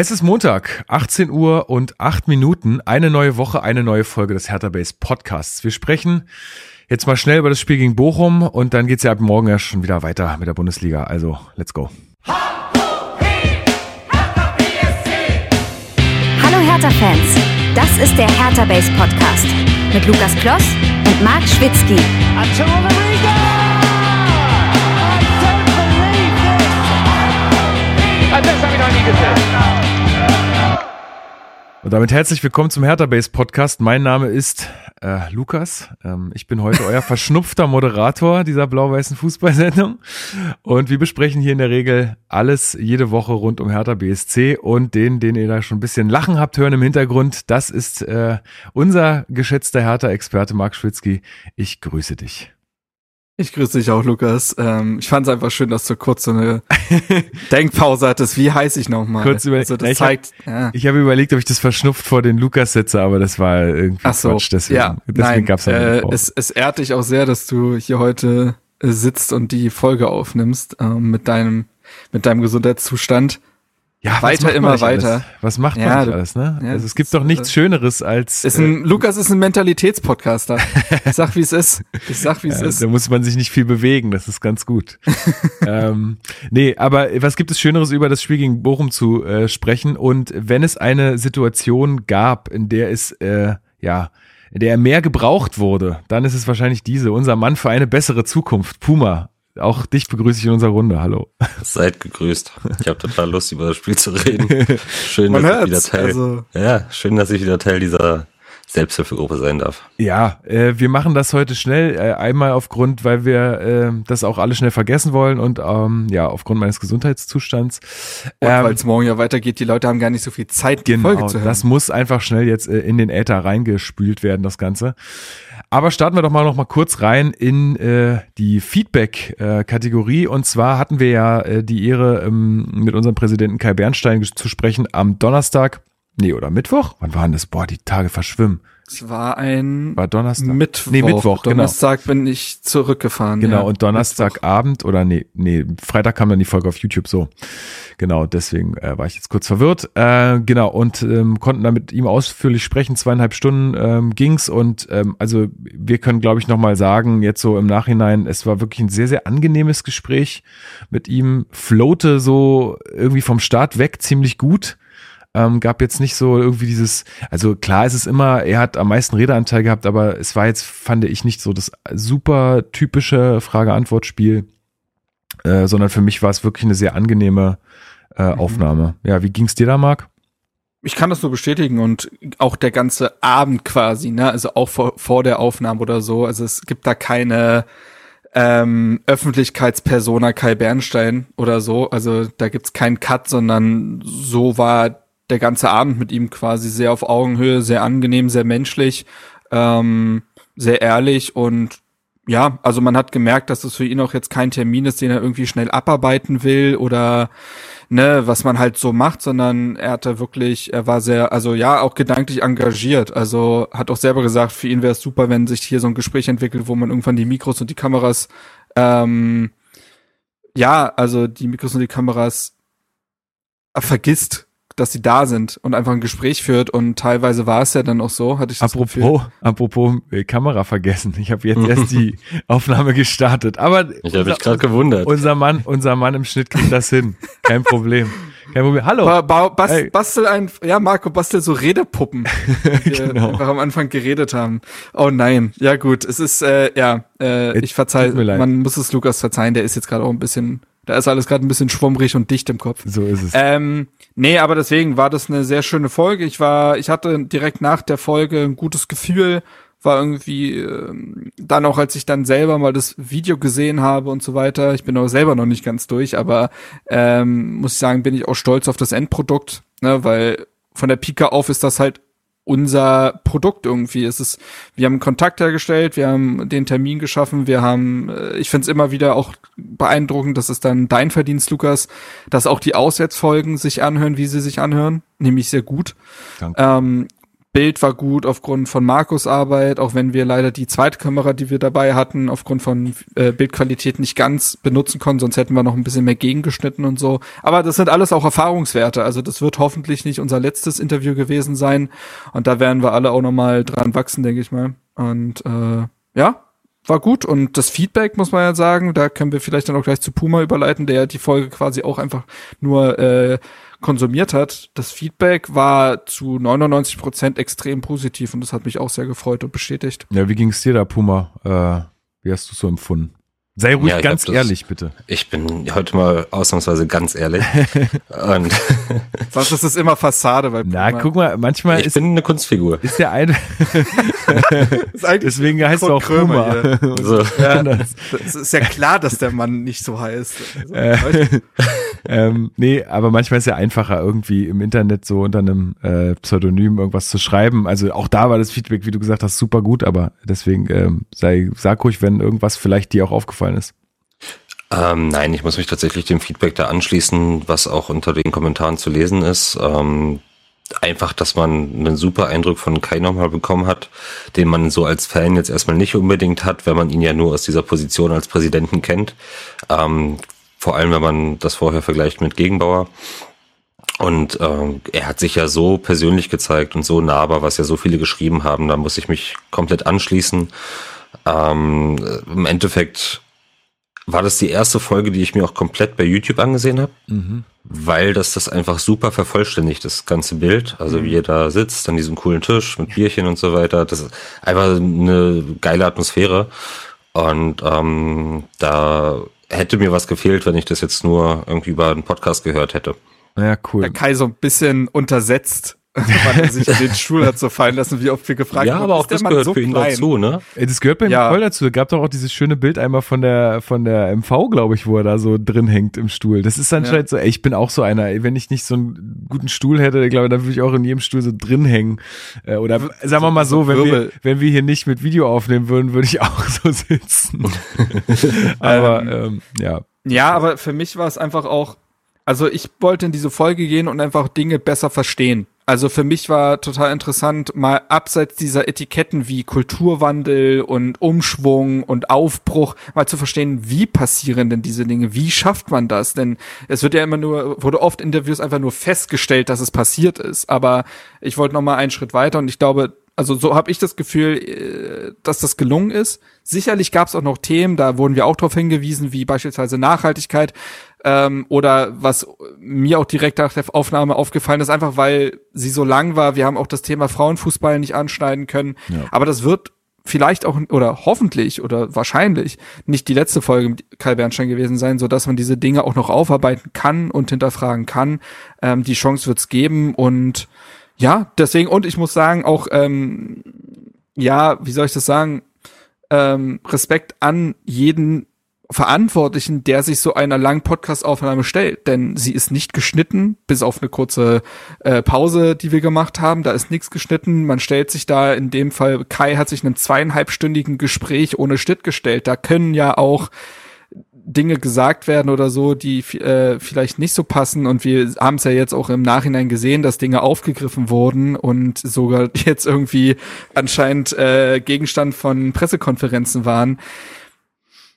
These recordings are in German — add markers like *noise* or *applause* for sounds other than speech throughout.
Es ist Montag, 18 Uhr und 8 Minuten. Eine neue Woche, eine neue Folge des Hertha Base Podcasts. Wir sprechen jetzt mal schnell über das Spiel gegen Bochum und dann geht's ja ab morgen ja schon wieder weiter mit der Bundesliga. Also, let's go. Hallo Hertha-Fans, das ist der Hertha Base Podcast mit Lukas Kloss und Marc Schwitzky. Und damit herzlich willkommen zum Hertha Base Podcast. Mein Name ist äh, Lukas. Ähm, ich bin heute euer *laughs* verschnupfter Moderator dieser blau-weißen Fußballsendung. Und wir besprechen hier in der Regel alles jede Woche rund um Hertha BSC und den, den ihr da schon ein bisschen lachen habt hören im Hintergrund. Das ist äh, unser geschätzter Hertha-Experte Marc Schwitzky. Ich grüße dich. Ich grüße dich auch, Lukas. Ähm, ich fand es einfach schön, dass du kurz so eine *laughs* Denkpause hattest. Wie heiß ich nochmal? Kurz über also das ich zeigt. Hab, ja. Ich habe überlegt, ob ich das verschnupft vor den Lukas setze, aber das war irgendwie Ach so, Quatsch. Deswegen, ja, deswegen nein, gab's äh, es, es ehrt dich auch sehr, dass du hier heute äh, sitzt und die Folge aufnimmst ähm, mit deinem mit deinem Gesundheitszustand. Ja, weiter immer weiter. Alles? Was macht man ja, nicht alles, ne? Ja, also es gibt doch nichts äh, Schöneres als. Ist ein, äh, Lukas ist ein Mentalitätspodcaster. Ich sag, wie es ist. Ich sag, wie es *laughs* ist. Da muss man sich nicht viel bewegen, das ist ganz gut. *laughs* ähm, nee, aber was gibt es Schöneres über das Spiel gegen Bochum zu äh, sprechen? Und wenn es eine Situation gab, in der es, äh, ja, in der er mehr gebraucht wurde, dann ist es wahrscheinlich diese, unser Mann für eine bessere Zukunft, Puma. Auch dich begrüße ich in unserer Runde. Hallo. Seid gegrüßt. Ich habe total Lust, über das Spiel zu reden. *laughs* Schön, Man dass ich wieder Teil. Also ja, schön, dass ich wieder Teil dieser Selbsthilfegruppe sein darf. Ja, äh, wir machen das heute schnell. Äh, einmal aufgrund, weil wir äh, das auch alle schnell vergessen wollen und ähm, ja, aufgrund meines Gesundheitszustands. Ähm, weil es morgen ja weitergeht, die Leute haben gar nicht so viel Zeit, die genau, Folge zu hören. Das muss einfach schnell jetzt äh, in den Äther reingespült werden, das Ganze. Aber starten wir doch mal noch mal kurz rein in äh, die Feedback-Kategorie. Und zwar hatten wir ja äh, die Ehre, ähm, mit unserem Präsidenten Kai Bernstein zu sprechen am Donnerstag. Nee, oder Mittwoch? Wann waren das? Boah, die Tage verschwimmen. Es war ein war Donnerstag. Mittwoch. Nee, Mittwoch, genau. Donnerstag genau. bin ich zurückgefahren. Genau, ja. und Donnerstagabend oder nee, nee, Freitag kam dann die Folge auf YouTube so. Genau, deswegen äh, war ich jetzt kurz verwirrt. Äh, genau, und ähm, konnten da mit ihm ausführlich sprechen. Zweieinhalb Stunden ähm, ging's und ähm, also wir können, glaube ich, nochmal sagen, jetzt so im Nachhinein, es war wirklich ein sehr, sehr angenehmes Gespräch mit ihm. Floate so irgendwie vom Start weg ziemlich gut ähm, gab jetzt nicht so irgendwie dieses, also klar ist es immer, er hat am meisten Redeanteil gehabt, aber es war jetzt, fand ich, nicht so das super typische Frage-Antwort-Spiel, äh, sondern für mich war es wirklich eine sehr angenehme äh, mhm. Aufnahme. Ja, wie ging's dir da, Marc? Ich kann das nur bestätigen und auch der ganze Abend quasi, ne, also auch vor, vor der Aufnahme oder so, also es gibt da keine ähm, Öffentlichkeitspersona Kai Bernstein oder so, also da gibt's keinen Cut, sondern so war der ganze Abend mit ihm quasi sehr auf Augenhöhe, sehr angenehm, sehr menschlich, ähm, sehr ehrlich und ja, also man hat gemerkt, dass es für ihn auch jetzt kein Termin ist, den er irgendwie schnell abarbeiten will oder ne, was man halt so macht, sondern er hatte wirklich, er war sehr, also ja, auch gedanklich engagiert. Also hat auch selber gesagt, für ihn wäre es super, wenn sich hier so ein Gespräch entwickelt, wo man irgendwann die Mikros und die Kameras, ähm, ja, also die Mikros und die Kameras vergisst dass sie da sind und einfach ein Gespräch führt und teilweise war es ja dann auch so, hatte ich das apropos, Gefühl. Apropos äh, Kamera vergessen. Ich habe jetzt erst die *laughs* Aufnahme gestartet, aber ich habe mich gerade gewundert. Unser Mann, unser Mann im Schnitt kriegt das hin. Kein Problem. Kein Problem. Hallo. Ba ba bas hey. Bastel ein, ja Marco, bastel so Redepuppen, *laughs* die genau. einfach am Anfang geredet haben. Oh nein, ja gut, es ist äh, ja, äh, ich verzeih, man muss es Lukas verzeihen, der ist jetzt gerade auch ein bisschen da ist alles gerade ein bisschen schwummrig und dicht im Kopf. So ist es. Ähm, nee, aber deswegen war das eine sehr schöne Folge. Ich war, ich hatte direkt nach der Folge ein gutes Gefühl, war irgendwie ähm, dann auch, als ich dann selber mal das Video gesehen habe und so weiter. Ich bin auch selber noch nicht ganz durch, aber ähm, muss ich sagen, bin ich auch stolz auf das Endprodukt, ne, weil von der Pika auf ist das halt unser Produkt irgendwie. Es ist, wir haben Kontakt hergestellt, wir haben den Termin geschaffen, wir haben, äh, ich finde es immer wieder auch beeindruckend, das ist dann dein Verdienst, Lukas, dass auch die Auswärtsfolgen sich anhören, wie sie sich anhören, nämlich sehr gut. Ähm, Bild war gut aufgrund von Markus Arbeit, auch wenn wir leider die zweite Kamera, die wir dabei hatten, aufgrund von äh, Bildqualität nicht ganz benutzen konnten, sonst hätten wir noch ein bisschen mehr gegengeschnitten und so. Aber das sind alles auch Erfahrungswerte. Also das wird hoffentlich nicht unser letztes Interview gewesen sein. Und da werden wir alle auch nochmal dran wachsen, denke ich mal. Und äh, ja, war gut und das Feedback muss man ja sagen, da können wir vielleicht dann auch gleich zu Puma überleiten, der die Folge quasi auch einfach nur äh, konsumiert hat. Das Feedback war zu 99 Prozent extrem positiv und das hat mich auch sehr gefreut und bestätigt. Ja, wie ging's dir da, Puma? Äh, wie hast du so empfunden? Sei ruhig ja, ganz ehrlich, bitte. Ich bin heute mal ausnahmsweise ganz ehrlich. *laughs* und Sonst ist es immer Fassade bei Na, guck mal, manchmal ich ist. Ich bin eine Kunstfigur. Ist der eine. *laughs* *laughs* Deswegen heißt er auch Krömer. So. *laughs* Ja, das ist ja klar, dass der Mann nicht so heißt. Also, äh, *laughs* ähm, nee, aber manchmal ist ja einfacher, irgendwie im Internet so unter einem äh, Pseudonym irgendwas zu schreiben. Also auch da war das Feedback, wie du gesagt hast, super gut, aber deswegen ähm, sei, sag ruhig, wenn irgendwas vielleicht dir auch aufgefallen ist. Ähm, nein, ich muss mich tatsächlich dem Feedback da anschließen, was auch unter den Kommentaren zu lesen ist. Ähm, einfach, dass man einen super Eindruck von Kai nochmal bekommen hat, den man so als Fan jetzt erstmal nicht unbedingt hat, wenn man ihn ja nur aus dieser Position als Präsidenten kennt. Ähm, vor allem, wenn man das vorher vergleicht mit Gegenbauer. Und äh, er hat sich ja so persönlich gezeigt und so nahbar, was ja so viele geschrieben haben, da muss ich mich komplett anschließen. Ähm, Im Endeffekt war das die erste Folge, die ich mir auch komplett bei YouTube angesehen habe, mhm. weil das das einfach super vervollständigt, das ganze Bild. Also mhm. wie ihr da sitzt an diesem coolen Tisch mit Bierchen und so weiter. Das ist einfach eine geile Atmosphäre. Und ähm, da hätte mir was gefehlt, wenn ich das jetzt nur irgendwie über einen Podcast gehört hätte. Ja, cool. Der Kai so ein bisschen untersetzt *laughs* weil er sich in *laughs* den Stuhl hat so fallen lassen, wie oft wir gefragt haben. Ja, aber auch das gehört so für ihn klein? dazu, ne? Das gehört bei ihm ja. voll dazu. Es gab doch auch dieses schöne Bild einmal von der, von der MV, glaube ich, wo er da so drin hängt im Stuhl. Das ist anscheinend ja. so, ey, ich bin auch so einer, wenn ich nicht so einen guten Stuhl hätte, glaube ich, dann würde ich auch in jedem Stuhl so drin hängen. Äh, oder sagen wir mal so, wenn wir, wenn wir hier nicht mit Video aufnehmen würden, würde ich *laughs* auch so sitzen. aber, ähm, ähm, ja. Ja, aber für mich war es einfach auch, also ich wollte in diese Folge gehen und einfach Dinge besser verstehen. Also für mich war total interessant, mal abseits dieser Etiketten wie Kulturwandel und Umschwung und Aufbruch, mal zu verstehen, wie passieren denn diese Dinge? Wie schafft man das? Denn es wird ja immer nur, wurde oft in Interviews einfach nur festgestellt, dass es passiert ist. Aber ich wollte noch mal einen Schritt weiter und ich glaube, also so habe ich das Gefühl, äh, dass das gelungen ist. Sicherlich gab es auch noch Themen, da wurden wir auch darauf hingewiesen, wie beispielsweise Nachhaltigkeit ähm, oder was mir auch direkt nach der Aufnahme aufgefallen ist, einfach weil sie so lang war. Wir haben auch das Thema Frauenfußball nicht anschneiden können, ja. aber das wird vielleicht auch oder hoffentlich oder wahrscheinlich nicht die letzte Folge mit Kai Bernstein gewesen sein, so dass man diese Dinge auch noch aufarbeiten kann und hinterfragen kann. Ähm, die Chance wird's geben und ja, deswegen, und ich muss sagen, auch, ähm, ja, wie soll ich das sagen, ähm, Respekt an jeden Verantwortlichen, der sich so einer langen Podcast-Aufnahme stellt, denn sie ist nicht geschnitten, bis auf eine kurze äh, Pause, die wir gemacht haben. Da ist nichts geschnitten. Man stellt sich da in dem Fall, Kai hat sich einem zweieinhalbstündigen Gespräch ohne Schnitt gestellt. Da können ja auch Dinge gesagt werden oder so, die äh, vielleicht nicht so passen. Und wir haben es ja jetzt auch im Nachhinein gesehen, dass Dinge aufgegriffen wurden und sogar *laughs* jetzt irgendwie anscheinend äh, Gegenstand von Pressekonferenzen waren.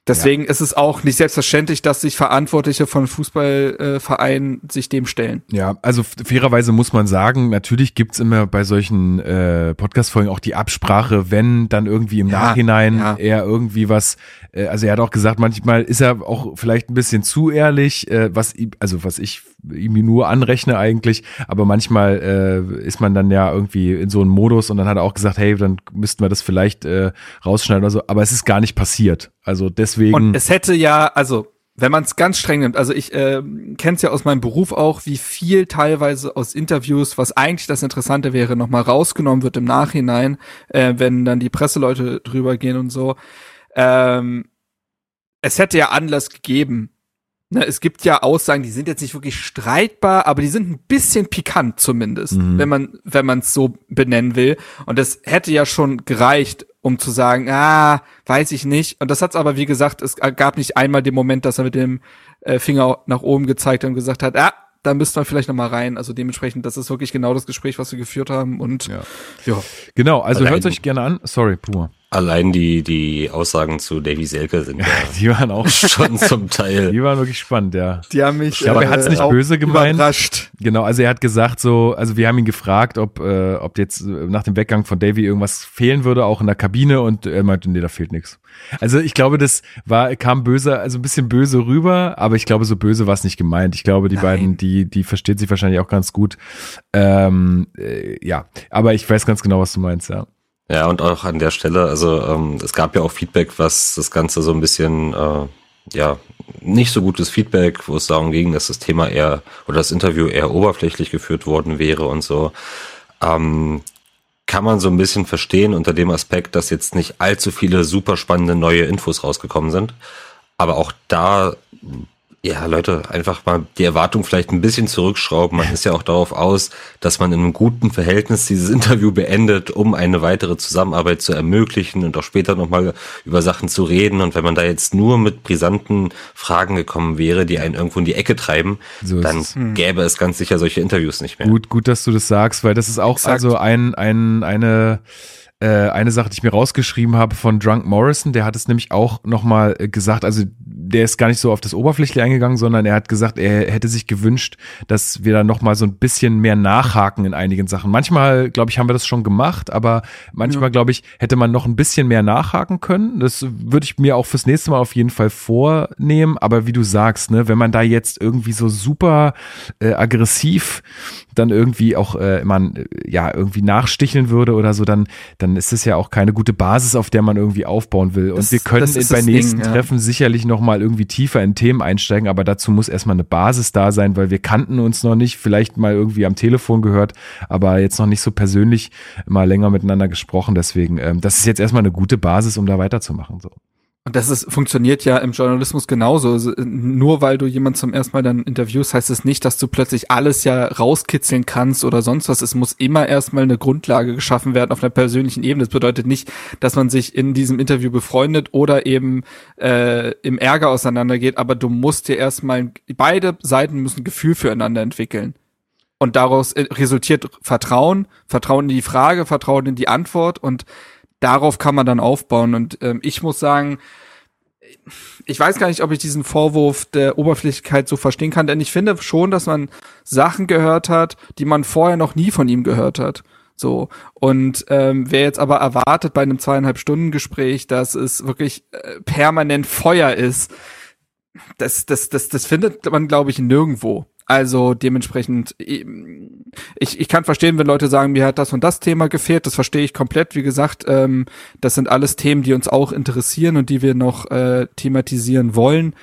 Deswegen ja. ist es auch nicht selbstverständlich, dass sich Verantwortliche von Fußballvereinen äh, sich dem stellen. Ja, also fairerweise muss man sagen, natürlich gibt's immer bei solchen äh, Podcast-Folgen auch die Absprache, wenn dann irgendwie im ja, Nachhinein ja. er irgendwie was, äh, also er hat auch gesagt, manchmal ist er auch vielleicht ein bisschen zu ehrlich, äh, was also was ich ihm nur anrechne eigentlich, aber manchmal äh, ist man dann ja irgendwie in so einem Modus und dann hat er auch gesagt, hey, dann müssten wir das vielleicht äh, rausschneiden oder so, aber es ist gar nicht passiert. Also deswegen. Und es hätte ja, also wenn man es ganz streng nimmt, also ich äh, kenne es ja aus meinem Beruf auch, wie viel teilweise aus Interviews, was eigentlich das Interessante wäre, nochmal rausgenommen wird im Nachhinein, äh, wenn dann die Presseleute drüber gehen und so. Ähm, es hätte ja Anlass gegeben. Ne, es gibt ja Aussagen, die sind jetzt nicht wirklich streitbar, aber die sind ein bisschen pikant zumindest, mhm. wenn man wenn man es so benennen will. Und das hätte ja schon gereicht, um zu sagen, ah, weiß ich nicht. Und das hat's aber, wie gesagt, es gab nicht einmal den Moment, dass er mit dem äh, Finger nach oben gezeigt hat und gesagt hat, ah, da müsste man vielleicht nochmal rein. Also dementsprechend, das ist wirklich genau das Gespräch, was wir geführt haben. Und Ja. ja, Genau, also hört euch gerne an. Sorry, Puma. Allein die, die Aussagen zu Davy Selke sind ja *laughs* Die waren auch, schon zum *laughs* Teil. die waren wirklich spannend, ja. die haben mich. Ich glaube, er hat's nicht auch böse gemeint. Überrascht. Genau, also er hat gesagt so, also wir haben ihn gefragt, ob, äh, ob jetzt äh, nach dem Weggang von Davy irgendwas fehlen würde, auch in der Kabine und er meinte, nee, da fehlt nichts. Also ich glaube, das war, kam böse, also ein bisschen böse rüber, aber ich glaube, so böse war es nicht gemeint. Ich glaube, die Nein. beiden, die, die versteht sich wahrscheinlich auch ganz gut. Ähm, äh, ja, aber ich weiß ganz genau, was du meinst, ja. Ja, und auch an der Stelle, also ähm, es gab ja auch Feedback, was das Ganze so ein bisschen, äh, ja, nicht so gutes Feedback, wo es darum ging, dass das Thema eher oder das Interview eher oberflächlich geführt worden wäre und so. Ähm, kann man so ein bisschen verstehen unter dem Aspekt, dass jetzt nicht allzu viele super spannende neue Infos rausgekommen sind. Aber auch da, ja, Leute, einfach mal die Erwartung vielleicht ein bisschen zurückschrauben. Man ist ja auch darauf aus, dass man in einem guten Verhältnis dieses Interview beendet, um eine weitere Zusammenarbeit zu ermöglichen und auch später nochmal über Sachen zu reden. Und wenn man da jetzt nur mit brisanten Fragen gekommen wäre, die einen irgendwo in die Ecke treiben, So dann es. gäbe es ganz sicher solche Interviews nicht mehr. Gut, gut, dass du das sagst, weil das ist auch Exakt. also ein, ein, eine, äh, eine Sache, die ich mir rausgeschrieben habe von Drunk Morrison, der hat es nämlich auch nochmal gesagt, also der ist gar nicht so auf das Oberflächliche eingegangen, sondern er hat gesagt, er hätte sich gewünscht, dass wir da nochmal so ein bisschen mehr nachhaken in einigen Sachen. Manchmal, glaube ich, haben wir das schon gemacht, aber manchmal, glaube ich, hätte man noch ein bisschen mehr nachhaken können. Das würde ich mir auch fürs nächste Mal auf jeden Fall vornehmen. Aber wie du sagst, ne, wenn man da jetzt irgendwie so super äh, aggressiv dann irgendwie auch äh, man äh, ja irgendwie nachsticheln würde oder so, dann dann ist es ja auch keine gute Basis, auf der man irgendwie aufbauen will. Und Das- wir können ist bei nächsten Ding, ja. Treffen sicherlich noch mal irgendwie tiefer in Themen einsteigen, aber dazu muss erstmal eine Basis da sein, weil wir kannten uns noch nicht, vielleicht mal irgendwie am Telefon gehört, aber jetzt noch nicht so persönlich mal länger miteinander gesprochen. Deswegen, ähm, das ist jetzt erstmal eine gute Basis, um da weiterzumachen. So. Und das ist, funktioniert ja im Journalismus genauso. Also, äh, nur weil du jemand zum ersten Mal dann interviewst, heißt es nicht, dass du plötzlich alles ja rauskitzeln kannst oder sonst was. Es muss immer erstmal eine Grundlage geschaffen werden auf einer persönlichen Ebene. Das bedeutet nicht, dass man sich in diesem Interview befreundet oder eben äh, im Ärger auseinandergeht, aber du musst dir erstmal, beide Seiten müssen Gefühl füreinander entwickeln. Und daraus äh, resultiert Vertrauen, Vertrauen in die Frage, Vertrauen in die Antwort und darauf kann man dann aufbauen. Und ähm, ich muss sagen, ich weiß gar nicht, ob ich diesen Vorwurf der Oberflächlichkeit so verstehen kann, denn ich finde schon, dass man Sachen gehört hat, die man vorher noch nie von ihm gehört hat. So. Und ähm, wer jetzt aber erwartet bei einem zweieinhalb Stunden Gespräch, dass es wirklich äh, permanent Feuer ist, das, das, das, das findet man, glaube ich, nirgendwo. Also dementsprechend, ich, ich kann verstehen, wenn Leute sagen, mir hat das und das Thema gefehlt, das verstehe ich komplett. Wie gesagt, ähm, das sind alles Themen, die uns auch interessieren und die wir noch äh, thematisisen wollen.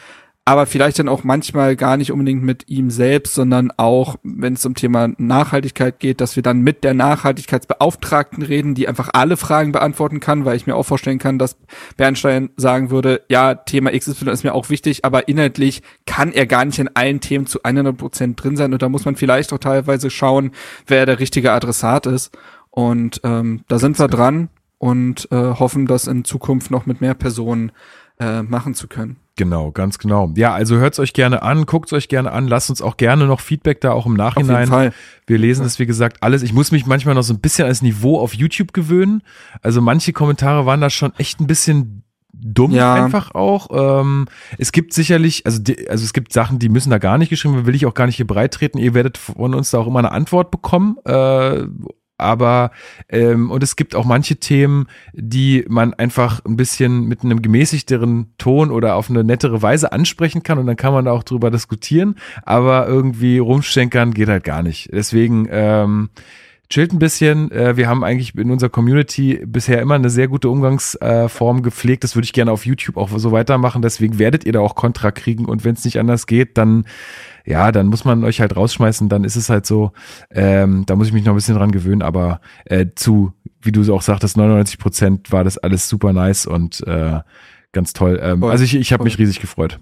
Aber vielleicht dann auch manchmal gar nicht unbedingt mit ihm selbst, sondern auch, wenn es um Thema Nachhaltigkeit geht, dass wir dann mit der Nachhaltigkeitsbeauftragten reden, die einfach alle Fragen beantworten kann, weil ich mir auch vorstellen kann, dass Bernstein sagen würde, ja, Thema XY ist mir auch wichtig, aber inhaltlich kann er gar nicht in allen Themen zu 100 Prozent drin sein und da muss man vielleicht auch teilweise schauen, wer der richtige Adressat ist. Und ähm, da sind wir dran und äh, hoffen, das in Zukunft noch mit mehr Personen äh, machen zu können. Genau, ganz genau. Ja, also hört's euch gerne an, guckt's euch gerne an, lasst uns auch gerne noch Feedback da auch im Auf jeden Nachhinein. Fall. Wir lesen das, wie gesagt, alles. Ich muss mich manchmal noch so ein bisschen als Niveau auf YouTube gewöhnen. Also manche Kommentare waren da schon echt ein bisschen dumm Ja. einfach auch. Ähm, es gibt sicherlich, also, die, also es gibt Sachen, die müssen da gar nicht geschrieben werden, will ich auch gar nicht hier breit treten. Ihr werdet von uns da auch immer eine Antwort bekommen. Äh, aber ähm, und es gibt auch manche Themen, die man einfach ein bisschen mit einem gemäßigteren Ton oder auf eine nettere Weise ansprechen kann und dann kann man da auch drüber diskutieren, aber irgendwie rumschenkern geht halt gar nicht. Deswegen ähm, chillt ein bisschen. Äh, wir haben eigentlich in unserer Community bisher immer eine sehr gute Umgangsform gepflegt. Das würde ich gerne auf YouTube auch so weitermachen. Deswegen werdet ihr da auch Kontra kriegen und wenn es nicht anders geht, dann ja, dann muss man euch halt rausschmeißen, dann ist es halt so, ähm, da muss ich mich noch ein bisschen dran gewöhnen, aber äh, zu, wie du auch sagtest, 99 Prozent war das alles super nice und äh, ganz toll. Ähm, also ich, ich habe mich riesig gefreut.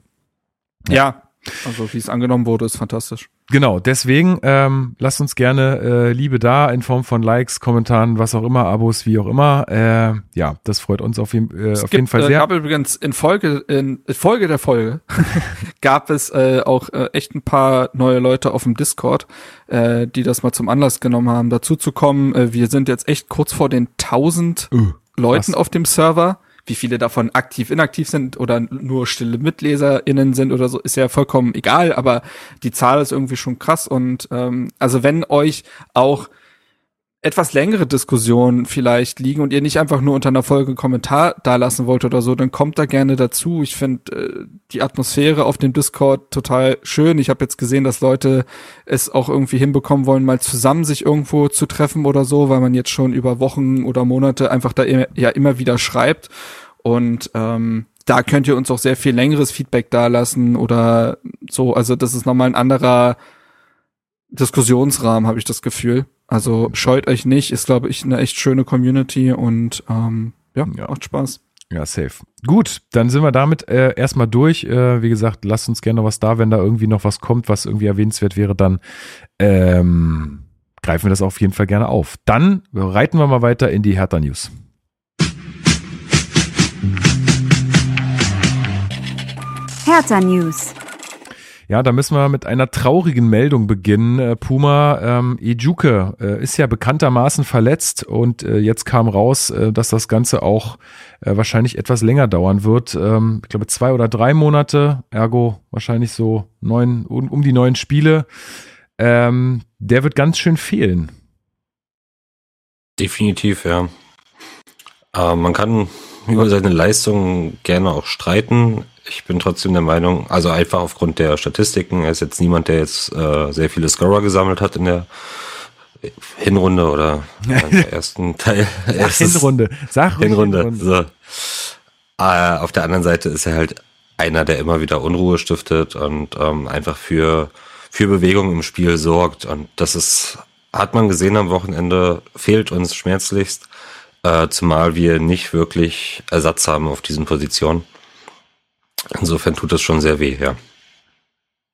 Ja. Also wie es angenommen wurde, ist fantastisch. Genau, deswegen ähm, lasst uns gerne äh, Liebe da in Form von Likes, Kommentaren, was auch immer, Abos, wie auch immer. Äh, ja, das freut uns auf, jeden, äh, auf gibt, jeden Fall äh, sehr. gab übrigens in Folge in Folge der Folge *laughs* gab es äh, auch äh, echt ein paar neue Leute auf dem Discord, äh, die das mal zum Anlass genommen haben, dazu zu kommen. Äh, wir sind jetzt echt kurz vor den 1000 Uh, Leuten krass. auf dem Server. Wie viele davon aktiv, inaktiv sind oder nur stille MitleserInnen sind oder so, ist ja vollkommen egal, aber die Zahl ist irgendwie schon krass und ähm, also wenn euch auch etwas längere Diskussionen vielleicht liegen und ihr nicht einfach nur unter einer Folge einen Kommentar da lassen wollt oder so, dann kommt da gerne dazu. Ich finde äh, die Atmosphäre auf dem Discord total schön. Ich habe jetzt gesehen, dass Leute es auch irgendwie hinbekommen wollen, mal zusammen sich irgendwo zu treffen oder so, weil man jetzt schon über Wochen oder Monate einfach da immer, ja immer wieder schreibt. Und ähm, da könnt ihr uns auch sehr viel längeres Feedback dalassen oder so. Also das ist nochmal ein anderer Diskussionsrahmen, habe ich das Gefühl. Also scheut euch nicht, ist, glaube ich, eine echt schöne Community und ähm, ja, Ja. macht Spaß. Ja, safe. Gut, dann sind wir damit äh, erstmal durch. Äh, wie gesagt, lasst uns gerne noch was da, wenn da irgendwie noch was kommt, was irgendwie erwähnenswert wäre, dann ähm, greifen wir das auf jeden Fall gerne auf. Dann reiten wir mal weiter in die Hertha News. Hertha News. Ja, da müssen wir mit einer traurigen Meldung beginnen. Äh, Puma ähm, Ejuke äh, ist ja bekanntermaßen verletzt und äh, jetzt kam raus, äh, dass das Ganze auch äh, wahrscheinlich etwas länger dauern wird. Ähm, ich glaube zwei oder drei Monate, ergo wahrscheinlich so neun, um, um die neun Spiele. Ähm, der wird ganz schön fehlen. Definitiv, ja. Äh, man kann über seine Leistungen gerne auch streiten. Ich bin trotzdem der Meinung, also einfach aufgrund der Statistiken, er ist jetzt niemand, der jetzt äh, sehr viele Scorer gesammelt hat in der Hinrunde oder im ersten *laughs* Teil. Erstes- Hinrunde. Sag ruhig Hinrunde. So. Äh, auf der anderen Seite ist er halt einer, der immer wieder Unruhe stiftet und ähm, einfach für, für Bewegung im Spiel sorgt. Und das ist, hat man gesehen am Wochenende, fehlt uns schmerzlichst, äh, zumal wir nicht wirklich Ersatz haben auf diesen Positionen. Insofern tut das schon sehr weh, ja.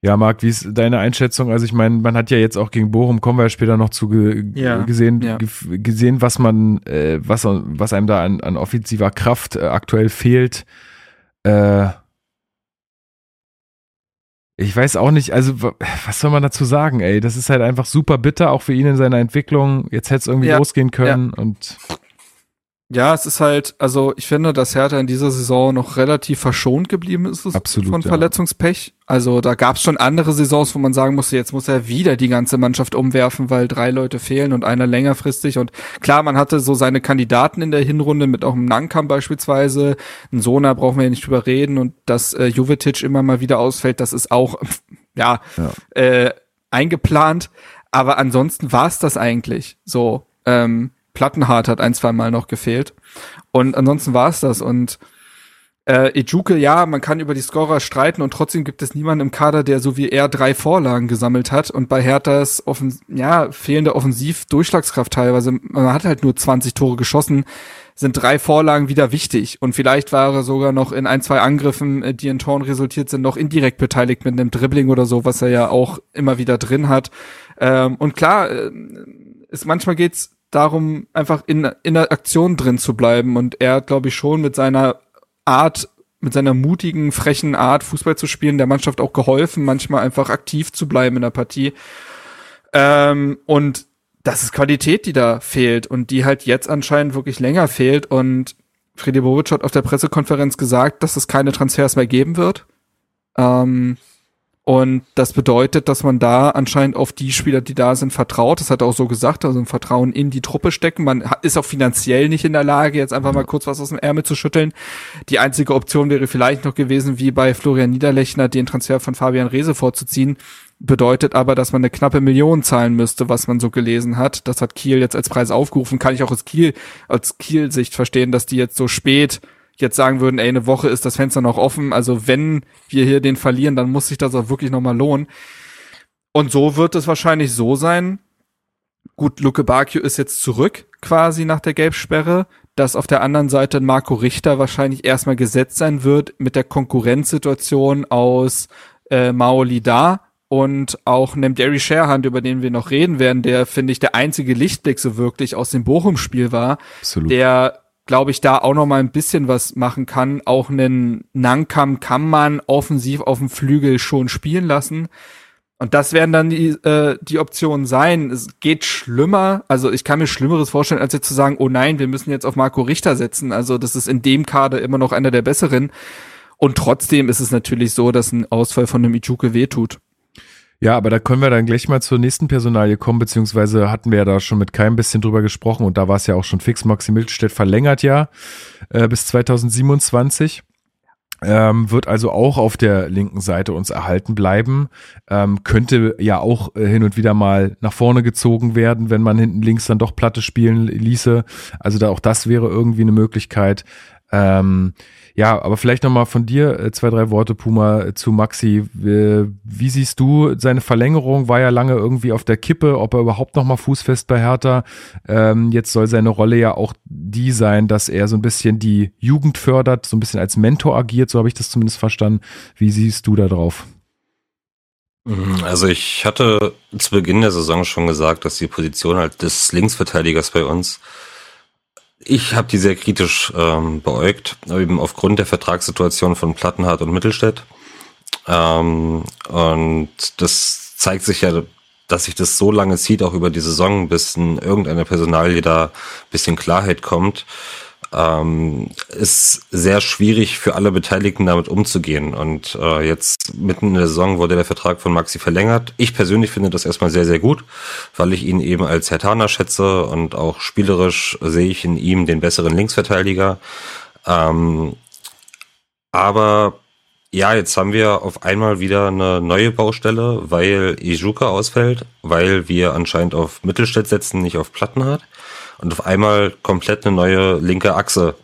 Ja, Marc, wie ist deine Einschätzung? Also ich meine, man hat ja jetzt auch gegen Bochum, kommen wir ja später noch zu ge Ja, gesehen, ja. ge gesehen, was man, äh, was, was einem da an, an offensiver Kraft äh, aktuell fehlt. Äh, ich weiß auch nicht, also wa- was soll man dazu sagen, ey? Das ist halt einfach super bitter, auch für ihn in seiner Entwicklung. Jetzt hätte es irgendwie Ja, losgehen können und Ja, es ist halt, also ich finde, dass Hertha in dieser Saison noch relativ verschont geblieben ist Absolut, von ja. Verletzungspech. Also da gab es schon andere Saisons, wo man sagen musste, jetzt muss er wieder die ganze Mannschaft umwerfen, weil drei Leute fehlen und einer längerfristig. Und klar, man hatte so seine Kandidaten in der Hinrunde mit auch einem Nankam beispielsweise. Ein Sona brauchen wir ja nicht drüber reden und dass äh, Jovetic immer mal wieder ausfällt, das ist auch, *laughs* ja, Ja. Äh, eingeplant. Aber ansonsten war es das eigentlich. So, ähm, Plattenhart hat ein, zwei Mal noch gefehlt. Und ansonsten war es das. Und äh, Ejuke, ja, man kann über die Scorer streiten und trotzdem gibt es niemanden im Kader, der so wie er drei Vorlagen gesammelt hat. Und bei Herthas offen, ja, fehlende Offensiv-Durchschlagskraft teilweise, man hat halt nur 20 Tore geschossen, sind drei Vorlagen wieder wichtig. Und vielleicht war er sogar noch in ein, zwei Angriffen, äh, die in Toren resultiert sind, noch indirekt beteiligt mit einem Dribbling oder so, was er ja auch immer wieder drin hat. Ähm, und klar, äh, ist, manchmal geht's darum, einfach in, in der Aktion drin zu bleiben. Und er hat, glaube ich, schon mit seiner Art, mit seiner mutigen, frechen Art, Fußball zu spielen, der Mannschaft auch geholfen, manchmal einfach aktiv zu bleiben in der Partie. Ähm, und das ist Qualität, die da fehlt und die halt jetzt anscheinend wirklich länger fehlt. Und Friedi Bobic hat auf der Pressekonferenz gesagt, dass es keine Transfers mehr geben wird. Ähm, und das bedeutet, dass man da anscheinend auf die Spieler, die da sind, vertraut. Das hat er auch so gesagt, also ein Vertrauen in die Truppe stecken. Man ist auch finanziell nicht in der Lage, jetzt einfach mal kurz was aus dem Ärmel zu schütteln. Die einzige Option wäre vielleicht noch gewesen, wie bei Florian Niederlechner, den Transfer von Fabian Rehse vorzuziehen. Bedeutet aber, dass man eine knappe Million zahlen müsste, was man so gelesen hat. Das hat Kiel jetzt als Preis aufgerufen. Kann ich auch aus Kiel, aus Kiel-Sicht verstehen, dass die jetzt so spät jetzt sagen würden, ey, eine Woche ist das Fenster noch offen. Also wenn wir hier den verlieren, dann muss sich das auch wirklich nochmal lohnen. Und so wird es wahrscheinlich so sein. Gut, Luke Bakio ist jetzt zurück quasi nach der Gelbsperre, dass auf der anderen Seite Marco Richter wahrscheinlich erstmal gesetzt sein wird mit der Konkurrenzsituation aus äh, Maoli da und auch einem Derry Sharehand, über den wir noch reden werden, der, finde ich, der einzige Lichtblick so wirklich aus dem Bochum-Spiel war, Absolut. der glaube ich, da auch noch mal ein bisschen was machen kann. Auch einen Nankam kann man offensiv auf dem Flügel schon spielen lassen. Und das werden dann die, äh, die Optionen sein. Es geht schlimmer. Also ich kann mir Schlimmeres vorstellen, als jetzt zu sagen, oh nein, wir müssen jetzt auf Marco Richter setzen. Also das ist in dem Kader immer noch einer der besseren. Und trotzdem ist es natürlich so, dass ein Ausfall von einem Ichuke wehtut. Ja, aber da können wir dann gleich mal zur nächsten Personalie kommen, beziehungsweise hatten wir ja da schon mit keinem bisschen drüber gesprochen und da war es ja auch schon fix. Maxi Milstedt verlängert ja äh, bis 2027 ähm, wird also auch auf der linken Seite uns erhalten bleiben, ähm, könnte ja auch äh, hin und wieder mal nach vorne gezogen werden, wenn man hinten links dann doch Platte spielen ließe. Also da auch das wäre irgendwie eine Möglichkeit. Ähm, ja, aber vielleicht nochmal von dir äh, zwei, drei Worte, Puma, äh, zu Maxi. Wie siehst du seine Verlängerung? War ja lange irgendwie auf der Kippe, ob er überhaupt nochmal fußfest bei Hertha. Ähm, jetzt soll seine Rolle ja auch die sein, dass er so ein bisschen die Jugend fördert, so ein bisschen als Mentor agiert, so habe ich das zumindest verstanden. Wie siehst du da drauf? Mhm, also ich hatte zu Beginn der Saison schon gesagt, dass die Position halt des Linksverteidigers bei uns ich habe die sehr kritisch ähm, beäugt, eben aufgrund der Vertragssituation von Plattenhardt und Mittelstädt. Ähm, und das zeigt sich ja, dass sich das so lange zieht, auch über die Saison, bis in irgendeine Personalie da bisschen Klarheit kommt ähm, ist sehr schwierig für alle Beteiligten damit umzugehen. Und äh, jetzt mitten in der Saison wurde der Vertrag von Maxi verlängert. Ich persönlich finde das erstmal sehr, sehr gut, weil ich ihn eben als Hertaner schätze und auch spielerisch sehe ich in ihm den besseren Linksverteidiger. Ähm, aber ja, jetzt haben wir auf einmal wieder eine neue Baustelle, weil Ijuka ausfällt, weil wir anscheinend auf Mittelstädt setzen, nicht auf Plattenhardt und auf einmal komplett eine neue linke Achse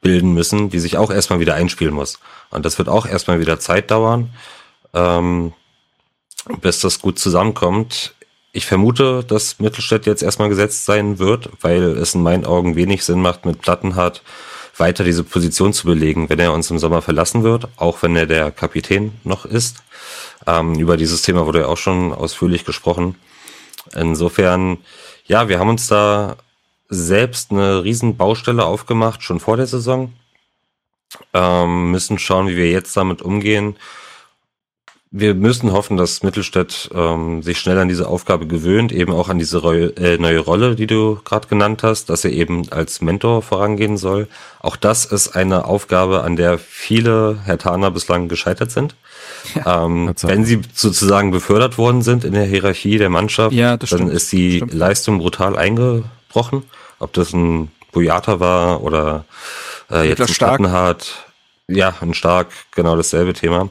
bilden müssen, die sich auch erstmal wieder einspielen muss. Und das wird auch erstmal wieder Zeit dauern, ähm, bis das gut zusammenkommt. Ich vermute, dass Mittelstädt jetzt erstmal gesetzt sein wird, weil es in meinen Augen wenig Sinn macht, mit Plattenhardt weiter diese Position zu belegen, wenn er uns im Sommer verlassen wird, auch wenn er der Kapitän noch ist. Ähm, über dieses Thema wurde ja auch schon ausführlich gesprochen. Insofern, ja, wir haben uns da selbst eine riesen Baustelle aufgemacht, schon vor der Saison. Ähm, müssen schauen, wie wir jetzt damit umgehen. Wir müssen hoffen, dass Mittelstädt ähm, sich schnell an diese Aufgabe gewöhnt, eben auch an diese äh, neue Rolle, die du gerade genannt hast, dass er eben als Mentor vorangehen soll. Auch das ist eine Aufgabe, an der viele Herr Hertaner bislang gescheitert sind. Ja, ähm, wenn sie sozusagen befördert worden sind in der Hierarchie der Mannschaft, ja, dann stimmt, ist die Leistung brutal eingebrochen. Ob das ein Boyata war oder äh, jetzt ein Stark. Ja, ein Stark, genau dasselbe Thema.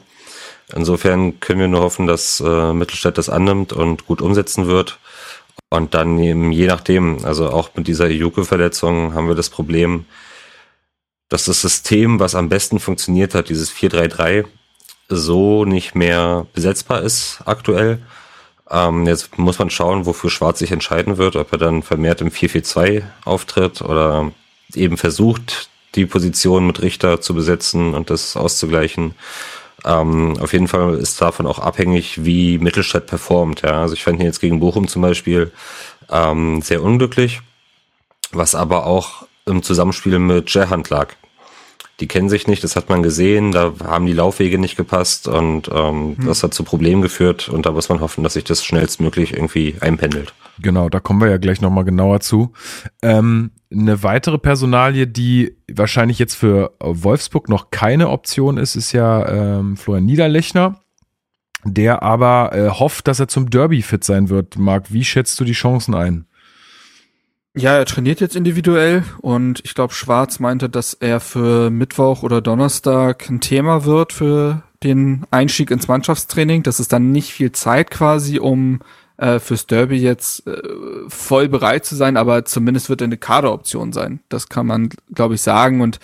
Insofern können wir nur hoffen, dass äh, Mittelstädt das annimmt und gut umsetzen wird. Und dann eben je nachdem, also auch mit dieser Juke-Verletzung haben wir das Problem, dass das System, was am besten funktioniert hat, dieses 4-3-3, so nicht mehr besetzbar ist aktuell. Ähm, jetzt muss man schauen, wofür Schwarz sich entscheiden wird, ob er dann vermehrt im 4-4-2 auftritt oder eben versucht, die Position mit Richter zu besetzen und das auszugleichen. Ähm, auf jeden Fall ist davon auch abhängig, wie Mittelstadt performt. Ja? Also ich fand ihn jetzt gegen Bochum zum Beispiel ähm, sehr unglücklich, was aber auch im Zusammenspiel mit Gerhand lag die kennen sich nicht, das hat man gesehen, da haben die Laufwege nicht gepasst und ähm, hm. das hat zu Problemen geführt und da muss man hoffen, dass sich das schnellstmöglich irgendwie einpendelt. Genau, da kommen wir ja gleich nochmal genauer zu. Ähm, eine weitere Personalie, die wahrscheinlich jetzt für Wolfsburg noch keine Option ist, ist ja ähm, Florian Niederlechner, der aber äh, hofft, dass er zum Derby fit sein wird. Marc, wie schätzt du die Chancen ein? Ja, er trainiert jetzt individuell und ich glaube, Schwarz meinte, dass er für Mittwoch oder Donnerstag ein Thema wird für den Einstieg ins Mannschaftstraining. Das ist dann nicht viel Zeit quasi, um äh, fürs Derby jetzt äh, voll bereit zu sein, aber zumindest wird er eine Kaderoption sein. Das kann man, glaube ich, sagen. Und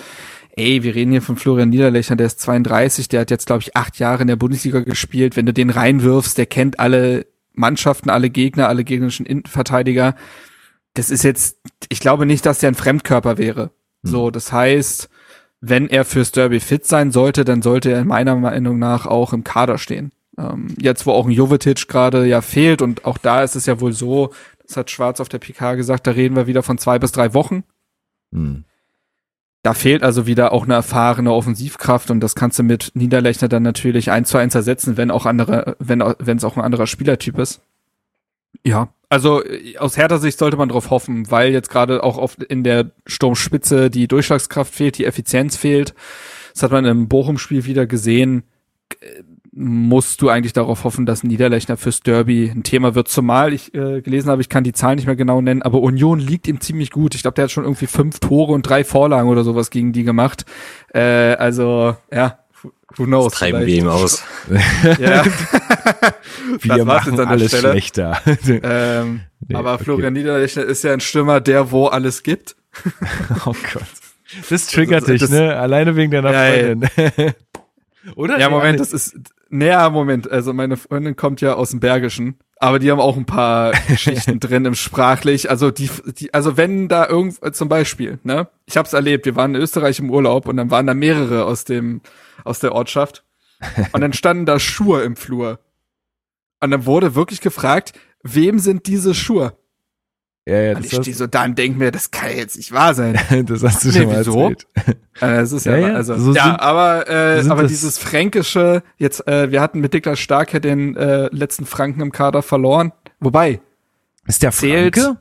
ey, wir reden hier von Florian Niederlechner, der ist 32, der hat jetzt, glaube ich, acht Jahre in der Bundesliga gespielt. Wenn du den reinwirfst, der kennt alle Mannschaften, alle Gegner, alle gegnerischen Innenverteidiger das ist jetzt, ich glaube nicht, dass der ein Fremdkörper wäre. Hm. So, das heißt, wenn er fürs Derby fit sein sollte, dann sollte er in meiner Meinung nach auch im Kader stehen. Ähm, jetzt, wo auch ein Jovetic gerade ja fehlt und auch da ist es ja wohl so, das hat Schwarz auf der PK gesagt, da reden wir wieder von zwei bis drei Wochen. Hm. Da fehlt also wieder auch eine erfahrene Offensivkraft und das kannst du mit Niederlechner dann natürlich eins zu eins ersetzen, wenn auch andere, wenn wenn es auch ein anderer Spielertyp ist. Ja, also aus härter Sicht sollte man darauf hoffen, weil jetzt gerade auch oft in der Sturmspitze die Durchschlagskraft fehlt, die Effizienz fehlt. Das hat man im Bochum-Spiel wieder gesehen musst du eigentlich darauf hoffen, dass Niederlechner fürs Derby ein Thema wird. Zumal ich äh, gelesen habe, ich kann die Zahlen nicht mehr genau nennen, aber Union liegt ihm ziemlich gut. Ich glaube, der hat schon irgendwie fünf Tore und drei Vorlagen oder sowas gegen die gemacht. Äh, also, ja, who knows. Das treiben wir ihm aus. *laughs* ja. *laughs* wir machen alles Stelle. schlechter. ähm, nee, aber okay. Florian Niederlechner ist ja ein Stürmer, der wo alles gibt. *laughs* oh Gott. Das triggert dich, ne? Alleine wegen deiner ja, Freundin. Oder? Ja, Moment, das ist, naja, Moment, also meine Freundin kommt ja aus dem Bergischen, aber die haben auch ein paar *laughs* Geschichten drin im Sprachlich. Also die, die, also wenn da irgend, zum Beispiel, ne, ich hab's erlebt, wir waren in Österreich im Urlaub und dann waren da mehrere aus dem, aus der Ortschaft und dann standen da Schuhe im Flur. Und dann wurde wirklich gefragt, wem sind diese Schuhe? Ja, ja, und ich stehe so da und denk mir, das kann jetzt nicht wahr sein. *laughs* das hast du nee, schon mal wieso? erzählt. Äh, das ist *laughs* ja, ja, also, so ja sind, aber, äh, aber dieses Fränkische, jetzt, äh, wir hatten mit Niklas Stark ja den äh, letzten Franken im Kader verloren. Wobei. Ist der Franke? Zählt,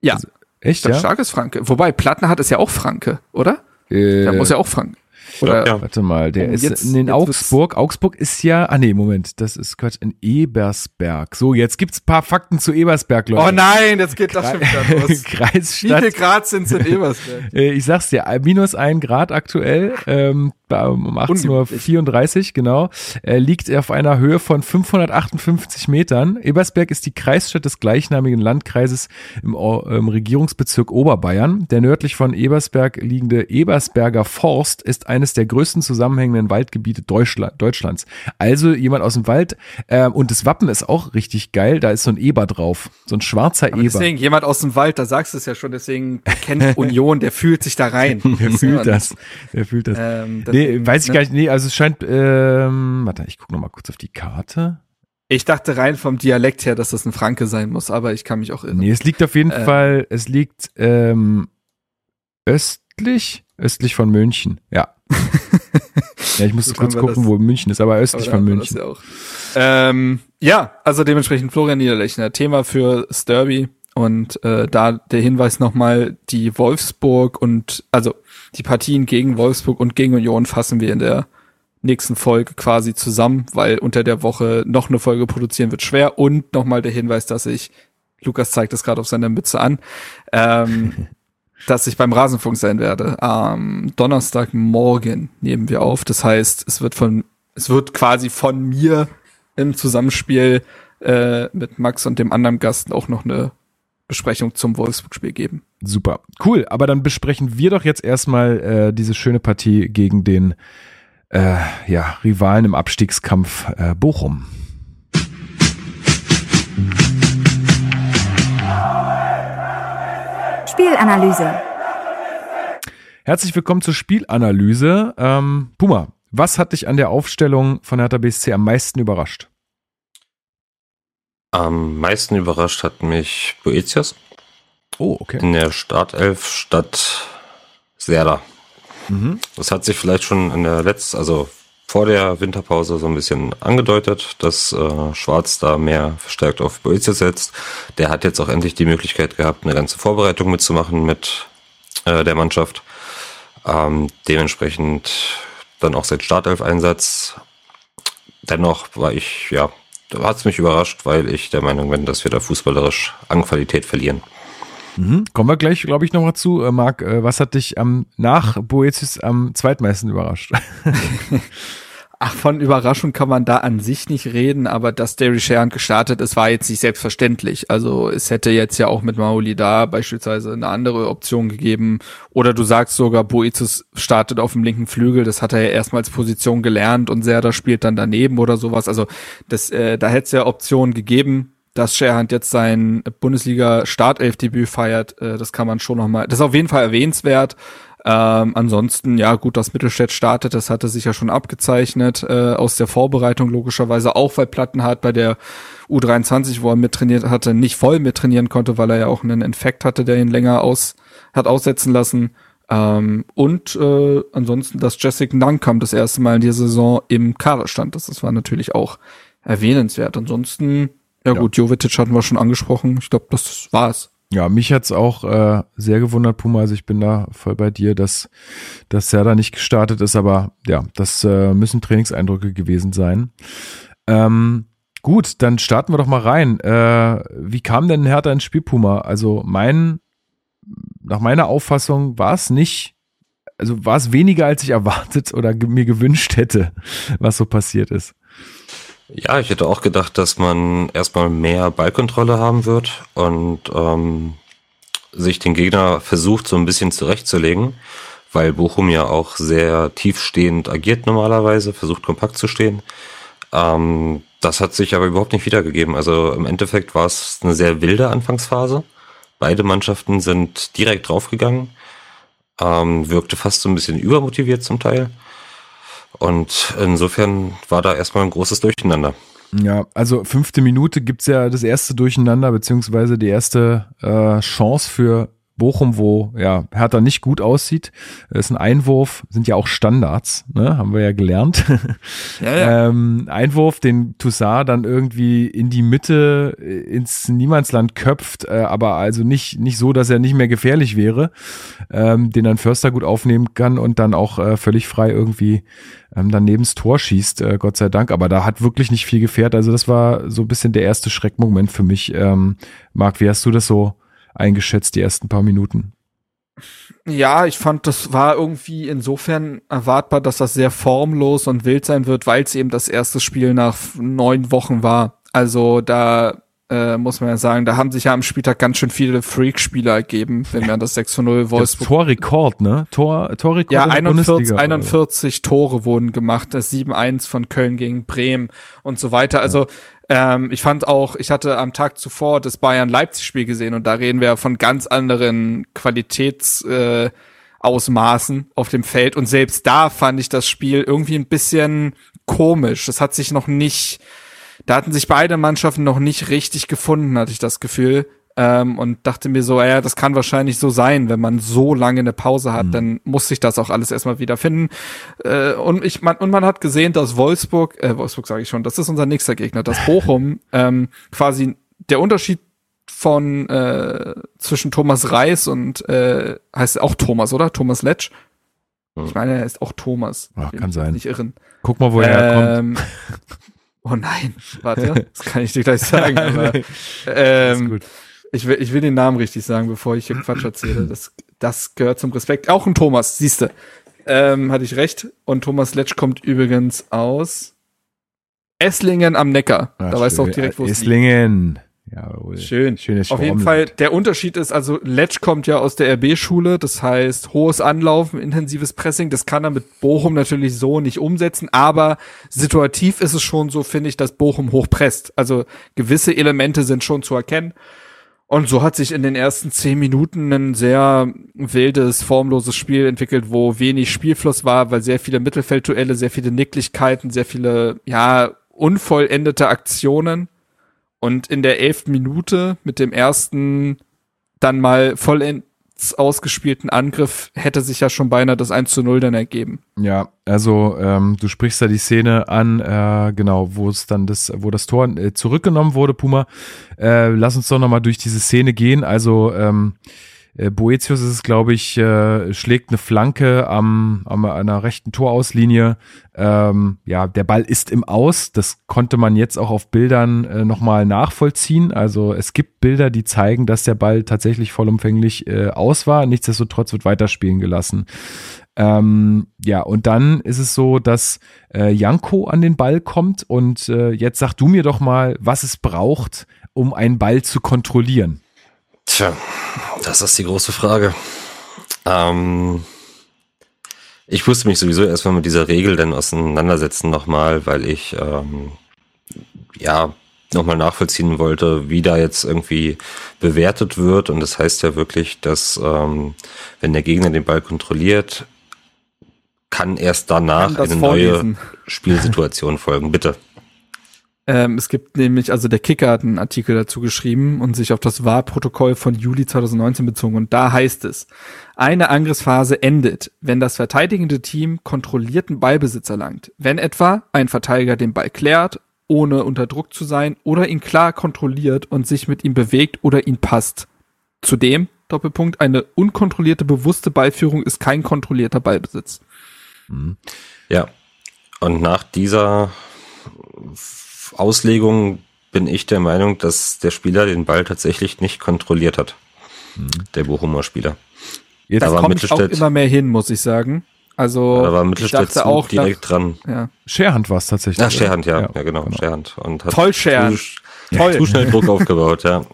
ja. Also, echt, ja? Stark ist Franke. Wobei, Plattner hat es ja auch Franke, oder? Äh, der muss ja auch Franke. Oder, ja. Warte mal, der ist jetzt, in Augsburg. Augsburg ist ja, ah nee, Moment, das ist Quatsch, in Ebersberg. So, jetzt gibt's paar Fakten zu Ebersberg, Leute. Oh nein, jetzt geht das schon wieder *laughs* los. Kreisstadt. Wie viel Grad sind's in Ebersberg? *laughs* Äh, ich sag's dir, minus ein Grad aktuell. Ähm, um 18.34 Uhr, genau, äh, liegt auf einer Höhe von 558 Metern. Ebersberg ist die Kreisstadt des gleichnamigen Landkreises im, im Regierungsbezirk Oberbayern. Der nördlich von Ebersberg liegende Ebersberger Forst ist eines der größten zusammenhängenden Waldgebiete Deutschland, Deutschlands. Also jemand aus dem Wald äh, und das Wappen ist auch richtig geil. Da ist so ein Eber drauf, so ein schwarzer Aber Eber. Deswegen jemand aus dem Wald, da sagst du es ja schon. Deswegen kennt *laughs* Union, der fühlt sich da rein. *laughs* der fühlt das. Der fühlt das. Ähm, das Nee, weiß ich ne? gar nicht. Nee, also es scheint, ähm, warte, ich gucke noch mal kurz auf die Karte. Ich dachte rein vom Dialekt her, dass das ein Franke sein muss, aber ich kann mich auch irren. Nee, es liegt auf jeden ähm. Fall, es liegt ähm, östlich, östlich von München, ja. Ja, ich musste kurz gucken, das, wo München ist, aber östlich von München. Ja, ähm, ja, also dementsprechend Florian Niederlechner, Thema für Sturby und äh, da der Hinweis nochmal, die Wolfsburg und also die Partien gegen Wolfsburg und gegen Union fassen wir in der nächsten Folge quasi zusammen, weil unter der Woche noch eine Folge produzieren wird schwer. Und nochmal der Hinweis, dass ich, Lukas zeigt das gerade auf seiner Mütze an, ähm, *laughs* dass ich beim Rasenfunk sein werde. Am Donnerstagmorgen nehmen wir auf. Das heißt, es wird von, es wird quasi von mir im Zusammenspiel äh, mit Max und dem anderen Gast auch noch eine Besprechung zum Wolfsburg-Spiel geben. Super, cool. Aber dann besprechen wir doch jetzt erstmal äh, diese schöne Partie gegen den äh, ja, Rivalen im Abstiegskampf äh, Bochum. Spielanalyse. Herzlich willkommen zur Spielanalyse. Ähm, Puma, was hat dich an der Aufstellung von Hertha BSC am meisten überrascht? Am meisten überrascht hat mich Boetius. Oh, okay. In der Startelf statt Serda. Mhm. Das hat sich vielleicht schon in der letzten, also vor der Winterpause so ein bisschen angedeutet, dass äh, Schwarz da mehr verstärkt auf Boetius setzt. Der hat jetzt auch endlich die Möglichkeit gehabt, eine ganze Vorbereitung mitzumachen mit äh, der Mannschaft. Ähm, dementsprechend dann auch sein Startelf-Einsatz. Dennoch war ich ja da hat es mich überrascht, weil ich der Meinung bin, dass wir da fußballerisch an Qualität verlieren. Mhm. Kommen wir gleich, glaube ich, nochmal zu. Äh, Marc, äh, was hat dich am, nach Boetius am zweitmeisten überrascht? *laughs* Ach, von Überraschung kann man da an sich nicht reden, aber dass Derry Sharon gestartet ist, war jetzt nicht selbstverständlich. Also es hätte jetzt ja auch mit Mauli da beispielsweise eine andere Option gegeben. Oder du sagst sogar, Boetius startet auf dem linken Flügel, das hat er ja erstmals Position gelernt und Serda spielt dann daneben oder sowas. Also das, äh, da hätte es ja Optionen gegeben. Dass Scherhand jetzt sein Bundesliga-Startelf-Debüt feiert, äh, das kann man schon nochmal, das ist auf jeden Fall erwähnenswert. Ähm, ansonsten, ja gut, dass Mittelstädt startet, das hatte sich ja schon abgezeichnet äh, aus der Vorbereitung logischerweise, auch weil Plattenhardt bei der U23, wo er mittrainiert hatte, nicht voll mittrainieren konnte, weil er ja auch einen Infekt hatte, der ihn länger aus hat aussetzen lassen. Ähm, und äh, ansonsten, dass Jessica Nankam das erste Mal in dieser Saison im Kader stand. Das, das war natürlich auch erwähnenswert. Ansonsten, ja, ja. gut, Jovetic hatten wir schon angesprochen. Ich glaube, das war's. Ja, mich hat's auch äh, sehr gewundert, Puma. Also ich bin da voll bei dir, dass, dass Serda nicht gestartet ist, aber ja, das äh, müssen Trainingseindrücke gewesen sein. Ähm, gut, dann starten wir doch mal rein. Äh, wie kam denn Hertha ins Spiel, Puma? Also mein nach meiner Auffassung war es nicht, also war es weniger, als ich erwartet oder mir gewünscht hätte, was so passiert ist. Ja, ich hätte auch gedacht, dass man erstmal mehr Ballkontrolle haben wird und ähm, sich den Gegner versucht, so ein bisschen zurechtzulegen, weil Bochum ja auch sehr tiefstehend agiert normalerweise, versucht kompakt zu stehen. Ähm, das hat sich aber überhaupt nicht wiedergegeben. Also im Endeffekt war es eine sehr wilde Anfangsphase. Beide Mannschaften sind direkt draufgegangen. Ähm, wirkte fast so ein bisschen übermotiviert zum Teil. Und insofern war da erstmal ein großes Durcheinander. Ja, also fünfte Minute gibt's ja das erste Durcheinander, beziehungsweise die erste äh, Chance für Bochum, wo ja Hertha nicht gut aussieht, ist ein Einwurf, sind ja auch Standards, ne? haben wir ja gelernt. *laughs* Ja, ja. ähm, Einwurf, den Toussaint dann irgendwie in die Mitte äh, ins Niemandsland köpft, äh, aber also nicht nicht so, dass er nicht mehr gefährlich wäre, ähm, den dann Förster gut aufnehmen kann und dann auch äh, völlig frei irgendwie ähm, dann nebens Tor schießt, äh, Gott sei Dank. Aber da hat wirklich nicht viel gefährt. Also das war so ein bisschen der erste Schreckmoment für mich. Ähm, Marc, wie hast du das so eingeschätzt, die ersten paar Minuten. Ja, ich fand, das war irgendwie insofern erwartbar, dass das sehr formlos und wild sein wird, weil es eben das erste Spiel nach neun Wochen war. Also da äh, muss man ja sagen, da haben sich ja am Spieltag ganz schön viele Freak-Spieler ergeben, wenn man das 6 zu 0 Wolfsburg. Torrekord, ne? Tor, Torrekord. Ja, 41, 41 Tore wurden gemacht, das 7-1 von Köln gegen Bremen und so weiter. Also ähm, ich fand auch, ich hatte am Tag zuvor das Bayern-Leipzig-Spiel gesehen und da reden wir von ganz anderen Qualitätsausmaßen äh, auf dem Feld und selbst da fand ich das Spiel irgendwie ein bisschen komisch. Das hat sich noch nicht, da hatten sich beide Mannschaften noch nicht richtig gefunden, hatte ich das Gefühl ähm, und dachte mir so, ja, das kann wahrscheinlich so sein, wenn man so lange eine Pause hat, mhm. dann muss sich das auch alles erstmal wieder finden. Äh, und ich man, und man hat gesehen, dass Wolfsburg, äh, Wolfsburg sage ich schon, das ist unser nächster Gegner, dass Bochum *laughs* ähm, quasi der Unterschied von äh, zwischen Thomas Reis und äh, heißt auch Thomas, oder? Thomas Letsch. Ich meine, er ist auch Thomas. Ach, kann sein. Nicht irren. Guck mal, wo er ähm, herkommt. *laughs* Oh nein, warte, *laughs* das kann ich dir gleich sagen. *laughs* aber, ähm, ich will, ich will den Namen richtig sagen, bevor ich hier Quatsch erzähle. Das, das gehört zum Respekt. Auch ein Thomas, siehste. Ähm, hatte ich recht. Und Thomas Letsch kommt übrigens aus Esslingen am Neckar. Ach, da weißt du auch direkt, wo es liegt. Esslingen. Jawohl. Schön. Schönes Auf jeden Fall, der Unterschied ist also, Letsch kommt ja aus der RB-Schule, das heißt hohes Anlaufen, intensives Pressing, das kann er mit Bochum natürlich so nicht umsetzen, aber situativ ist es schon so, finde ich, dass Bochum hochpresst. Also gewisse Elemente sind schon zu erkennen. Und so hat sich in den ersten zehn Minuten ein sehr wildes, formloses Spiel entwickelt, wo wenig Spielfluss war, weil sehr viele Mittelfeldduelle, sehr viele Nicklichkeiten, sehr viele, ja, unvollendete Aktionen. Und in der elften Minute mit dem ersten dann mal vollend ausgespielten Angriff hätte sich ja schon beinahe das 1 zu 0 dann ergeben. Ja, also ähm, du sprichst da die Szene an, äh, genau, wo es dann das, wo das Tor äh, zurückgenommen wurde, Puma. Äh, lass uns doch nochmal durch diese Szene gehen. Also ähm, äh, Boetius ist es, glaube ich, äh, schlägt eine Flanke am, am einer rechten Torauslinie. Ähm, ja, der Ball ist im Aus. Das konnte man jetzt auch auf Bildern äh, nochmal nachvollziehen. Also es gibt Bilder, die zeigen, dass der Ball tatsächlich vollumfänglich äh, aus war. Nichtsdestotrotz wird weiterspielen gelassen. Ähm, ja, und dann ist es so, dass äh, Janko an den Ball kommt und äh, jetzt sag du mir doch mal, was es braucht, um einen Ball zu kontrollieren. Tja, das ist die große Frage. Ähm, ich musste mich sowieso erstmal mit dieser Regel dann auseinandersetzen nochmal, weil ich ähm, ja nochmal nachvollziehen wollte, wie da jetzt irgendwie bewertet wird. Und das heißt ja wirklich, dass ähm, wenn der Gegner den Ball kontrolliert, kann erst danach Kann eine vorlesen. neue Spielsituation folgen. Bitte. Ähm, es gibt nämlich, also der Kicker hat einen Artikel dazu geschrieben und sich auf das VAR-Protokoll von Juli 2019 bezogen. Und da heißt es, eine Angriffsphase endet, wenn das verteidigende Team kontrollierten Ballbesitz erlangt. Wenn etwa ein Verteidiger den Ball klärt, ohne unter Druck zu sein, oder ihn klar kontrolliert und sich mit ihm bewegt oder ihn passt. Zudem, Doppelpunkt, eine unkontrollierte bewusste Ballführung ist kein kontrollierter Ballbesitz. Ja. Und nach dieser Auslegung bin ich der Meinung, dass der Spieler den Ball tatsächlich nicht kontrolliert hat. Der Bochumer Spieler. Jetzt, Da Aber komme ich auch immer mehr hin, muss ich sagen. Also, Da war Mittelstädt zu auch, direkt dran. nach, ja. Scherhand war es tatsächlich. Ach, Scherhand, ja. ja. Ja, genau, genau. Scherhand. Und hat Toll, Scherhand. Zu, Toll. zu schnell Druck aufgebaut, ja.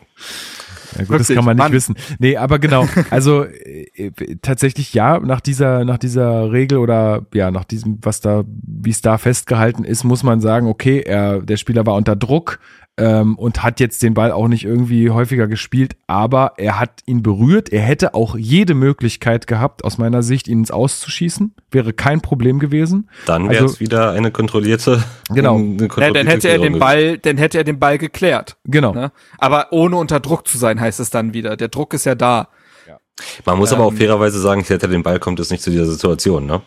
Ja, gut, das kann man nicht Mann. wissen. Nee, aber genau. Also äh, äh, tatsächlich ja, nach dieser nach dieser Regel oder ja, nach diesem was da wie es da festgehalten ist, muss man sagen, okay, er der Spieler war unter Druck ähm, und hat jetzt den Ball auch nicht irgendwie häufiger gespielt, aber er hat ihn berührt. Er hätte auch jede Möglichkeit gehabt, aus meiner Sicht, ihn ins Auszuschießen. Wäre kein Problem gewesen. Dann wäre es Also- wieder eine kontrollierte. Genau. eine Ja, kontrollierte dann hätte er Klärung den Ball, dann hätte er den Ball geklärt. Genau. Ne? Aber ohne unter Druck zu sein, heißt es dann wieder. Der Druck ist ja da. gewesen. Man muss aber auch Ähm, fairerweise sagen, hätte er den Ball, kommt es nicht zu dieser Situation, ne?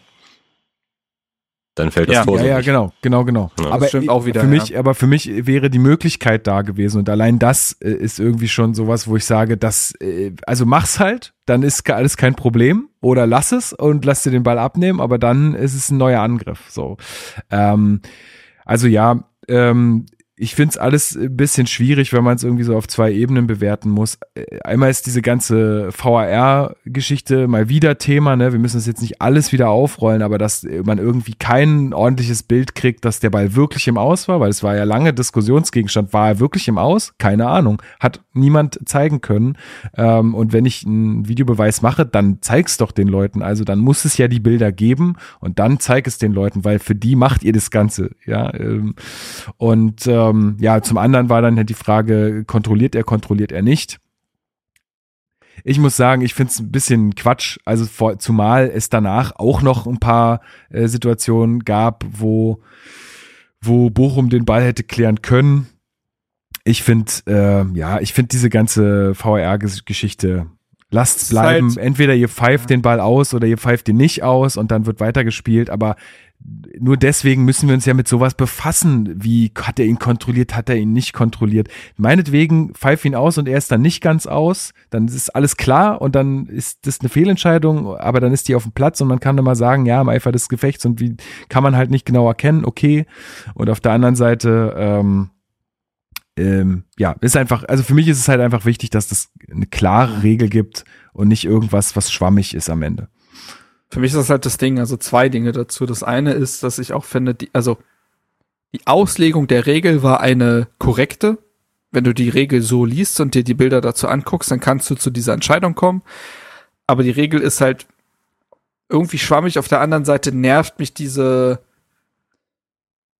Dann fällt das Ja. Tor Ja, ja, nicht. genau, genau, genau. Ja, aber stimmt auch wieder, für ja. mich, aber für mich wäre die Möglichkeit da gewesen und allein das äh, ist irgendwie schon sowas, wo ich sage, das, äh, also mach's halt, dann ist alles kein Problem oder lass es und lass dir den Ball abnehmen, aber dann ist es ein neuer Angriff. So, ähm, also ja, ähm, ich find's alles ein bisschen schwierig, wenn man es irgendwie so auf zwei Ebenen bewerten muss. Äh, Einmal ist diese ganze VAR-Geschichte mal wieder Thema, ne? Wir müssen das jetzt nicht alles wieder aufrollen, aber dass äh, man irgendwie kein ordentliches Bild kriegt, dass der Ball wirklich im Aus war, weil es war ja lange Diskussionsgegenstand, war er wirklich im Aus? Keine Ahnung. Hat niemand zeigen können. Ähm, und wenn ich einen Videobeweis mache, dann zeig's doch den Leuten. Also dann muss es ja die Bilder geben und dann zeig es den Leuten, weil für die macht ihr das Ganze, ja. Ähm, und ähm, ja, zum anderen war dann halt die Frage, kontrolliert er, kontrolliert er nicht? Ich muss sagen, ich finde es ein bisschen Quatsch, also vor, zumal es danach auch noch ein paar äh, Situationen gab, wo, wo Bochum den Ball hätte klären können. Ich finde, äh, ja, ich finde diese ganze VAR-Geschichte, lasst bleiben. halt- Entweder ihr pfeift den Ball aus oder ihr pfeift ihn nicht aus und dann wird weitergespielt, aber nur deswegen müssen wir uns ja mit sowas befassen. Wie hat er ihn kontrolliert, hat er ihn nicht kontrolliert? Meinetwegen pfeif ihn aus und er ist dann nicht ganz aus, dann ist alles klar und dann ist das eine Fehlentscheidung, aber dann ist die auf dem Platz und man kann dann mal sagen, ja, im Eifer des Gefechts und wie kann man halt nicht genau erkennen, okay. Und auf der anderen Seite, ähm, ähm, ja, ist einfach, also für mich ist es halt einfach wichtig, dass das eine klare Regel gibt und nicht irgendwas, was schwammig ist am Ende. Für mich ist das halt das Ding, also zwei Dinge dazu. Das eine ist, dass ich auch finde, die, also die Auslegung der Regel war eine korrekte. Wenn du die Regel so liest und dir die Bilder dazu anguckst, dann kannst du zu dieser Entscheidung kommen. Aber die Regel ist halt irgendwie schwammig. Auf der anderen Seite nervt mich diese,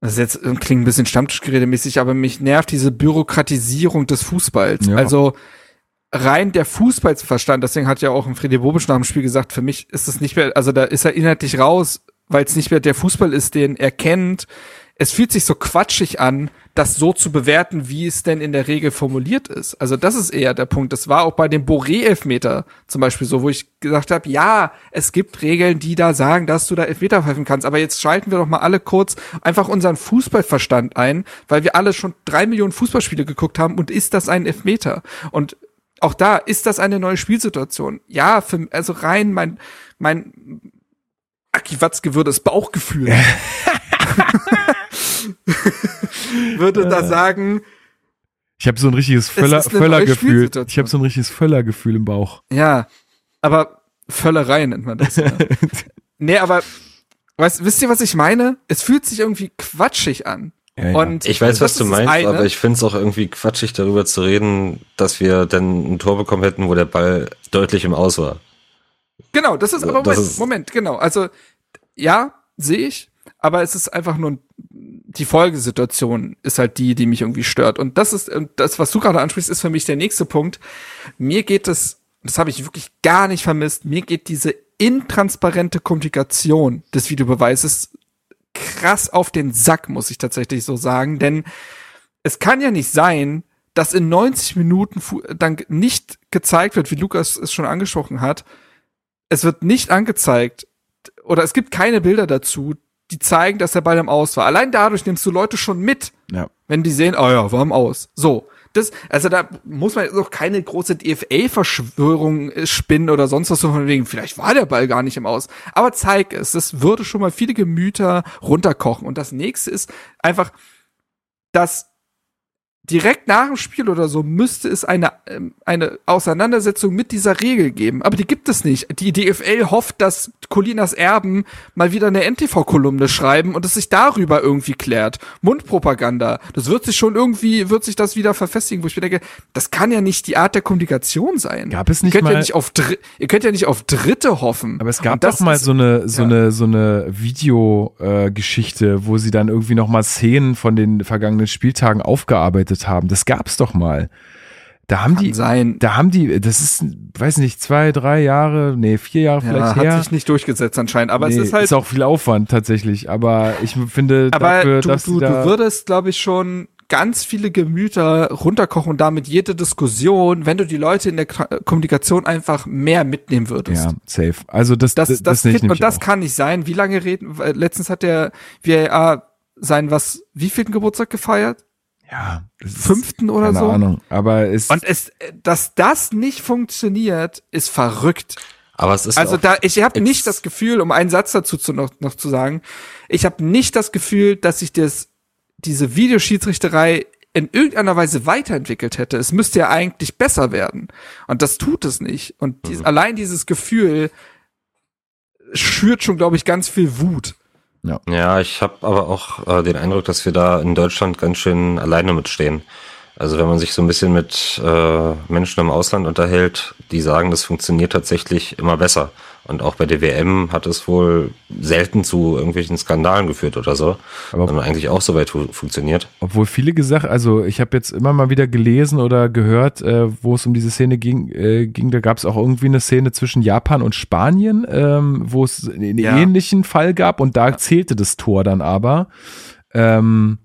das ist jetzt klingt ein bisschen Stammtischgeredemäßig, aber mich nervt diese Bürokratisierung des Fußballs. Ja. Also rein der Fußballsverstand, deswegen hat ja auch ein Freddy Bobisch nach dem Spiel gesagt, für mich ist es nicht mehr, also da ist er inhaltlich raus, weil es nicht mehr der Fußball ist, den er kennt. Es fühlt sich so quatschig an, das so zu bewerten, wie es denn in der Regel formuliert ist. Also das ist eher der Punkt. Das war auch bei dem Boré-Elfmeter zum Beispiel so, wo ich gesagt habe, ja, es gibt Regeln, die da sagen, dass du da Elfmeter pfeifen kannst. Aber jetzt schalten wir doch mal alle kurz einfach unseren Fußballverstand ein, weil wir alle schon drei Millionen Fußballspiele geguckt haben und ist das ein Elfmeter? Und auch da ist das eine neue Spielsituation. Ja, für, also rein mein, mein Aki Watzke würde das Bauchgefühl. *laughs* würde da sagen, Ich habe so ein richtiges Völler, Völlergefühl. Ich habe so ein richtiges Völlergefühl im Bauch. ja, aber Völlerei nennt man das. Ja. *laughs* nee, aber weißt, wisst ihr, was ich meine? Es fühlt sich irgendwie quatschig an. Ja, ja. Und Ich weiß, was du meinst, eine. aber ich finde es auch irgendwie quatschig, darüber zu reden, dass wir dann ein Tor bekommen hätten, wo der Ball deutlich im Aus war. Genau, das ist aber das Moment, ist- Moment, genau. Also ja, sehe ich, aber es ist einfach nur die Folgesituation ist halt die, die mich irgendwie stört. Und das ist, das, was du gerade ansprichst, ist für mich der nächste Punkt. Mir geht es, das habe ich wirklich gar nicht vermisst, mir geht diese intransparente Kommunikation des Videobeweises krass auf den Sack, muss ich tatsächlich so sagen. Denn es kann ja nicht sein, dass in 90 Minuten dann nicht gezeigt wird, wie Lukas es schon angesprochen hat. Es wird nicht angezeigt oder es gibt keine Bilder dazu, die zeigen, dass der Ball im Aus war. Allein dadurch nimmst du Leute schon mit, ja. wenn die sehen, oh ja, war im Aus. So. Das, also da muss man jetzt noch keine große DFA-Verschwörung äh, spinnen oder sonst was von wegen, vielleicht war der Ball gar nicht im Aus. Aber zeig es. Das würde schon mal viele Gemüter runterkochen. Und das nächste ist einfach, dass direkt nach dem Spiel oder so müsste es eine, ähm, eine Auseinandersetzung mit dieser Regel geben. Aber die gibt es nicht. Die DFL hofft, dass Colinas Erben mal wieder eine NTV-Kolumne schreiben und es sich darüber irgendwie klärt. Mundpropaganda. Das wird sich schon irgendwie, wird sich das wieder verfestigen, wo ich mir denke, das kann ja nicht die Art der Kommunikation sein. Gab es nicht ihr könnt mal, ja nicht auf Dr ihr könnt ja nicht auf Dritte hoffen. Aber es gab doch mal so eine, so ja. eine, so eine Videogeschichte, äh, wo sie dann irgendwie noch mal Szenen von den vergangenen Spieltagen aufgearbeitet gearbeitet haben. Das gab's doch mal. Da haben Kann die, sein. da haben die, das ist, weiß nicht, zwei, drei Jahre, nee, vier Jahre ja, vielleicht hat her. Hat sich nicht durchgesetzt anscheinend, aber nee, es ist halt. Ist auch viel Aufwand tatsächlich, aber ich finde, aber dafür, du, du, da du würdest, glaube ich, schon ganz viele Gemüter runterkochen und damit jede Diskussion, wenn du die Leute in der Kommunikation einfach mehr mitnehmen würdest. Ja, safe. Also das, das, das, das, das und das auch. kann nicht sein. Wie lange reden? Letztens hat der VAR sein was, wie viel Geburtstag gefeiert? Ja, fünften oder keine so. Ahnung, aber es und es, dass das nicht funktioniert, ist verrückt. Aber es ist also da ich habe nicht das Gefühl, um einen Satz dazu zu noch, noch zu sagen, ich habe nicht das Gefühl, dass sich das diese Videoschiedsrichterei in irgendeiner Weise weiterentwickelt hätte. Es müsste ja eigentlich besser werden und das tut es nicht. Und dies, mhm. allein dieses Gefühl schürt schon, glaube ich, ganz viel Wut. Ja, ja ich habe aber auch äh, den Eindruck, dass wir da in Deutschland ganz schön alleine mitstehen. Also wenn man sich so ein bisschen mit äh, Menschen im Ausland unterhält, die sagen, das funktioniert tatsächlich immer besser. Und auch bei der WM hat es wohl selten zu irgendwelchen Skandalen geführt oder so, aber sondern eigentlich auch soweit fu funktioniert. Obwohl viele gesagt, also ich habe jetzt immer mal wieder gelesen oder gehört, äh, wo es um diese Szene ging, äh, ging da gab es auch irgendwie eine Szene zwischen Japan und Spanien, ähm, wo es einen ja. ähnlichen Fall gab und da zählte das Tor dann aber. Ähm,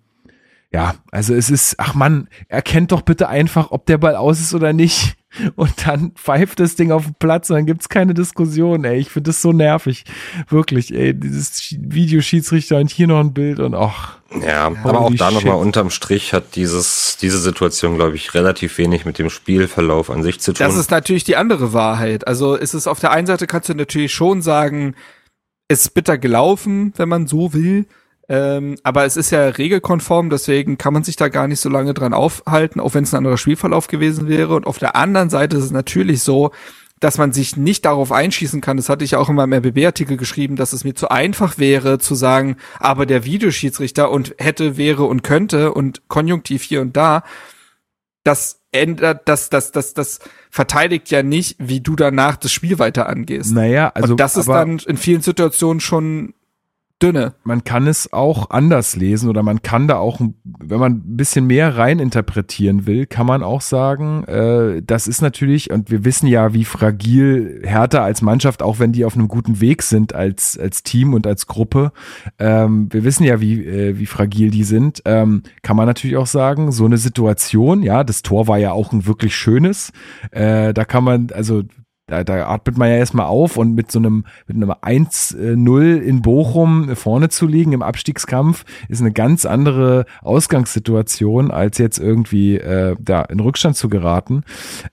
ja, also es ist, ach man, erkennt doch bitte einfach, ob der Ball aus ist oder nicht. Und dann pfeift das Ding auf den Platz und dann gibt's keine Diskussion, ey. Ich finde das so nervig. Wirklich, ey. Dieses Videoschiedsrichter und hier noch ein Bild und ach. Ja, aber auch da nochmal unterm Strich hat dieses, diese Situation, glaube ich, relativ wenig mit dem Spielverlauf an sich zu tun. Das ist natürlich die andere Wahrheit. Also ist es auf der einen Seite kannst du natürlich schon sagen, ist bitter gelaufen, wenn man so will. Ähm, aber es ist ja regelkonform, deswegen kann man sich da gar nicht so lange dran aufhalten, auch wenn es ein anderer Spielverlauf gewesen wäre. Und auf der anderen Seite ist es natürlich so, dass man sich nicht darauf einschießen kann. Das hatte ich auch in meinem RBB-Artikel geschrieben, dass es mir zu einfach wäre zu sagen, aber der Videoschiedsrichter und hätte, wäre und könnte und Konjunktiv hier und da. Das ändert, das, das, das, das verteidigt ja nicht, wie du danach das Spiel weiter angehst. Naja, also. Und das ist dann in vielen Situationen schon dünne. Man kann es auch anders lesen oder man kann da auch, wenn man ein bisschen mehr rein interpretieren will, kann man auch sagen, äh, das ist natürlich, und wir wissen ja, wie fragil Hertha als Mannschaft, auch wenn die auf einem guten Weg sind als, als Team und als Gruppe, ähm, wir wissen ja, wie, äh, wie fragil die sind, ähm, kann man natürlich auch sagen, so eine Situation, ja, das Tor war ja auch ein wirklich schönes, äh, da kann man, also da, da atmet man ja erstmal auf und mit so einem, mit einem 1-0 in Bochum vorne zu liegen im Abstiegskampf ist eine ganz andere Ausgangssituation, als jetzt irgendwie äh, da in Rückstand zu geraten.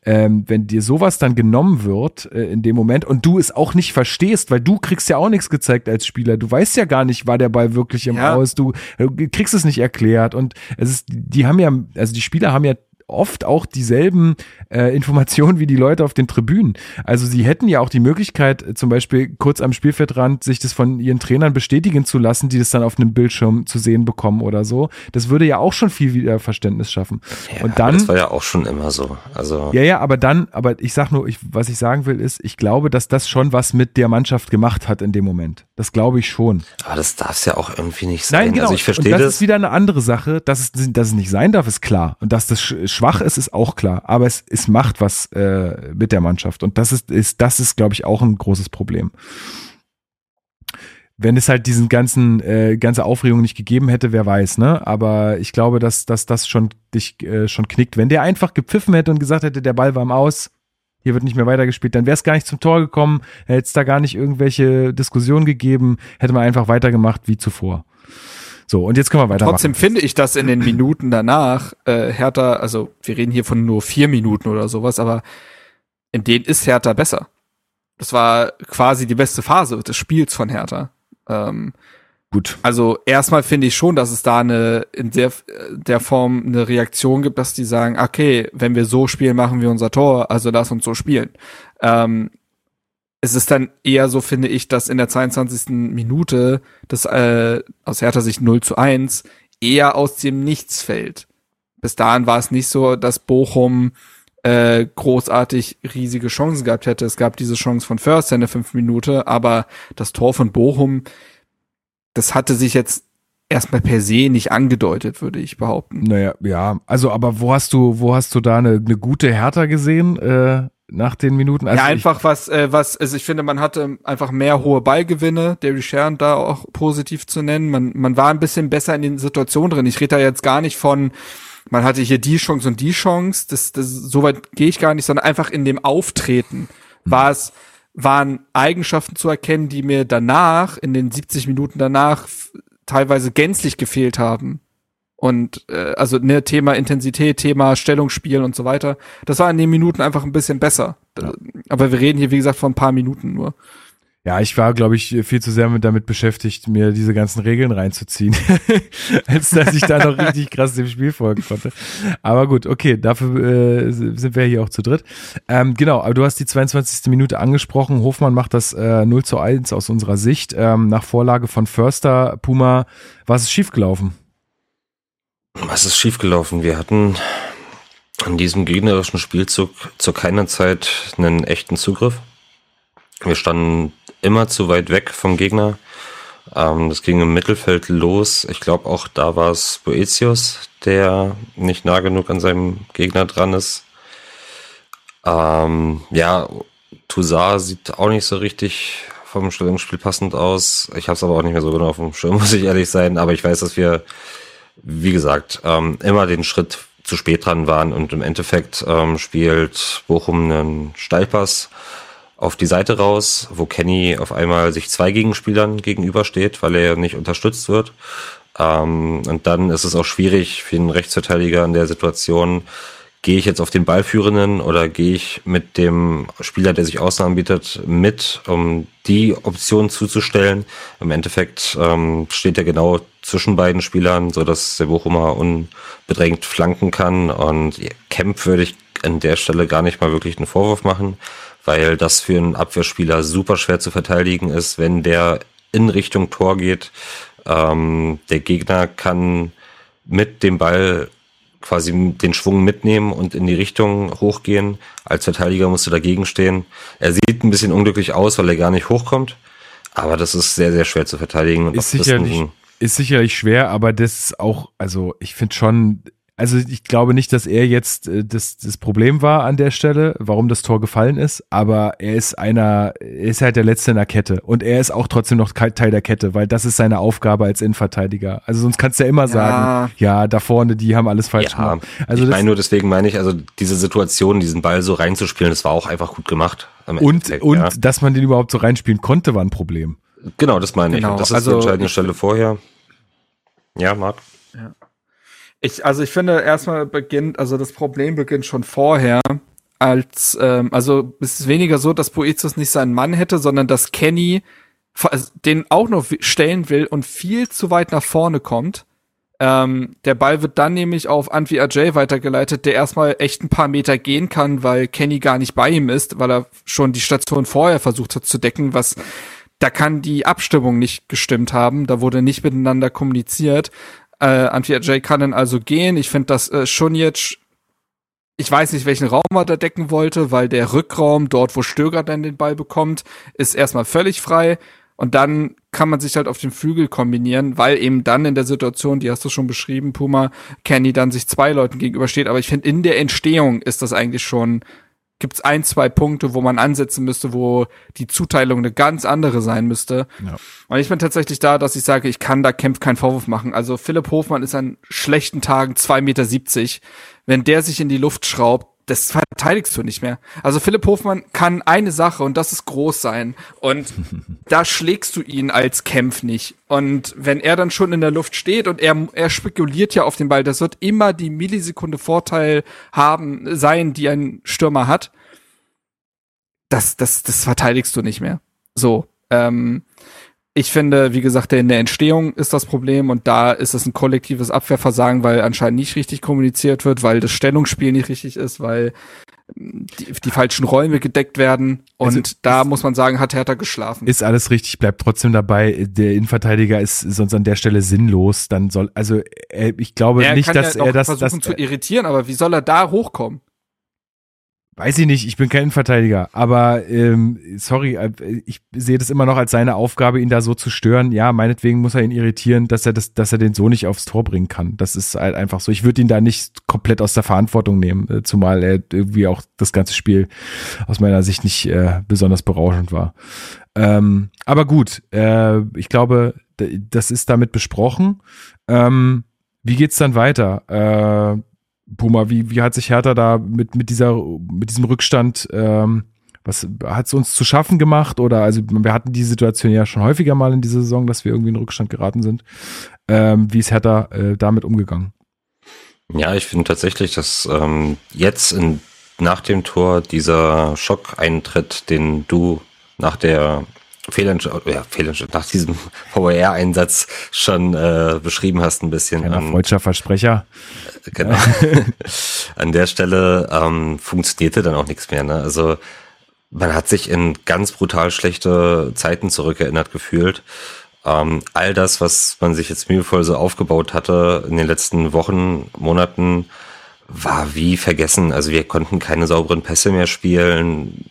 Ähm, wenn dir sowas dann genommen wird äh, in dem Moment und du es auch nicht verstehst, weil du kriegst ja auch nichts gezeigt als Spieler, du weißt ja gar nicht, war der Ball wirklich im ja. Aus, du, du kriegst es nicht erklärt und es ist, die haben ja, also die Spieler haben ja oft auch dieselben äh, Informationen wie die Leute auf den Tribünen. Also sie hätten ja auch die Möglichkeit, äh, zum Beispiel kurz am Spielfeldrand sich das von ihren Trainern bestätigen zu lassen, die das dann auf einem Bildschirm zu sehen bekommen oder so. Das würde ja auch schon viel wieder Verständnis schaffen. Ja, und dann, das war ja auch schon immer so. Also ja, ja, aber dann, aber ich sag nur, ich, was ich sagen will, ist, ich glaube, dass das schon was mit der Mannschaft gemacht hat in dem Moment. Das glaube ich schon. aber das darf es ja auch irgendwie nicht sein. Nein, genau. Also ich verstehe und das, das. ist wieder eine andere Sache. Dass es, dass es nicht sein darf, ist klar. Und dass das schwach ist, ist auch klar. Aber es, es macht was äh, mit der Mannschaft. Und das ist, ist das ist, glaube ich, auch ein großes Problem. Wenn es halt diesen ganzen äh, ganze Aufregung nicht gegeben hätte, wer weiß, ne? Aber ich glaube, dass, dass das schon dich äh, schon knickt. Wenn der einfach gepfiffen hätte und gesagt hätte, der Ball war im Aus, hier wird nicht mehr weitergespielt, dann wäre es gar nicht zum Tor gekommen, hätte es da gar nicht irgendwelche Diskussionen gegeben, hätte man einfach weitergemacht wie zuvor. So, und jetzt können wir weitermachen. Trotzdem finde ich, dass in den Minuten danach äh, Hertha, also wir reden hier von nur vier Minuten oder sowas, aber in denen ist Hertha besser. Das war quasi die beste Phase des Spiels von Hertha. Ähm, Gut. also erstmal finde ich schon, dass es da eine in der, der Form eine Reaktion gibt, dass die sagen, okay, wenn wir so spielen, machen wir unser Tor, also lass uns so spielen. Ähm, es ist dann eher so, finde ich, dass in der 22. Minute das äh, aus Hertha Sicht 0 zu 1 eher aus dem Nichts fällt. Bis dahin war es nicht so, dass Bochum äh, großartig riesige Chancen gehabt hätte. Es gab diese Chance von Förster in der fünften Minute, aber das Tor von Bochum, das hatte sich jetzt erstmal per se nicht angedeutet, würde ich behaupten. Naja, ja, also aber wo hast du, wo hast du da eine, eine gute Hertha gesehen äh, nach den Minuten? Also ja, einfach was, äh, was, also ich finde, man hatte einfach mehr hohe Ballgewinne, Derry Sharon da auch positiv zu nennen. Man, man war ein bisschen besser in den Situationen drin. Ich rede da jetzt gar nicht von, man hatte hier die Chance und die Chance, das, das so weit gehe ich gar nicht, sondern einfach in dem Auftreten war es, waren Eigenschaften zu erkennen, die mir danach, in den 70 Minuten danach, teilweise gänzlich gefehlt haben. Und äh, also ne, Thema Intensität, Thema Stellungsspiel und so weiter. Das war in den Minuten einfach ein bisschen besser. Ja. Aber wir reden hier, wie gesagt, von ein paar Minuten nur. Ja, ich war, glaube ich, viel zu sehr mit, damit beschäftigt, mir diese ganzen Regeln reinzuziehen, *laughs* als dass ich da noch *laughs* richtig krass dem Spiel folgen konnte. Aber gut, okay, dafür äh, sind wir hier auch zu dritt. Ähm, genau, aber du hast die 22. Minute angesprochen. Hofmann macht das äh, 0 zu 1 aus unserer Sicht. Ähm, nach Vorlage von Förster, Puma, was ist schiefgelaufen? Was ist schiefgelaufen? Wir hatten an diesem gegnerischen Spielzug zu keiner Zeit einen echten Zugriff. Wir standen immer zu weit weg vom Gegner. Ähm, das ging im Mittelfeld los. Ich glaube auch da war es Boetius, der nicht nah genug an seinem Gegner dran ist. Ähm, ja, Toussaint sieht auch nicht so richtig vom Stellungsspiel passend aus. Ich habe es aber auch nicht mehr so genau auf dem Schirm, *laughs* muss ich ehrlich sein. Aber ich weiß, dass wir wie gesagt, ähm, immer den Schritt zu spät dran waren und im Endeffekt ähm, spielt Bochum einen Steilpass auf die Seite raus, wo Kenny auf einmal sich zwei Gegenspielern gegenübersteht, weil er nicht unterstützt wird. Ähm, und dann ist es auch schwierig für einen Rechtsverteidiger in der Situation, gehe ich jetzt auf den Ballführenden oder gehe ich mit dem Spieler, der sich außen anbietet, mit, um die Option zuzustellen. Im Endeffekt ähm, steht er genau zwischen beiden Spielern, so dass der Bochumer unbedrängt flanken kann. Und Kemp würde ich an der Stelle gar nicht mal wirklich einen Vorwurf machen, weil das für einen Abwehrspieler super schwer zu verteidigen ist, wenn der in Richtung Tor geht. Ähm, der Gegner kann mit dem Ball quasi den Schwung mitnehmen und in die Richtung hochgehen. Als Verteidiger musst du dagegen stehen. Er sieht ein bisschen unglücklich aus, weil er gar nicht hochkommt. Aber das ist sehr, sehr schwer zu verteidigen. Und Ist sicherlich, ist sicherlich schwer, aber das ist auch, also ich finde schon, also ich glaube nicht, dass er jetzt äh, das, das Problem war an der Stelle, warum das Tor gefallen ist, aber er ist einer, er ist halt der Letzte in der Kette und er ist auch trotzdem noch Teil der Kette, weil das ist seine Aufgabe als Innenverteidiger. Also sonst kannst du ja immer sagen, ja, da vorne, die haben alles falsch Ja, gemacht. Also ich das, meine nur, deswegen meine ich, also diese Situation, diesen Ball so reinzuspielen, das war auch einfach gut gemacht. am und, Endeffekt, und ja. dass man den überhaupt so reinspielen konnte, war ein Problem. Genau, das meine ich. Genau, Und das ist also die entscheidende ich- Stelle vorher. Ja, Marc. Ich, also ich finde erstmal beginnt, also das Problem beginnt schon vorher, als, ähm, also es ist weniger so, dass Boetius nicht seinen Mann hätte, sondern dass Kenny also den auch noch stellen will und viel zu weit nach vorne kommt, Ähm, der Ball wird dann nämlich auf Antwi Ajay weitergeleitet, der erstmal echt ein paar Meter gehen kann, weil Kenny gar nicht bei ihm ist, weil er schon die Station vorher versucht hat zu decken, was da kann die Abstimmung nicht gestimmt haben, da wurde nicht miteinander kommuniziert. Äh, Antwi Ajay kann dann also gehen. Ich finde, dass äh, Schunjic ich weiß nicht, welchen Raum er da decken wollte, weil der Rückraum, dort wo Stöger dann den Ball bekommt, ist erstmal völlig frei. Und dann kann man sich halt auf den Flügel kombinieren, weil eben dann in der Situation, die hast du schon beschrieben, Puma, Kenny dann sich zwei Leuten gegenübersteht. Aber ich finde, in der Entstehung ist das eigentlich schon gibt es ein, zwei Punkte, wo man ansetzen müsste, wo die Zuteilung eine ganz andere sein müsste. Ja. Und ich bin tatsächlich da, dass ich sage, ich kann da Kempf keinen Vorwurf machen. Also Philipp Hofmann ist an schlechten Tagen zwei Meter. siebzig. Wenn der sich in die Luft schraubt, das verteidigst du nicht mehr. Also Philipp Hofmann kann eine Sache und das ist groß sein. Und *laughs* da schlägst du ihn als Kämpf nicht. Und wenn er dann schon in der Luft steht und er, er spekuliert ja auf den Ball, das wird immer die Millisekunde Vorteil haben, sein, die ein Stürmer hat. Das, das, das verteidigst du nicht mehr. So. Ähm, ich finde, wie gesagt, in der Entstehung ist das Problem und da ist es ein kollektives Abwehrversagen, weil anscheinend nicht richtig kommuniziert wird, weil das Stellungsspiel nicht richtig ist, weil die, die falschen Räume gedeckt werden und also, da muss man sagen, hat Hertha geschlafen. Ist alles richtig, bleibt trotzdem dabei. Der Innenverteidiger ist sonst an der Stelle sinnlos. Dann soll also äh, ich glaube er nicht, dass ja er das versuchen das, zu irritieren, aber wie soll er da hochkommen? Weiß ich nicht, ich bin kein Verteidiger, aber ähm, sorry, äh, ich sehe das immer noch als seine Aufgabe, ihn da so zu stören. Ja, meinetwegen muss er ihn irritieren, dass er das, dass er den so nicht aufs Tor bringen kann. Das ist halt einfach so. Ich würde ihn da nicht komplett aus der Verantwortung nehmen, äh, zumal er irgendwie auch das ganze Spiel aus meiner Sicht nicht äh, besonders berauschend war. Ähm, aber gut, äh, ich glaube, das ist damit besprochen. Ähm, wie geht's dann weiter? Äh, Puma, wie, wie hat sich Hertha da mit, mit dieser, mit diesem Rückstand, ähm, was hat es uns zu schaffen gemacht? Oder also wir hatten die Situation ja schon häufiger mal in dieser Saison, dass wir irgendwie in Rückstand geraten sind. Ähm, wie ist Hertha äh, damit umgegangen? Ja, ich finde tatsächlich, dass ähm, jetzt in, nach dem Tor dieser Schock eintritt, den du nach der Fehlentscheidung, ja, Fehlentscheidung, nach diesem *laughs* VR-Einsatz schon äh, beschrieben hast ein bisschen. Ein freudscher Versprecher. Äh, genau. *laughs* an der Stelle ähm, funktionierte dann auch nichts mehr. Ne? Also man hat sich in ganz brutal schlechte Zeiten zurückerinnert gefühlt. Ähm, all das, was man sich jetzt mühevoll so aufgebaut hatte in den letzten Wochen, Monaten, war wie vergessen. Also wir konnten keine sauberen Pässe mehr spielen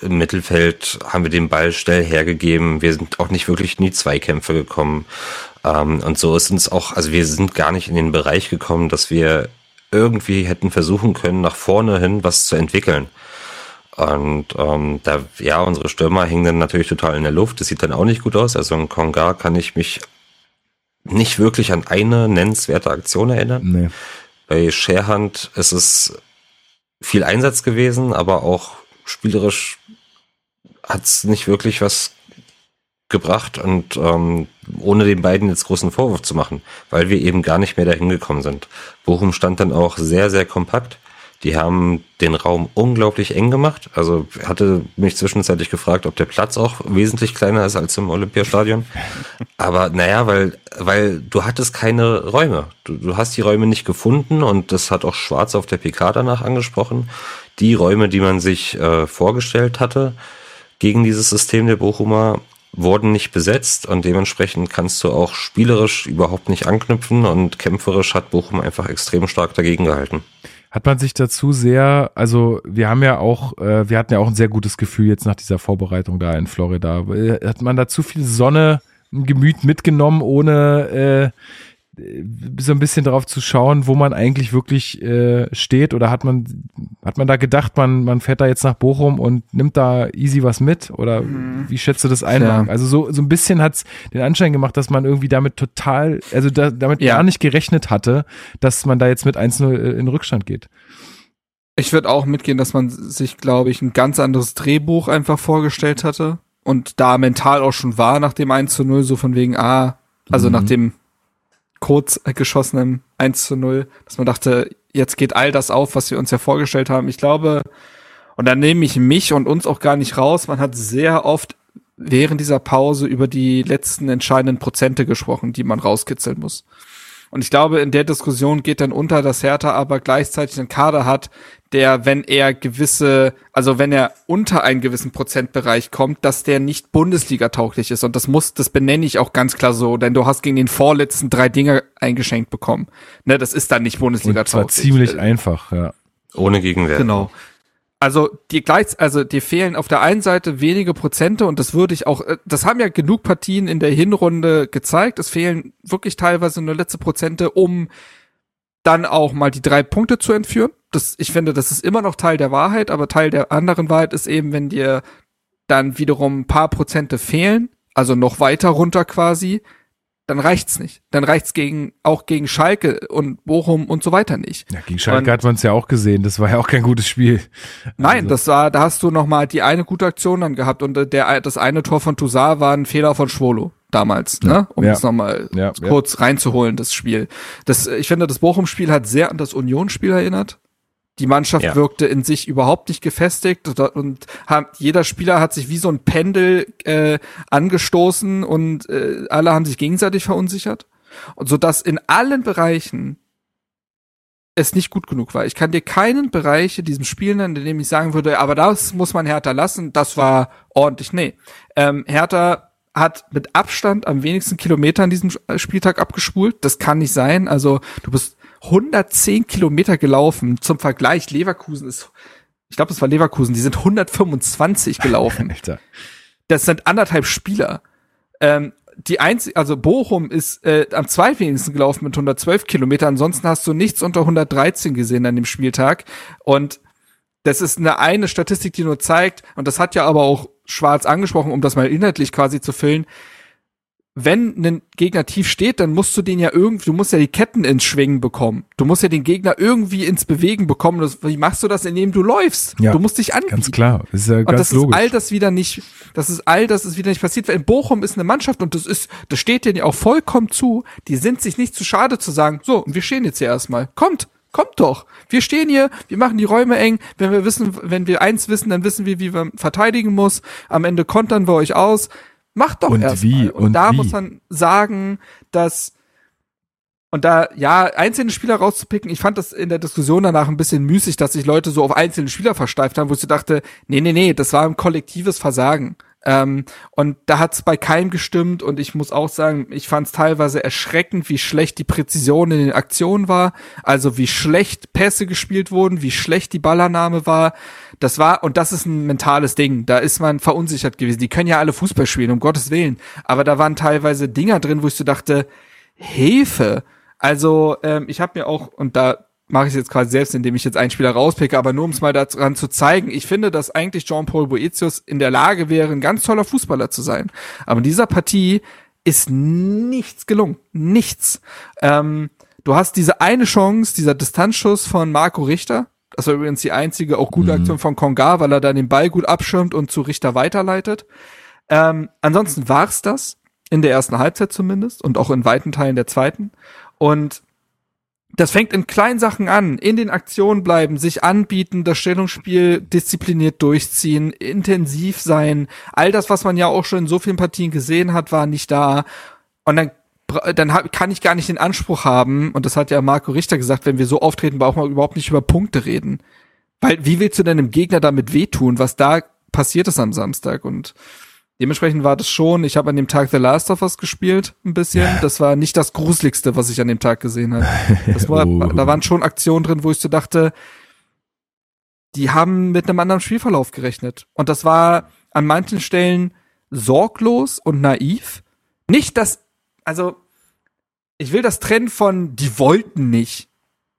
im Mittelfeld haben wir den Ball schnell hergegeben. Wir sind auch nicht wirklich in die Zweikämpfe gekommen. Ähm, und so ist uns auch, also wir sind gar nicht in den Bereich gekommen, dass wir irgendwie hätten versuchen können, nach vorne hin was zu entwickeln. Und ähm, da, ja, unsere Stürmer hängen dann natürlich total in der Luft. Das sieht dann auch nicht gut aus. Also in Kongar kann ich mich nicht wirklich an eine nennenswerte Aktion erinnern. Nee. Bei Scherhand ist es viel Einsatz gewesen, aber auch spielerisch hat's nicht wirklich was gebracht und ähm, ohne den beiden jetzt großen Vorwurf zu machen, weil wir eben gar nicht mehr dahin gekommen sind. Bochum stand dann auch sehr, sehr kompakt. Die haben den Raum unglaublich eng gemacht. Also hatte mich zwischenzeitlich gefragt, ob der Platz auch wesentlich kleiner ist als im Olympiastadion. Aber naja, weil, weil du hattest keine Räume. Du, du hast die Räume nicht gefunden und das hat auch Schwarz auf der PK danach angesprochen. Die Räume, die man sich äh, vorgestellt hatte, gegen dieses System der Bochumer wurden nicht besetzt und dementsprechend kannst du auch spielerisch überhaupt nicht anknüpfen und kämpferisch hat Bochum einfach extrem stark dagegen gehalten. Hat man sich dazu sehr, also wir haben ja auch, äh, wir hatten ja auch ein sehr gutes Gefühl jetzt nach dieser Vorbereitung da in Florida. Äh, hat man da zu viel Sonne im Gemüt mitgenommen, ohne äh, so ein bisschen darauf zu schauen, wo man eigentlich wirklich äh, steht oder hat man hat man da gedacht, man man fährt da jetzt nach Bochum und nimmt da easy was mit oder mhm. wie schätzt du das ein? Ja. Also so so ein bisschen hat's den Anschein gemacht, dass man irgendwie damit total also da, damit ja. gar nicht gerechnet hatte, dass man da jetzt mit 1-0 äh, in Rückstand geht. Ich würde auch mitgehen, dass man sich, glaube ich, ein ganz anderes Drehbuch einfach vorgestellt hatte und da mental auch schon war nach dem 1 zu 0, so von wegen, ah, also mhm. nach dem kurz geschossenem 1 zu 0, dass man dachte, jetzt geht all das auf, was wir uns ja vorgestellt haben. Ich glaube, und dann nehme ich mich und uns auch gar nicht raus, man hat sehr oft während dieser Pause über die letzten entscheidenden Prozente gesprochen, die man rauskitzeln muss. Und ich glaube, in der Diskussion geht dann unter, dass Hertha aber gleichzeitig einen Kader hat, der, wenn er gewisse, also wenn er unter einen gewissen Prozentbereich kommt, dass der nicht Bundesliga tauglich ist. Und das muss, das benenne ich auch ganz klar so, denn du hast gegen den vorletzten drei Dinger eingeschenkt bekommen. Ne, das ist dann nicht Bundesliga tauglich. Und zwar ziemlich einfach, ja. Ohne Gegenwert. Genau. Also die gleich, also die fehlen auf der einen Seite wenige Prozente und das würde ich auch, äh, das haben ja genug Partien in der Hinrunde gezeigt. Es fehlen wirklich teilweise nur letzte Prozente, um dann auch mal die drei Punkte zu entführen. Das, ich finde, das ist immer noch Teil der Wahrheit, aber Teil der anderen Wahrheit ist eben, wenn dir dann wiederum ein paar Prozente fehlen, also noch weiter runter quasi, dann reicht's nicht. Dann reicht's gegen auch gegen Schalke und Bochum und so weiter nicht. Ja, gegen Schalke und, hat man es ja auch gesehen. Das war ja auch kein gutes Spiel. Nein, also. das war, da hast du noch mal die eine gute Aktion dann gehabt und äh, der das eine Tor von Toussaint war ein Fehler von Schwolo damals, ja, ne? Um ja. es nochmal ja, kurz reinzuholen, das Spiel. Das, ich finde, das Bochum-Spiel hat sehr an das Union-Spiel erinnert. Die Mannschaft ja. wirkte in sich überhaupt nicht gefestigt und hat, jeder Spieler hat sich wie so ein Pendel äh, angestoßen und äh, alle haben sich gegenseitig verunsichert. Und so dass in allen Bereichen es nicht gut genug war. Ich kann dir keinen Bereich in diesem Spiel nennen, in dem ich sagen würde, aber das muss man Hertha lassen, das war ordentlich. Nee. Ähm, Hertha hat mit Abstand am wenigsten Kilometer an diesem Spieltag abgespult. Das kann nicht sein. Also du bist 110 Kilometer gelaufen. Zum Vergleich, Leverkusen ist, ich glaube, es war Leverkusen, die sind 125 gelaufen. *laughs* Alter. Das sind anderthalb Spieler. Ähm, die einzige, also Bochum ist äh, am zweitwenigsten gelaufen mit 112 Kilometer. Ansonsten hast du nichts unter 113 gesehen an dem Spieltag. Und das ist eine eine Statistik, die nur zeigt, und das hat ja aber auch Schwarz angesprochen, um das mal inhaltlich quasi zu füllen, wenn ein Gegner tief steht, dann musst du den ja irgendwie, du musst ja die Ketten ins Schwingen bekommen. Du musst ja den Gegner irgendwie ins Bewegen bekommen. Das, wie machst du das, indem du läufst? Ja, du musst dich anbieten. Ganz klar. Das ist ja ganz und das logisch. ist all das wieder nicht, das ist all das ist wieder nicht passiert. In Bochum ist eine Mannschaft und das ist, das steht denen ja auch vollkommen zu. Die sind sich nicht zu schade zu sagen, so, wir stehen jetzt hier erstmal. Kommt, kommt doch. Wir stehen hier, wir machen die Räume eng. Wenn wir wissen, wenn wir eins wissen, dann wissen wir, wie man verteidigen muss. Am Ende kontern wir euch aus Macht doch und wie, Und, und da wie? muss man sagen, dass und da, ja, einzelne Spieler rauszupicken, ich fand das in der Diskussion danach ein bisschen müßig, dass sich Leute so auf einzelne Spieler versteift haben, wo ich so dachte, nee, nee, nee, das war ein kollektives Versagen. Ähm, und da hat's bei keinem gestimmt und ich muss auch sagen, ich fand's teilweise erschreckend, wie schlecht die Präzision in den Aktionen war, also wie schlecht Pässe gespielt wurden, wie schlecht die Ballannahme war. Das war, und das ist ein mentales Ding, da ist man verunsichert gewesen. Die können ja alle Fußball spielen, um Gottes Willen. Aber da waren teilweise Dinger drin, wo ich so dachte, Hilfe. Also ähm, ich habe mir auch, und da mache ich jetzt quasi selbst, indem ich jetzt einen Spieler rauspicke, aber nur um es mal daran zu zeigen, ich finde, dass eigentlich Jean-Paul Boetius in der Lage wäre, ein ganz toller Fußballer zu sein. Aber in dieser Partie ist nichts gelungen. Nichts. Ähm, du hast diese eine Chance, dieser Distanzschuss von Marco Richter. Das war übrigens die einzige auch gute mhm. Aktion von Konga, weil er dann den Ball gut abschirmt und zu Richter weiterleitet. Ähm, ansonsten war's das. In der ersten Halbzeit zumindest und auch in weiten Teilen der zweiten. Und das fängt in kleinen Sachen an, in den Aktionen bleiben, sich anbieten, das Stellungsspiel diszipliniert durchziehen, intensiv sein. All das, was man ja auch schon in so vielen Partien gesehen hat, war nicht da. Und dann dann kann ich gar nicht den Anspruch haben, und das hat ja Marco Richter gesagt, wenn wir so auftreten, brauchen wir überhaupt nicht über Punkte reden. Weil wie willst du denn dem Gegner damit wehtun, was da passiert ist am Samstag? Und Dementsprechend war das schon, ich habe an dem Tag The Last of Us gespielt, ein bisschen. Das war nicht das Gruseligste, was ich an dem Tag gesehen habe. Das war, *laughs* oh. Da waren schon Aktionen drin, wo ich so dachte, die haben mit einem anderen Spielverlauf gerechnet. Und das war an manchen Stellen sorglos und naiv. Nicht, dass, also, ich will das trennen von, die wollten nicht.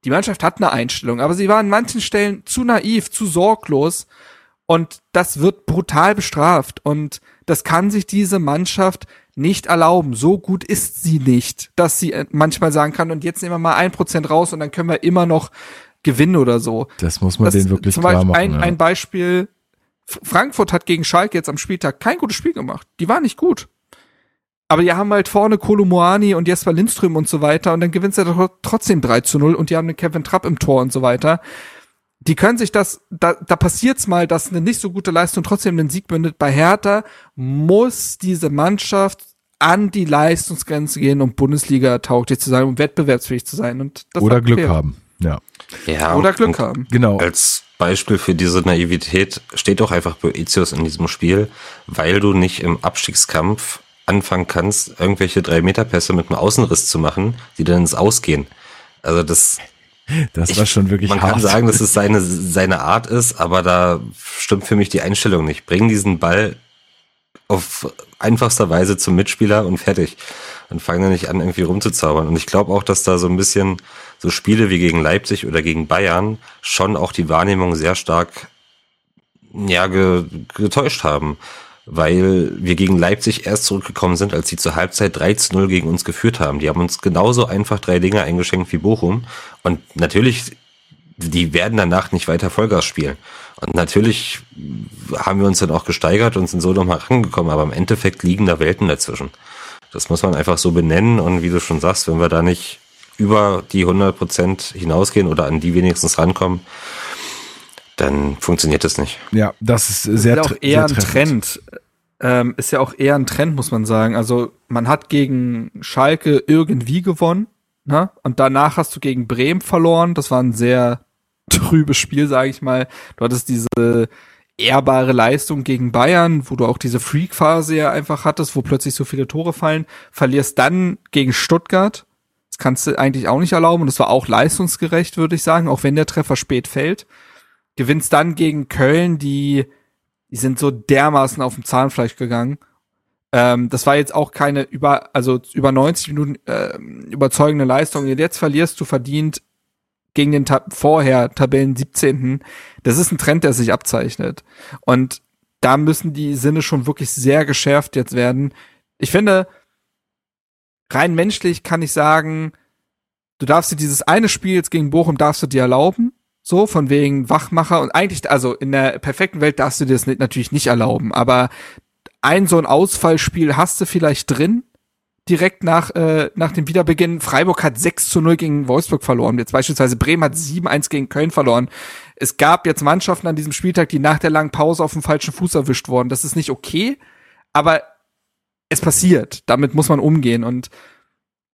Die Mannschaft hat eine Einstellung, aber sie war an manchen Stellen zu naiv, zu sorglos. Und das wird brutal bestraft. Und das kann sich diese Mannschaft nicht erlauben. So gut ist sie nicht, dass sie äh, manchmal sagen kann, und jetzt nehmen wir mal ein Prozent raus und dann können wir immer noch gewinnen oder so. Das muss man das, denen wirklich zum klar Beispiel machen. Ein, ja. ein Beispiel, Frankfurt hat gegen Schalke jetzt am Spieltag kein gutes Spiel gemacht. Die war nicht gut. Aber die haben halt vorne Kolomoani und Jesper Lindström und so weiter und dann gewinnt sie doch trotzdem 3 zu 0 und die haben den Kevin Trapp im Tor und so weiter die können sich das, da, da passiert's mal, dass eine nicht so gute Leistung trotzdem den Sieg bündet. Bei Hertha muss diese Mannschaft an die Leistungsgrenze gehen, um Bundesliga tauglich zu sein, um wettbewerbsfähig zu sein. Und das Oder Glück fair. haben. Ja. Ja, Oder Glück haben. Genau. Als Beispiel für diese Naivität steht doch einfach Boetius in diesem Spiel, weil du nicht im Abstiegskampf anfangen kannst, irgendwelche drei Meter Pässe mit einem Außenriss zu machen, die dann ins Ausgehen. Also das, Das ich- war schon wirklich man hart. kann sagen, dass es seine, seine Art ist, aber da stimmt für mich die Einstellung nicht. Bring diesen Ball auf einfachster Weise zum Mitspieler und fertig. Und fang dann nicht an, irgendwie rumzuzaubern. Und ich glaube auch, dass da so ein bisschen so Spiele wie gegen Leipzig oder gegen Bayern schon auch die Wahrnehmung sehr stark ja, ge, getäuscht haben. Weil wir gegen Leipzig erst zurückgekommen sind, als sie zur Halbzeit 3 zu 0 gegen uns geführt haben. Die haben uns genauso einfach drei Dinge eingeschenkt wie Bochum. Und natürlich, die werden danach nicht weiter Vollgas spielen. Und natürlich haben wir uns dann auch gesteigert und sind so nochmal rangekommen. Aber im Endeffekt liegen da Welten dazwischen. Das muss man einfach so benennen. Und wie du schon sagst, wenn wir da nicht über die 100 Prozent hinausgehen oder an die wenigstens rankommen, dann funktioniert das nicht. Ja, das ist sehr ist ja auch eher ein. Trend. Ähm, ist ja auch eher ein Trend, muss man sagen. Also man hat gegen Schalke irgendwie gewonnen, ne? Und danach hast du gegen Bremen verloren. Das war ein sehr *laughs* trübes Spiel, sage ich mal. Du hattest diese ehrbare Leistung gegen Bayern, wo du auch diese Freak-Phase ja einfach hattest, wo plötzlich so viele Tore fallen. Verlierst dann gegen Stuttgart. Das kannst du eigentlich auch nicht erlauben. Und das war auch leistungsgerecht, würde ich sagen, auch wenn der Treffer spät fällt. Gewinnst dann gegen Köln, die die sind so dermaßen auf dem Zahnfleisch gegangen. Ähm, das war jetzt auch keine über, also über 90 Minuten äh, überzeugende Leistung. Jetzt verlierst du verdient gegen den Ta vorher Tabellen 17. Das ist ein Trend, der sich abzeichnet. Und da müssen die Sinne schon wirklich sehr geschärft jetzt werden. Ich finde, rein menschlich kann ich sagen, du darfst dir dieses eine Spiel jetzt gegen Bochum darfst du dir erlauben. So, von wegen Wachmacher und eigentlich, also in der perfekten Welt darfst du dir das nicht, natürlich nicht erlauben, aber ein so ein Ausfallspiel hast du vielleicht drin, direkt nach, äh, nach dem Wiederbeginn. Freiburg hat 6 zu 0 gegen Wolfsburg verloren. Jetzt beispielsweise Bremen hat 7-1 gegen Köln verloren. Es gab jetzt Mannschaften an diesem Spieltag, die nach der langen Pause auf dem falschen Fuß erwischt wurden. Das ist nicht okay, aber es passiert. Damit muss man umgehen. Und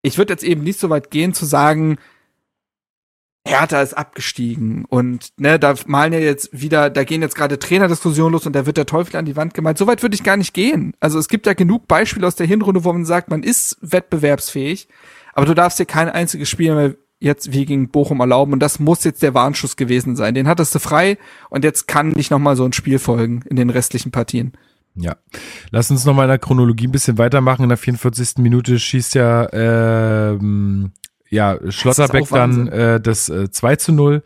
ich würde jetzt eben nicht so weit gehen zu sagen, Hertha ist abgestiegen und ne, da malen ja jetzt wieder, da gehen jetzt gerade Trainerdiskussionen los und da wird der Teufel an die Wand gemalt. So weit würde ich gar nicht gehen. Also es gibt ja genug Beispiele aus der Hinrunde, wo man sagt, man ist wettbewerbsfähig, aber du darfst dir kein einziges Spiel mehr jetzt wie gegen Bochum erlauben und das muss jetzt der Warnschuss gewesen sein. Den hattest du frei und jetzt kann nicht nochmal so ein Spiel folgen in den restlichen Partien. Ja. Lass uns nochmal in der Chronologie ein bisschen weitermachen. In der 44. Minute schießt ja, ähm, ja, Schlotterbeck dann äh, das äh, 2 zu 0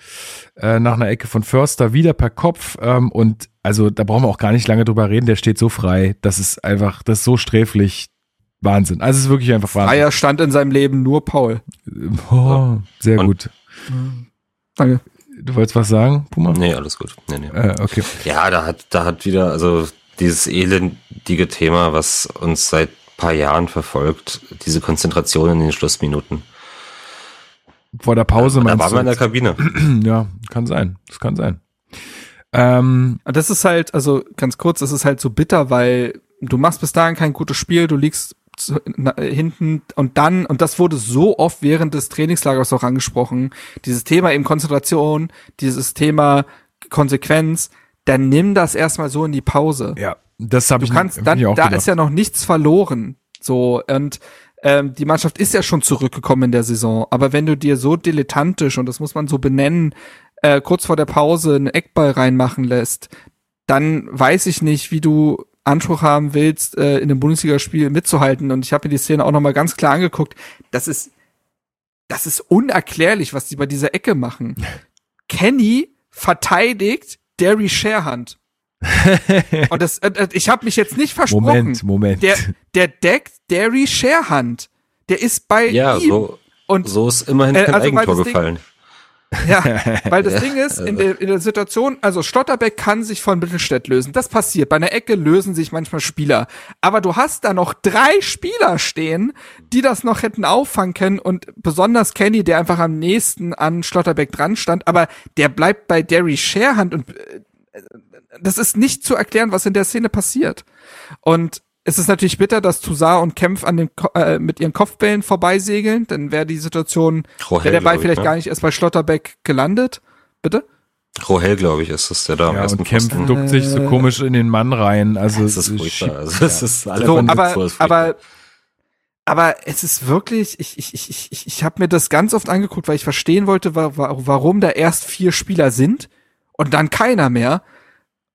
äh, nach einer Ecke von Förster wieder per Kopf. Ähm, und also da brauchen wir auch gar nicht lange drüber reden, der steht so frei. Das ist einfach, das ist so sträflich. Wahnsinn. Also es ist wirklich einfach Wahnsinn. Freier stand in seinem Leben nur Paul. Oh, sehr Und- gut. Danke. Du wolltest was sagen, Puma? Nee, alles gut. Nee, nee. Äh, okay. Ja, da hat, da hat wieder, also dieses elendige Thema, was uns seit paar Jahren verfolgt, diese Konzentration in den Schlussminuten. Vor der Pause da meinst waren wir in du der Kabine. *clears throat* Ja, kann sein. Das kann sein. Ähm, Und das ist halt, also ganz kurz, das ist halt so bitter, weil du machst bis dahin kein gutes Spiel, du liegst zu, na, hinten und dann, und das wurde so oft während des Trainingslagers auch angesprochen, dieses Thema eben Konzentration, dieses Thema Konsequenz, dann nimm das erstmal so in die Pause. ja, das habe Du ich kannst, hab dann, ich auch da gedacht. ist ja noch nichts verloren. So, und ähm, die Mannschaft ist ja schon zurückgekommen in der Saison. Aber wenn du dir so dilettantisch, und das muss man so benennen, äh, kurz vor der Pause einen Eckball reinmachen lässt, dann weiß ich nicht, wie du Anspruch haben willst, äh, in einem Bundesligaspiel mitzuhalten. Und ich habe mir die Szene auch nochmal ganz klar angeguckt. Das ist, das ist unerklärlich, was die bei dieser Ecke machen. *laughs* Kenny verteidigt Derry Sharehand. Und das, äh, äh, ich habe mich jetzt nicht versprochen. Moment, Moment. Der, der deckt Derry Sharehand. Der ist bei Ja, ihm. so, und so ist immerhin Äh, kein also, weil Eigentor Ding- gefallen. ja, *laughs* weil das Ding ist, in der, in der Situation, also Stotterbeck kann sich von Mittelstädt lösen. Das passiert. Bei einer Ecke lösen sich manchmal Spieler. Aber du hast da noch drei Spieler stehen, die das noch hätten auffangen können und besonders Kenny, der einfach am nächsten an Stotterbeck dran stand, aber der bleibt bei Derry Sharehand und äh, das ist nicht zu erklären, was in der Szene passiert. Und es ist natürlich bitter, dass Toussaint und Kempf an den, Ko- äh, mit ihren Kopfbällen vorbeisegeln, dann wäre die Situation, wäre der Ball vielleicht ne? gar nicht erst bei Schlotterbeck gelandet. Bitte? Rohell, glaube ich, ist es, der da am Ja, ersten und Kempf Pfosten. duckt sich so Äh, komisch in den Mann rein. Also Das ist es furchtbar. Also, das ist alles So, aber, ist aber, aber es ist wirklich, ich, ich, ich, ich, ich, habe mir das ganz oft angeguckt, weil ich verstehen wollte, wa wa warum da erst vier Spieler sind und dann keiner mehr.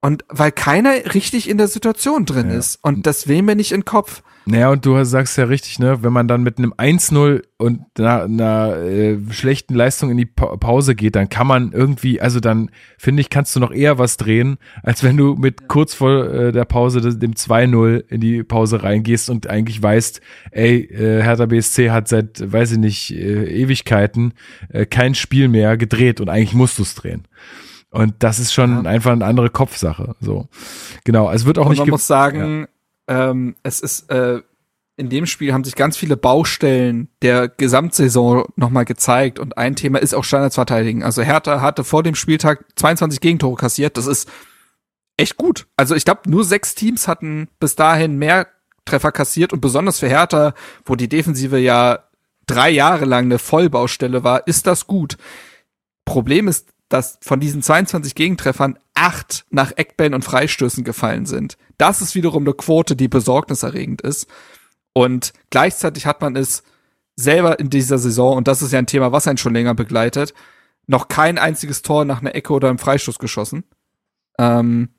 Und weil keiner richtig in der Situation drin Ja. ist. Und das will mir nicht in den Kopf. Naja, und du sagst ja richtig, ne, wenn man dann mit einem 1-0 und einer, einer äh, schlechten Leistung in die Pa- Pause geht, dann kann man irgendwie, also dann finde ich, kannst du noch eher was drehen, als wenn du mit kurz vor äh, der Pause dem 2-0 in die Pause reingehst und eigentlich weißt, ey, äh, Hertha BSC hat seit, weiß ich nicht, äh, Ewigkeiten äh, kein Spiel mehr gedreht und eigentlich musst du es drehen. Und das ist schon einfach eine andere Kopfsache. So, genau. Es wird auch Und nicht. man muss sagen, ähm, es ist, äh, in dem Spiel haben sich ganz viele Baustellen der Gesamtsaison nochmal gezeigt. Und ein Thema ist auch Standards verteidigen. Also Hertha hatte vor dem Spieltag 22 Gegentore kassiert. Das ist echt gut. Also ich glaube, nur sechs Teams hatten bis dahin mehr Treffer kassiert. Und besonders für Hertha, wo die Defensive ja drei Jahre lang eine Vollbaustelle war, ist das gut. Problem ist, dass von diesen 22 Gegentreffern acht nach Eckbällen und Freistößen gefallen sind. Das ist wiederum eine Quote, die besorgniserregend ist. Und gleichzeitig hat man es selber in dieser Saison, und das ist ja ein Thema, was einen schon länger begleitet, noch kein einziges Tor nach einer Ecke oder einem Freistoß geschossen. Ähm,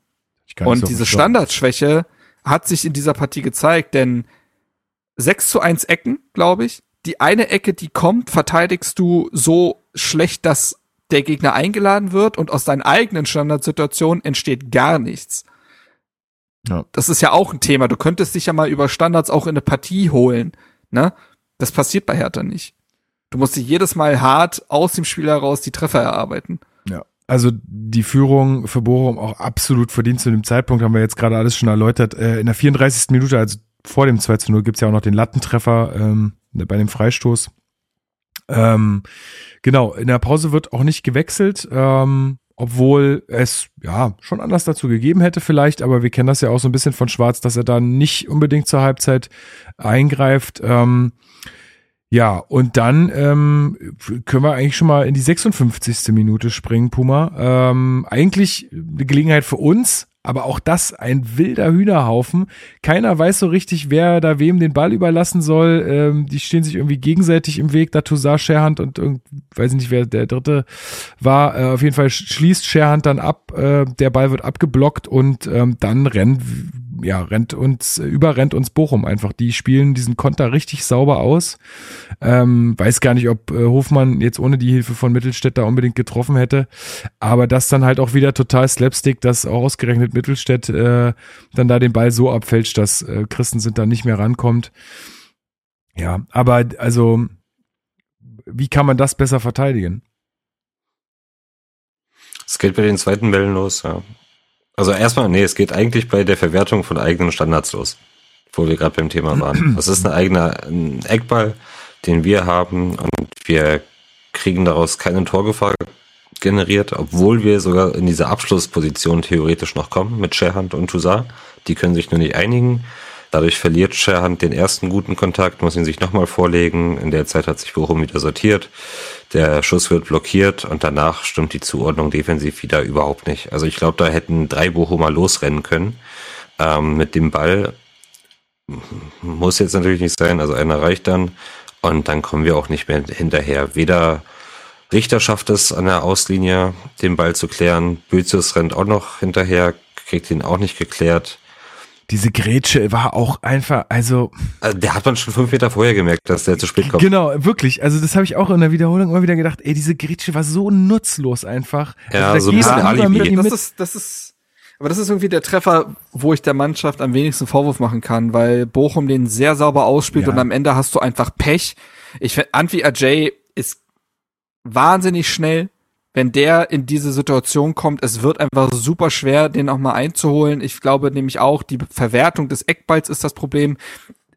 und diese. Standardschwäche hat sich in dieser Partie gezeigt, denn 6 zu 1 Ecken, glaube ich. Die eine Ecke, die kommt, verteidigst du so schlecht, dass der Gegner eingeladen wird und aus deinen eigenen Standardsituationen entsteht gar nichts. Ja. Das ist ja auch ein Thema. Du könntest dich ja mal über Standards auch in eine Partie holen, ne? Das passiert bei Hertha nicht. Du musst dir jedes Mal hart aus dem Spiel heraus die Treffer erarbeiten. Ja, also die Führung für Bochum auch absolut verdient zu dem Zeitpunkt, haben wir jetzt gerade alles schon erläutert. Äh, in der 34. Minute, also vor dem 2 zu 0, gibt's ja auch noch den Lattentreffer ähm, bei dem Freistoß. Ähm, genau, in der Pause wird auch nicht gewechselt, ähm, obwohl es ja schon anders dazu gegeben hätte vielleicht, aber wir kennen das ja auch so ein bisschen von Schwarz, dass er da nicht unbedingt zur Halbzeit eingreift. Ähm, ja, und dann ähm, können wir eigentlich schon mal in die 56. Minute springen, Puma. Ähm, eigentlich eine Gelegenheit für uns, aber auch das ein wilder Hühnerhaufen. Keiner weiß so richtig, wer da wem den Ball überlassen soll. Ähm, die stehen sich irgendwie gegenseitig im Weg, da Toussaint, Scherhand und weiß ich nicht, wer der dritte war. Äh, auf jeden Fall schließt Scherhand dann ab, äh, der Ball wird abgeblockt und ähm, dann rennt, ja, rennt uns, äh, überrennt uns Bochum einfach. Die spielen diesen Konter richtig sauber aus. Ähm, weiß gar nicht, ob äh, Hofmann jetzt ohne die Hilfe von Mittelstädt da unbedingt getroffen hätte. Aber das dann halt auch wieder total Slapstick, dass auch ausgerechnet Mittelstädt äh, dann da den Ball so abfälscht, dass äh, Christensen da nicht mehr rankommt. Ja, aber also, wie kann man das besser verteidigen? Es geht bei den zweiten Bällen los, ja. Also erstmal, nee, es geht eigentlich bei der Verwertung von eigenen Standards los, wo wir gerade beim Thema waren. *clears throat* Das ist ein eigener ein Eckball, den wir haben und wir kriegen daraus keine Torgefahr generiert, obwohl wir sogar in diese Abschlussposition theoretisch noch kommen mit Scherhand und Toussaint. Die können sich nur nicht einigen. Dadurch verliert Scherhand den ersten guten Kontakt, muss ihn sich nochmal vorlegen. In der Zeit hat sich Bochum wieder sortiert. Der Schuss wird blockiert und danach stimmt die Zuordnung defensiv wieder überhaupt nicht. Also ich glaube, da hätten drei Bochumer losrennen können ähm, mit dem Ball. Muss jetzt natürlich nicht sein, also einer reicht dann. Und dann kommen wir auch nicht mehr hinterher. Weder Richter schafft es an der Auslinie, den Ball zu klären. Bözius rennt auch noch hinterher, kriegt ihn auch nicht geklärt. Diese Grätsche war auch einfach, also Also der hat man schon fünf Meter vorher gemerkt, dass der zu spät kommt. genau, wirklich. Also das habe ich auch in der Wiederholung immer wieder gedacht. Ey, diese Grätsche war so nutzlos einfach. Ja, also so ein bisschen Alibi. das mit. ist, das ist, aber das ist irgendwie der Treffer, wo ich der Mannschaft am wenigsten Vorwurf machen kann, weil Bochum den sehr sauber ausspielt Ja. und am Ende hast du einfach Pech. Ich finde, Antwi Ajay ist wahnsinnig schnell. Wenn der in diese Situation kommt, es wird einfach super schwer, den auch mal einzuholen. Ich glaube nämlich auch, die Verwertung des Eckballs ist das Problem.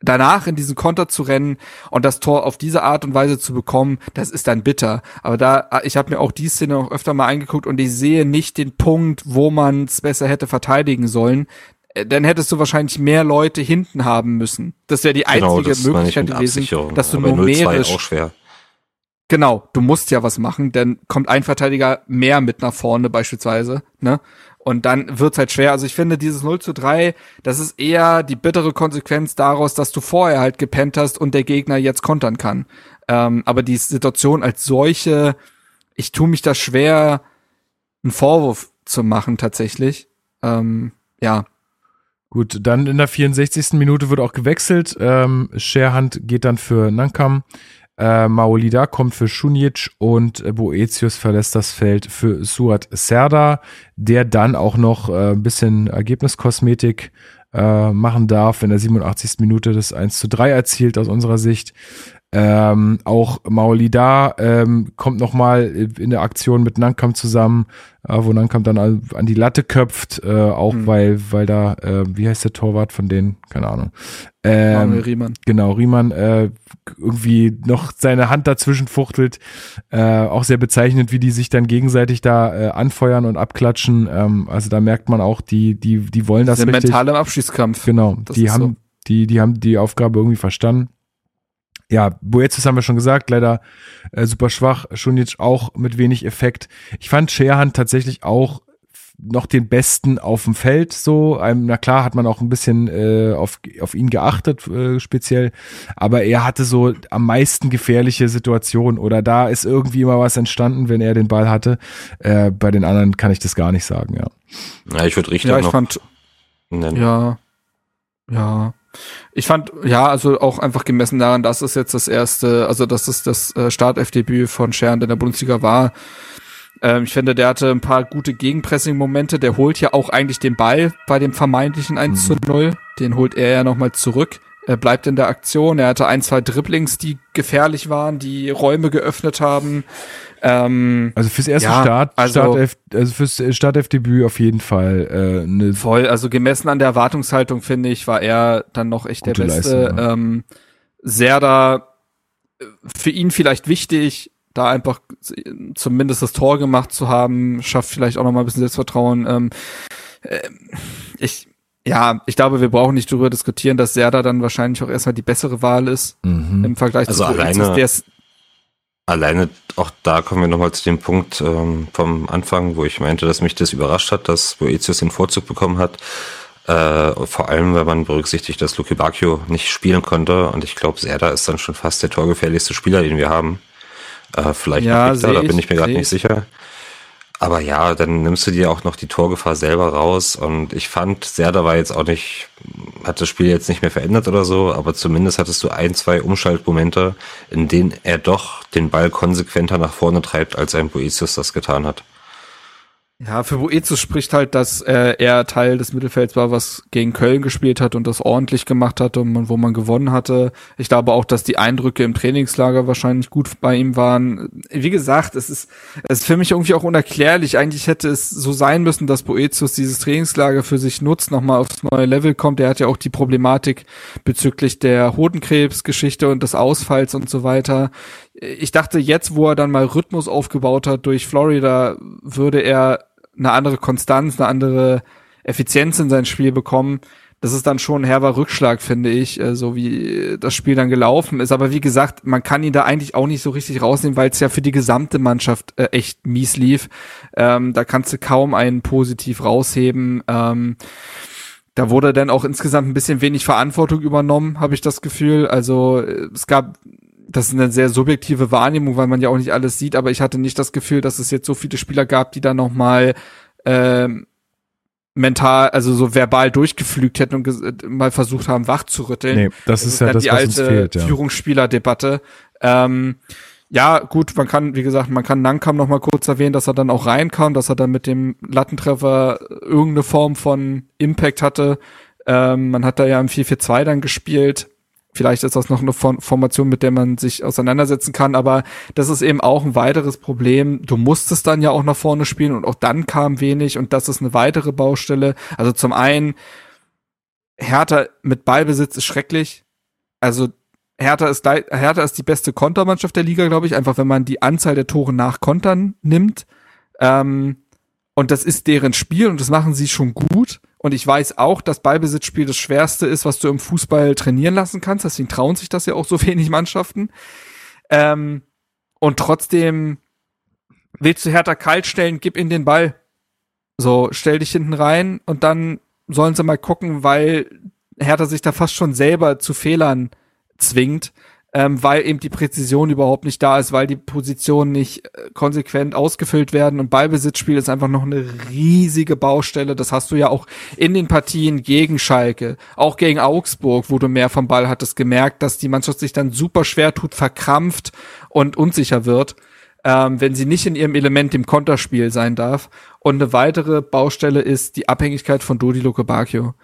Danach in diesen Konter zu rennen und das Tor auf diese Art und Weise zu bekommen, das ist dann bitter. Aber da, ich habe mir auch die Szene auch öfter mal angeguckt und ich sehe nicht den Punkt, wo man es besser hätte verteidigen sollen. äh, dann hättest du wahrscheinlich mehr Leute hinten haben müssen. Das wäre die Genau, einzige ich Möglichkeit gewesen, dass du Aber 0-2 numerisch auch schwer. Genau, du musst ja was machen, denn kommt ein Verteidiger mehr mit nach vorne beispielsweise, ne? Und dann wird's halt schwer. Also ich finde, dieses 0 zu 3, das ist eher die bittere Konsequenz daraus, dass du vorher halt gepennt hast und der Gegner jetzt kontern kann. Ähm, aber die Situation als solche, ich tue mich da schwer, einen Vorwurf zu machen tatsächlich. Ähm, ja, Gut, dann in der 64. Minute wird auch gewechselt. Ähm, Scherhand geht dann für Nankam. Äh, Maolida kommt für Šunjic und äh, Boetius verlässt das Feld für Suat Serda, der dann auch noch äh, ein bisschen Ergebniskosmetik äh, machen darf, in der 87. Minute das 1 zu 3 erzielt aus unserer Sicht. Ähm, auch Maolida ähm, kommt nochmal in der Aktion mit Nankam zusammen, äh, wo Nankam dann an, an die Latte köpft, äh, auch Hm. weil, weil da, äh, wie heißt der Torwart von denen? Keine Ahnung. Ähm, Manuel Riemann. Genau, Riemann äh, irgendwie noch seine Hand dazwischen fuchtelt. Äh, auch sehr bezeichnend, wie die sich dann gegenseitig da äh, anfeuern und abklatschen. Ähm, also da merkt man auch, die, die, die wollen das sind richtig. mental im Abschießkampf. Genau, Das die haben, so. die, die haben die Aufgabe irgendwie verstanden. Ja, Boetius haben wir schon gesagt, leider äh, super schwach. Schunic auch mit wenig Effekt. Ich fand Scherhand tatsächlich auch noch den besten auf dem Feld so. Ähm, na klar hat man auch ein bisschen äh, auf, auf ihn geachtet, äh, speziell. Aber er hatte so am meisten gefährliche Situationen oder da ist irgendwie immer was entstanden, wenn er den Ball hatte. Äh, bei den anderen kann ich das gar nicht sagen, ja. Ja, ich würde Richter Ja, ich noch fand, nennen. Ja. Ja. Ich fand, ja, also auch einfach gemessen daran, dass es jetzt das erste, also dass es das äh, Startelfdebüt von Schernd in der Bundesliga war. Ähm, ich finde, der hatte ein paar gute Gegenpressing-Momente. Der holt ja auch eigentlich den Ball bei dem vermeintlichen 1 zu 0. Den holt er ja nochmal zurück. Er bleibt in der Aktion. Er hatte ein, zwei Dribblings, die gefährlich waren, die Räume geöffnet haben. Ähm, Also fürs erste Ja, Start, also- Startelf, also fürs Startelfdebüt auf jeden Fall äh, eine Voll, also gemessen an der Erwartungshaltung, finde ich, war er dann noch echt der Beste. Leistung, ja. ähm, Serda, äh, für ihn vielleicht wichtig, da einfach zumindest das Tor gemacht zu haben, schafft vielleicht auch noch mal ein bisschen Selbstvertrauen. Ähm, äh, ich, ja, ich glaube, wir brauchen nicht darüber diskutieren, dass Serda dann wahrscheinlich auch erstmal die bessere Wahl ist mhm. im Vergleich Also zu Boetius. alleine- Der ist, Alleine auch da kommen wir nochmal zu dem Punkt ähm, vom Anfang, wo ich meinte, dass mich das überrascht hat, dass Boetius den Vorzug bekommen hat. Äh, vor allem, wenn man berücksichtigt, dass Luke Bacchio nicht spielen konnte. Und ich glaube, Serda ist dann schon fast der torgefährlichste Spieler, den wir haben. Äh, vielleicht Ja, noch seh da bin ich, mir gerade nicht ich. sicher. Aber ja, dann nimmst du dir auch noch die Torgefahr selber raus. Und ich fand, Serda war jetzt auch nicht, hat das Spiel jetzt nicht mehr verändert oder so, aber zumindest hattest du ein, zwei Umschaltmomente, in denen er doch den Ball konsequenter nach vorne treibt, als ein Boetius das getan hat. Ja, für Boetius spricht halt, dass äh, er Teil des Mittelfelds war, was gegen Köln gespielt hat und das ordentlich gemacht hatte und wo man gewonnen hatte. Ich glaube auch, dass die Eindrücke im Trainingslager wahrscheinlich gut bei ihm waren. Wie gesagt, es ist, es ist für mich irgendwie auch unerklärlich. Eigentlich hätte es so sein müssen, dass Boetius dieses Trainingslager für sich nutzt, nochmal aufs neue Level kommt. Er hat ja auch die Problematik bezüglich der Hodenkrebsgeschichte und des Ausfalls und so weiter ich dachte jetzt, wo er dann mal Rhythmus aufgebaut hat durch Florida, würde er eine andere Konstanz, eine andere Effizienz in sein Spiel bekommen. Das ist dann schon ein herber Rückschlag, finde ich, äh, so wie das Spiel dann gelaufen ist. Aber wie gesagt, man kann ihn da eigentlich auch nicht so richtig rausnehmen, weil es ja für die gesamte Mannschaft äh, echt mies lief. Ähm, da kannst du kaum einen positiv rausheben. Ähm, da wurde dann auch insgesamt ein bisschen wenig Verantwortung übernommen, habe ich das Gefühl. Also äh, es gab das ist eine sehr subjektive Wahrnehmung, weil man ja auch nicht alles sieht, aber ich hatte nicht das Gefühl, dass es jetzt so viele Spieler gab, die da noch mal ähm, mental, also so verbal durchgeflügt hätten und mal versucht haben, wach zu rütteln. Nee, das, ist ja das, die was uns alte fehlt, ja. Führungsspielerdebatte. Ähm, ja, gut, man kann, wie gesagt, man kann Nankam noch mal kurz erwähnen, dass er dann auch reinkam, dass er dann mit dem Lattentreffer irgendeine Form von Impact hatte. Ähm, man hat da ja im 4-4-2 dann gespielt. Vielleicht ist das noch eine Form- Formation, mit der man sich auseinandersetzen kann, aber das ist eben auch ein weiteres Problem. Du musstest dann ja auch nach vorne spielen und auch dann kam wenig und das ist eine weitere Baustelle. Also zum einen, Hertha mit Ballbesitz ist schrecklich. Also Hertha ist, Hertha ist die beste Kontermannschaft der Liga, glaube ich, einfach wenn man die Anzahl der Tore nach Kontern nimmt. Ähm, und das ist deren Spiel und das machen sie schon gut. Und ich weiß auch, dass Ballbesitzspiel das Schwerste ist, was du im Fußball trainieren lassen kannst. Deswegen trauen sich das ja auch so *laughs* wenig Mannschaften. Ähm, und trotzdem willst du härter kalt stellen, gib in den Ball. So, stell dich hinten rein und dann sollen sie mal gucken, weil Hertha sich da fast schon selber zu Fehlern zwingt ähm, weil eben die Präzision überhaupt nicht da ist, weil die Positionen nicht äh, konsequent ausgefüllt werden und Ballbesitzspiel ist einfach noch eine riesige Baustelle. Das hast du ja auch in den Partien gegen Schalke, auch gegen Augsburg, wo du mehr vom Ball hattest, gemerkt, dass die Mannschaft sich dann super schwer tut, verkrampft und unsicher wird. Ähm, wenn sie nicht in ihrem Element im Konterspiel sein darf. Und eine weitere Baustelle ist die Abhängigkeit von Dodi Luke Bacchio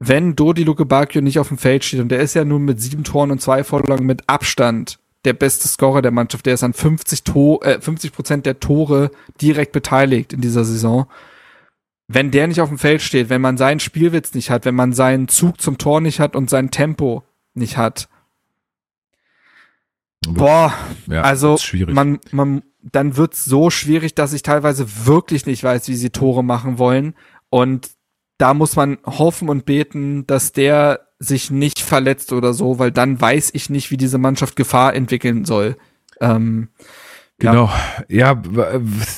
wenn Dodi Luke Bacchio nicht auf dem Feld steht, und der ist ja nun mit sieben Toren und zwei Vorlagen mit Abstand der beste Scorer der Mannschaft, der ist an 50 Tor, äh, 50 Prozent der Tore direkt beteiligt in dieser Saison. Wenn der nicht auf dem Feld steht, wenn man seinen Spielwitz nicht hat, wenn man seinen Zug zum Tor nicht hat und sein Tempo nicht hat, boah, ja, also man, man, dann wird's so schwierig, dass ich teilweise wirklich nicht weiß, wie sie Tore machen wollen. Und da muss man hoffen und beten, dass der sich nicht verletzt oder so, weil dann weiß ich nicht, wie diese Mannschaft Gefahr entwickeln soll. Ähm, Genau, ja. ja,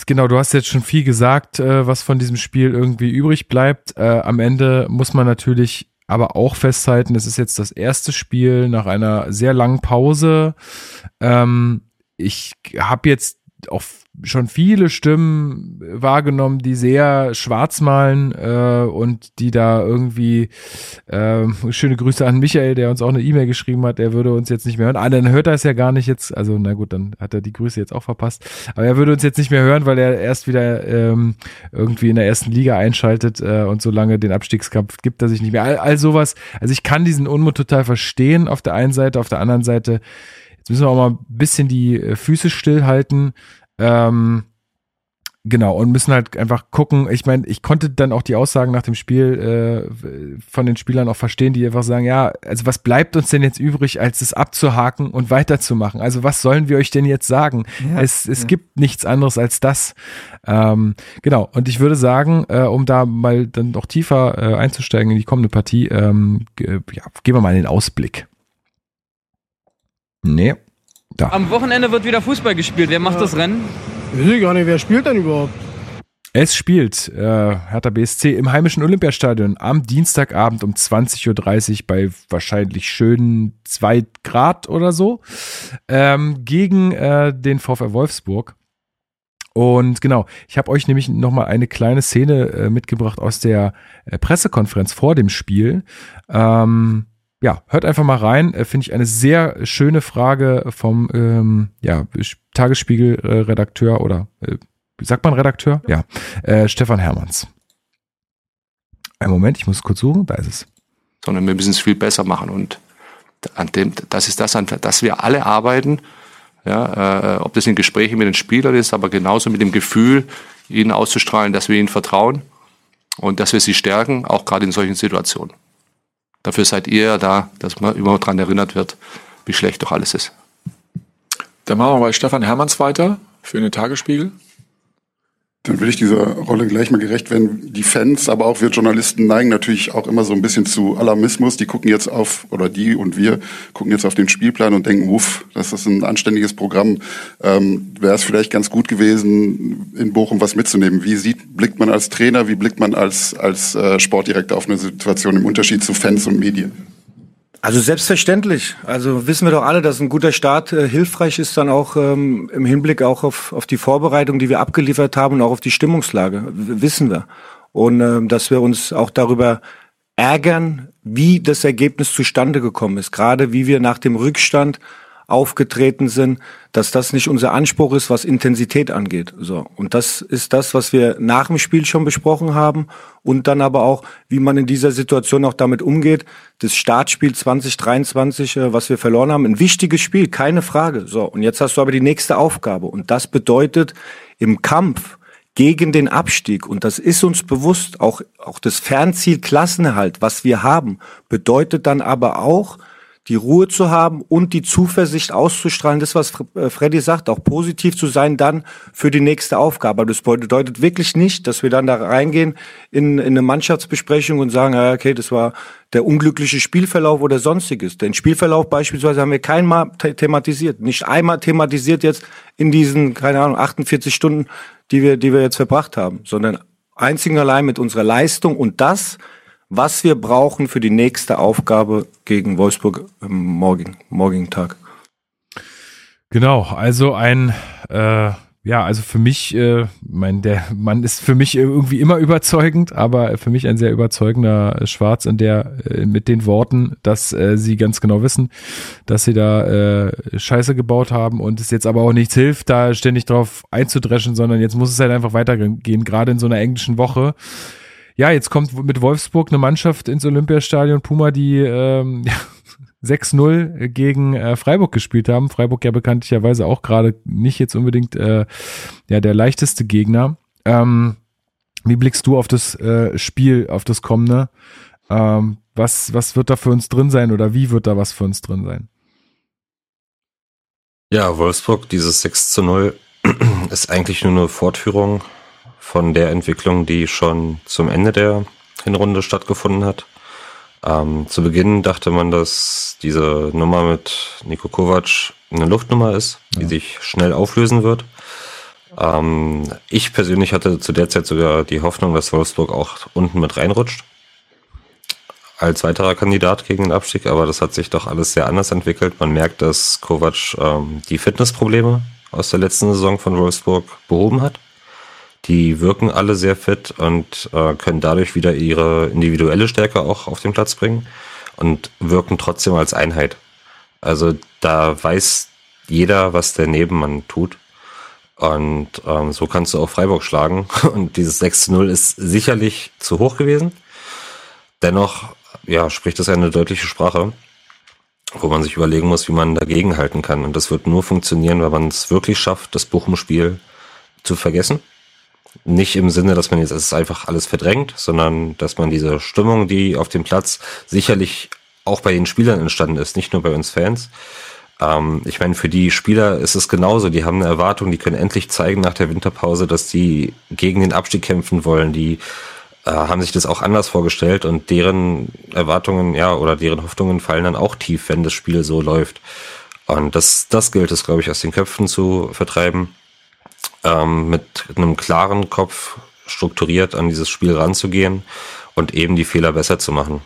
genau, du hast jetzt schon viel gesagt, äh, was von diesem Spiel irgendwie übrig bleibt. Äh, am Ende muss man natürlich aber auch festhalten, es ist jetzt das erste Spiel nach einer sehr langen Pause. Ähm, ich habe jetzt auch schon viele Stimmen wahrgenommen, die sehr schwarz malen äh, und die da irgendwie äh, schöne Grüße an Michael, der uns auch eine E-Mail geschrieben hat, er würde uns jetzt nicht mehr hören. Ah, dann hört er es ja gar nicht jetzt, also na gut, dann hat er die Grüße jetzt auch verpasst. Aber er würde uns jetzt nicht mehr hören, weil er erst wieder ähm, irgendwie in der ersten Liga einschaltet äh, und so lange den Abstiegskampf gibt er sich nicht mehr. All, all sowas. Also ich kann diesen Unmut total verstehen auf der einen Seite, auf der anderen Seite Jetzt müssen wir auch mal ein bisschen die äh, Füße stillhalten. Ähm, Genau, und müssen halt einfach gucken. Ich meine, ich konnte dann auch die Aussagen nach dem Spiel äh, von den Spielern auch verstehen, die einfach sagen, ja, also was bleibt uns denn jetzt übrig, als es abzuhaken und weiterzumachen? Also was sollen wir euch denn jetzt sagen? Ja, es es ja. gibt nichts anderes als das. Ähm, genau, und ich würde sagen, äh, um da mal dann noch tiefer äh, einzusteigen in die kommende Partie, ähm, ja, gehen wir mal in den Ausblick. Nee, da. Am Wochenende wird wieder Fußball gespielt. Wer macht ja. das Rennen? Weiß ich gar nicht, wer spielt denn überhaupt? Es spielt äh, Hertha BSC im heimischen Olympiastadion am Dienstagabend um 20.30 Uhr bei wahrscheinlich schönen 2 Grad oder so ähm, gegen äh, den VfR Wolfsburg. Und genau, ich habe euch nämlich nochmal eine kleine Szene äh, mitgebracht aus der äh, Pressekonferenz vor dem Spiel. Ähm, ja, hört einfach mal rein. Äh, Finde ich eine sehr schöne Frage vom ähm, ja, Tagesspiegel-Redakteur oder äh, sagt man Redakteur? Ja, äh, Stefan Hermanns. Ein Moment, ich muss kurz suchen, da ist es. Sondern wir müssen es viel besser machen und an dem, das ist das, an das wir alle arbeiten. Ja, äh, ob das in Gesprächen mit den Spielern ist, aber genauso mit dem Gefühl, ihnen auszustrahlen, dass wir ihnen vertrauen und dass wir sie stärken, auch gerade in solchen Situationen. Dafür seid ihr ja da, dass man immer daran erinnert wird, wie schlecht doch alles ist. Dann machen wir bei Stefan Hermanns weiter für den Tagesspiegel. Dann will ich dieser Rolle gleich mal gerecht werden. Die Fans, aber auch wir Journalisten neigen natürlich auch immer so ein bisschen zu Alarmismus. Die gucken jetzt auf, oder die und wir gucken jetzt auf den Spielplan und denken, uff, das ist ein anständiges Programm. Ähm, Wäre es vielleicht ganz gut gewesen, in Bochum was mitzunehmen. Wie sieht, blickt man als Trainer, wie blickt man als, als äh, Sportdirektor auf eine Situation im Unterschied zu Fans und Medien? Also selbstverständlich. Also wissen wir doch alle, dass ein guter Start äh, hilfreich ist dann auch ähm, im Hinblick auch auf, auf die Vorbereitung, die wir abgeliefert haben und auch auf die Stimmungslage. W wissen wir. Und ähm, dass wir uns auch darüber ärgern, wie das Ergebnis zustande gekommen ist. Gerade wie wir nach dem Rückstand aufgetreten sind, dass das nicht unser Anspruch ist, was Intensität angeht. So. Und das ist das, was wir nach dem Spiel schon besprochen haben und dann aber auch, wie man in dieser Situation auch damit umgeht. Das Startspiel 2023, äh, was wir verloren haben, ein wichtiges Spiel, keine Frage. So. Und jetzt hast du aber die nächste Aufgabe. Und das bedeutet im Kampf, gegen den Abstieg. Und das ist uns bewusst. Auch, auch das Fernziel Klassenerhalt, was wir haben, bedeutet dann aber auch, die Ruhe zu haben und die Zuversicht auszustrahlen, das, was äh, Freddy sagt, auch positiv zu sein dann für die nächste Aufgabe. Das bedeutet wirklich nicht, dass wir dann da reingehen in, in eine Mannschaftsbesprechung und sagen, ja, okay, das war der unglückliche Spielverlauf oder sonstiges. Den Spielverlauf beispielsweise haben wir keinmal thematisiert. Nicht einmal thematisiert jetzt in diesen, keine Ahnung, 48 Stunden, die wir, die wir jetzt verbracht haben, sondern einzig und allein mit unserer Leistung und das, was wir brauchen für die nächste Aufgabe gegen Wolfsburg am morgigen, morgigen Tag. Genau, also ein äh, ja, also für mich, äh, mein, der Mann ist für mich irgendwie immer überzeugend, aber für mich ein sehr überzeugender Schwarz in der, äh, mit den Worten, dass äh, sie ganz genau wissen, dass sie da äh, Scheiße gebaut haben und es jetzt aber auch nichts hilft, da ständig drauf einzudreschen, sondern jetzt muss es halt einfach weitergehen, gerade in so einer englischen Woche ja, jetzt kommt mit Wolfsburg eine Mannschaft ins Olympiastadion Puma, die ähm, *laughs* ja, 6-0 gegen äh, Freiburg gespielt haben. Freiburg ja bekanntlicherweise auch gerade nicht jetzt unbedingt äh, ja der leichteste Gegner. Ähm, wie blickst du auf das äh, Spiel, auf das kommende? Ähm, was, was wird da für uns drin sein oder wie wird da was für uns drin sein? Ja, Wolfsburg, dieses 6 zu 0 *clears throat* ist eigentlich nur eine Fortführung von der Entwicklung, die schon zum Ende der Hinrunde stattgefunden hat. Ähm, zu Beginn dachte man, dass diese Nummer mit Niko Kovac eine Luftnummer ist, die ja. sich schnell auflösen wird. Ähm, ich persönlich hatte zu der Zeit sogar die Hoffnung, dass Wolfsburg auch unten mit reinrutscht. Als weiterer Kandidat gegen den Abstieg, aber das hat sich doch alles sehr anders entwickelt. Man merkt, dass Kovac ähm, die Fitnessprobleme aus der letzten Saison von Wolfsburg behoben hat. Die wirken alle sehr fit und äh, können dadurch wieder ihre individuelle Stärke auch auf den Platz bringen und wirken trotzdem als Einheit. Also da weiß jeder, was der Nebenmann tut. Und ähm, so kannst du auch Freiburg schlagen. *laughs* Und dieses 6 zu 0 ist sicherlich zu hoch gewesen. Dennoch, ja, spricht das eine deutliche Sprache, wo man sich überlegen muss, wie man dagegen halten kann. Und das wird nur funktionieren, wenn man es wirklich schafft, das Bochum-Spiel zu vergessen nicht im Sinne, dass man jetzt es einfach alles verdrängt, sondern dass man diese Stimmung, die auf dem Platz sicherlich auch bei den Spielern entstanden ist, nicht nur bei uns Fans. Ähm, ich meine, für die Spieler ist es genauso. Die haben eine Erwartung, die können endlich zeigen nach der Winterpause, dass die gegen den Abstieg kämpfen wollen. Die äh, haben sich das auch anders vorgestellt und deren Erwartungen, ja, oder deren Hoffnungen fallen dann auch tief, wenn das Spiel so läuft. Und das, das gilt es, glaube ich, aus den Köpfen zu vertreiben ähm, mit einem klaren Kopf strukturiert an dieses Spiel ranzugehen und eben die Fehler besser zu machen.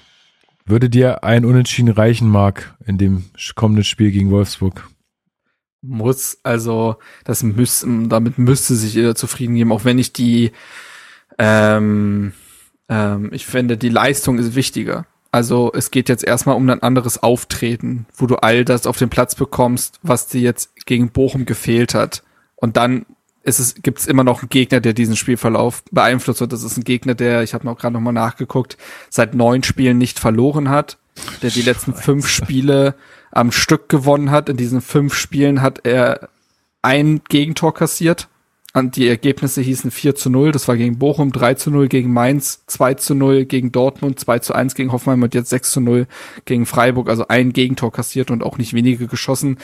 Würde dir ein Unentschieden reichen, Marc, in dem kommenden Spiel gegen Wolfsburg? Muss, also das müsste, damit müsste sich jeder zufrieden geben, auch wenn ich die, ähm, ähm, ich finde, die Leistung ist wichtiger. Also es geht jetzt erstmal um ein anderes Auftreten, wo du all das auf den Platz bekommst, was dir jetzt gegen Bochum gefehlt hat. Und dann es gibt es immer noch einen Gegner, der diesen Spielverlauf beeinflusst und das ist ein Gegner, der, ich habe noch gerade noch mal nachgeguckt, seit neun Spielen nicht verloren hat, der die letzten Scheiße. fünf Spiele am Stück gewonnen hat. In diesen fünf Spielen hat er ein Gegentor kassiert. Und die Ergebnisse hießen 4 zu 0, das war gegen Bochum, 3 zu 0 gegen Mainz, 2 zu 0 gegen Dortmund, 2 zu 1 gegen Hoffenheim und jetzt 6 zu 0 gegen Freiburg, also ein Gegentor kassiert und auch nicht wenige geschossen.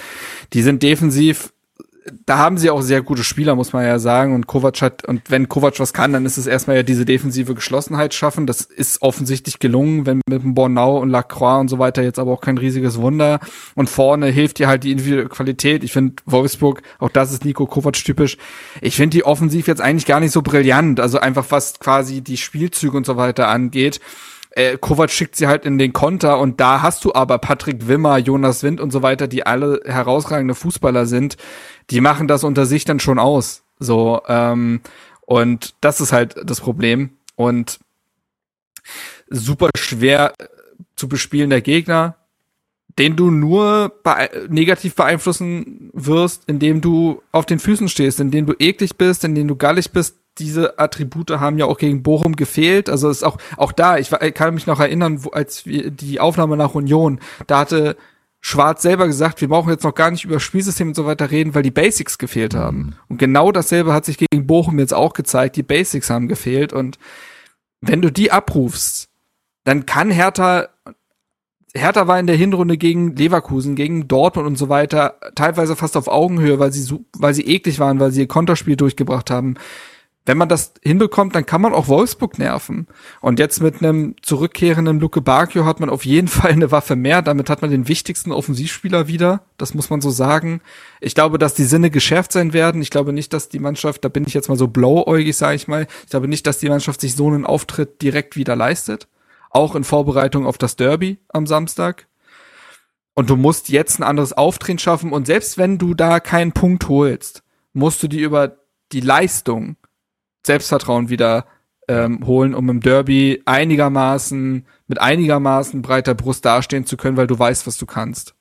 Die sind defensiv da haben sie auch sehr gute Spieler, muss man ja sagen. Und Kovac hat, und wenn Kovac was kann, dann ist es erstmal ja diese defensive Geschlossenheit schaffen. Das ist offensichtlich gelungen, wenn mit dem Bornau und Lacroix und so weiter jetzt aber auch kein riesiges Wunder. Und vorne hilft dir halt die individuelle Qualität. Ich finde Wolfsburg, auch das ist Nico Kovac typisch. Ich finde die offensiv jetzt eigentlich gar nicht so brillant. Also einfach was quasi die Spielzüge und so weiter angeht äh, Kovac schickt sie halt in den Konter und da hast du aber Patrick Wimmer, Jonas Wind und so weiter, die alle herausragende Fußballer sind, die machen das unter sich dann schon aus. So, ähm, und das ist halt das Problem. Und super schwer zu bespielender Gegner, den du nur be negativ beeinflussen wirst, indem du auf den Füßen stehst, indem du eklig bist, indem du gallig bist, diese Attribute haben ja auch gegen Bochum gefehlt. Also ist auch auch da. Ich, ich kann mich noch erinnern, wo, als wir die Aufnahme nach Union, da hatte Schwarz selber gesagt, wir brauchen jetzt noch gar nicht über Spielsystem und so weiter reden, weil die Basics gefehlt haben. Mhm. Und genau dasselbe hat sich gegen Bochum jetzt auch gezeigt. Die Basics haben gefehlt und wenn du die abrufst, dann kann Hertha Hertha war in der Hinrunde gegen Leverkusen, gegen Dortmund und so weiter teilweise fast auf Augenhöhe, weil sie weil sie eklig waren, weil sie ihr Konterspiel durchgebracht haben. Wenn man das hinbekommt, dann kann man auch Wolfsburg nerven. Und jetzt mit einem zurückkehrenden Luke Bakio hat man auf jeden *laughs* Fall eine Waffe mehr. Damit hat man den wichtigsten Offensivspieler wieder. Das muss man so sagen. Ich glaube, dass die Sinne geschärft sein werden. Ich glaube nicht, dass die Mannschaft, da bin ich jetzt mal so blauäugig, sage ich mal. Ich glaube nicht, dass die Mannschaft sich so einen Auftritt direkt wieder leistet auch in Vorbereitung auf das Derby am Samstag. Und du musst jetzt ein anderes Auftreten schaffen. Und selbst wenn du da keinen Punkt holst, musst du dir über die Leistung Selbstvertrauen wieder ähm, holen, um im Derby einigermaßen, mit einigermaßen breiter Brust dastehen zu können, weil du weißt, was du kannst.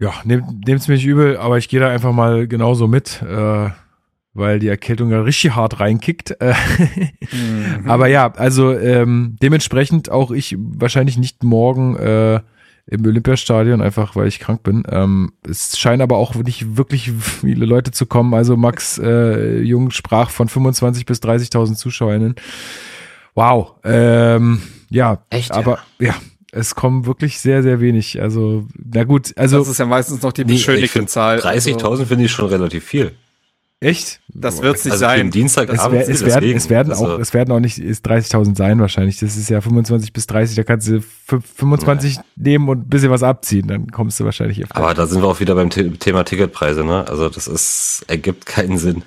Ja, nehmt, nehmt's mir nicht übel, aber ich gehe da einfach mal genauso mit. Äh weil die Erkältung ja richtig hart reinkickt. mhm. *laughs* Aber ja, also ähm, dementsprechend auch ich wahrscheinlich nicht morgen äh, im Olympiastadion, einfach weil ich krank bin. Ähm, es scheinen aber auch nicht wirklich viele Leute zu kommen. Also Max äh, Jung sprach von 25 bis 30.000 ZuschauerInnen. Wow. Ähm, ja, Echt, aber ja. ja. Es kommen wirklich sehr, sehr wenig. Also, na gut, also. Das ist ja meistens noch die beschönigte nee, Zahl. 30.000 also. finde ich schon relativ viel. Echt? Das wird nicht also sein. Dienstag es, wär, es, werden, es werden also auch, es werden auch nicht 30.000 sein wahrscheinlich. Das ist ja 25 bis 30, da kannst du 25 ja. nehmen und ein bisschen was abziehen, dann kommst du wahrscheinlich. Aber da sind wir auch wieder beim Thema Ticketpreise, ne? Also das ist, ergibt keinen Sinn.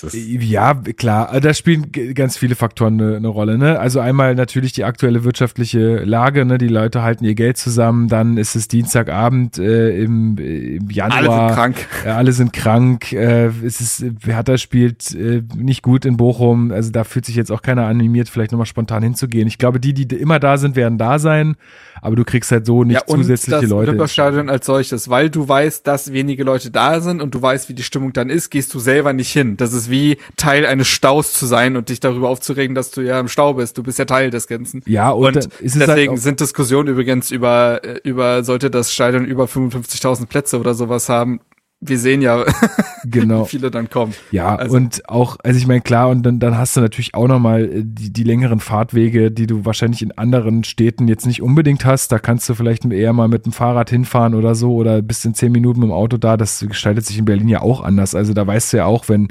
Das ja, klar, da spielen ganz viele Faktoren eine, eine, Rolle. Ne? Also einmal natürlich die aktuelle wirtschaftliche Lage, ne? die Leute halten ihr Geld zusammen, dann ist es Dienstagabend äh, im, im Januar. Alle sind krank. Äh, alle sind krank. Äh, es ist, Hertha spielt äh, nicht gut in Bochum, also da fühlt sich jetzt auch keiner animiert, vielleicht nochmal spontan hinzugehen. Ich glaube, die, die immer da sind, werden da sein aber du kriegst halt so nicht ja, und zusätzliche das Leute. Olympiastadion als solches, weil du weißt, dass wenige Leute da sind und du weißt, wie die Stimmung dann ist, gehst du selber nicht hin. Das ist wie Teil eines Staus zu sein und dich darüber aufzuregen, dass du ja im Stau bist. Du bist ja Teil des Ganzen. Ja, und, und deswegen halt sind Diskussionen übrigens über, äh, über, sollte das Stadion über 55.000 Plätze oder sowas haben, wir sehen ja, *laughs* genau. wie viele dann kommen. Ja, also. und auch, also ich meine, klar, und dann, dann hast du natürlich auch nochmal äh, die, die längeren Fahrtwege, die du wahrscheinlich in anderen Städten jetzt nicht unbedingt hast. Da kannst du vielleicht eher mal mit dem Fahrrad hinfahren oder so oder bis in zehn Minuten mit dem Auto da. Das gestaltet sich in Berlin ja auch anders. Also da weißt du ja auch, wenn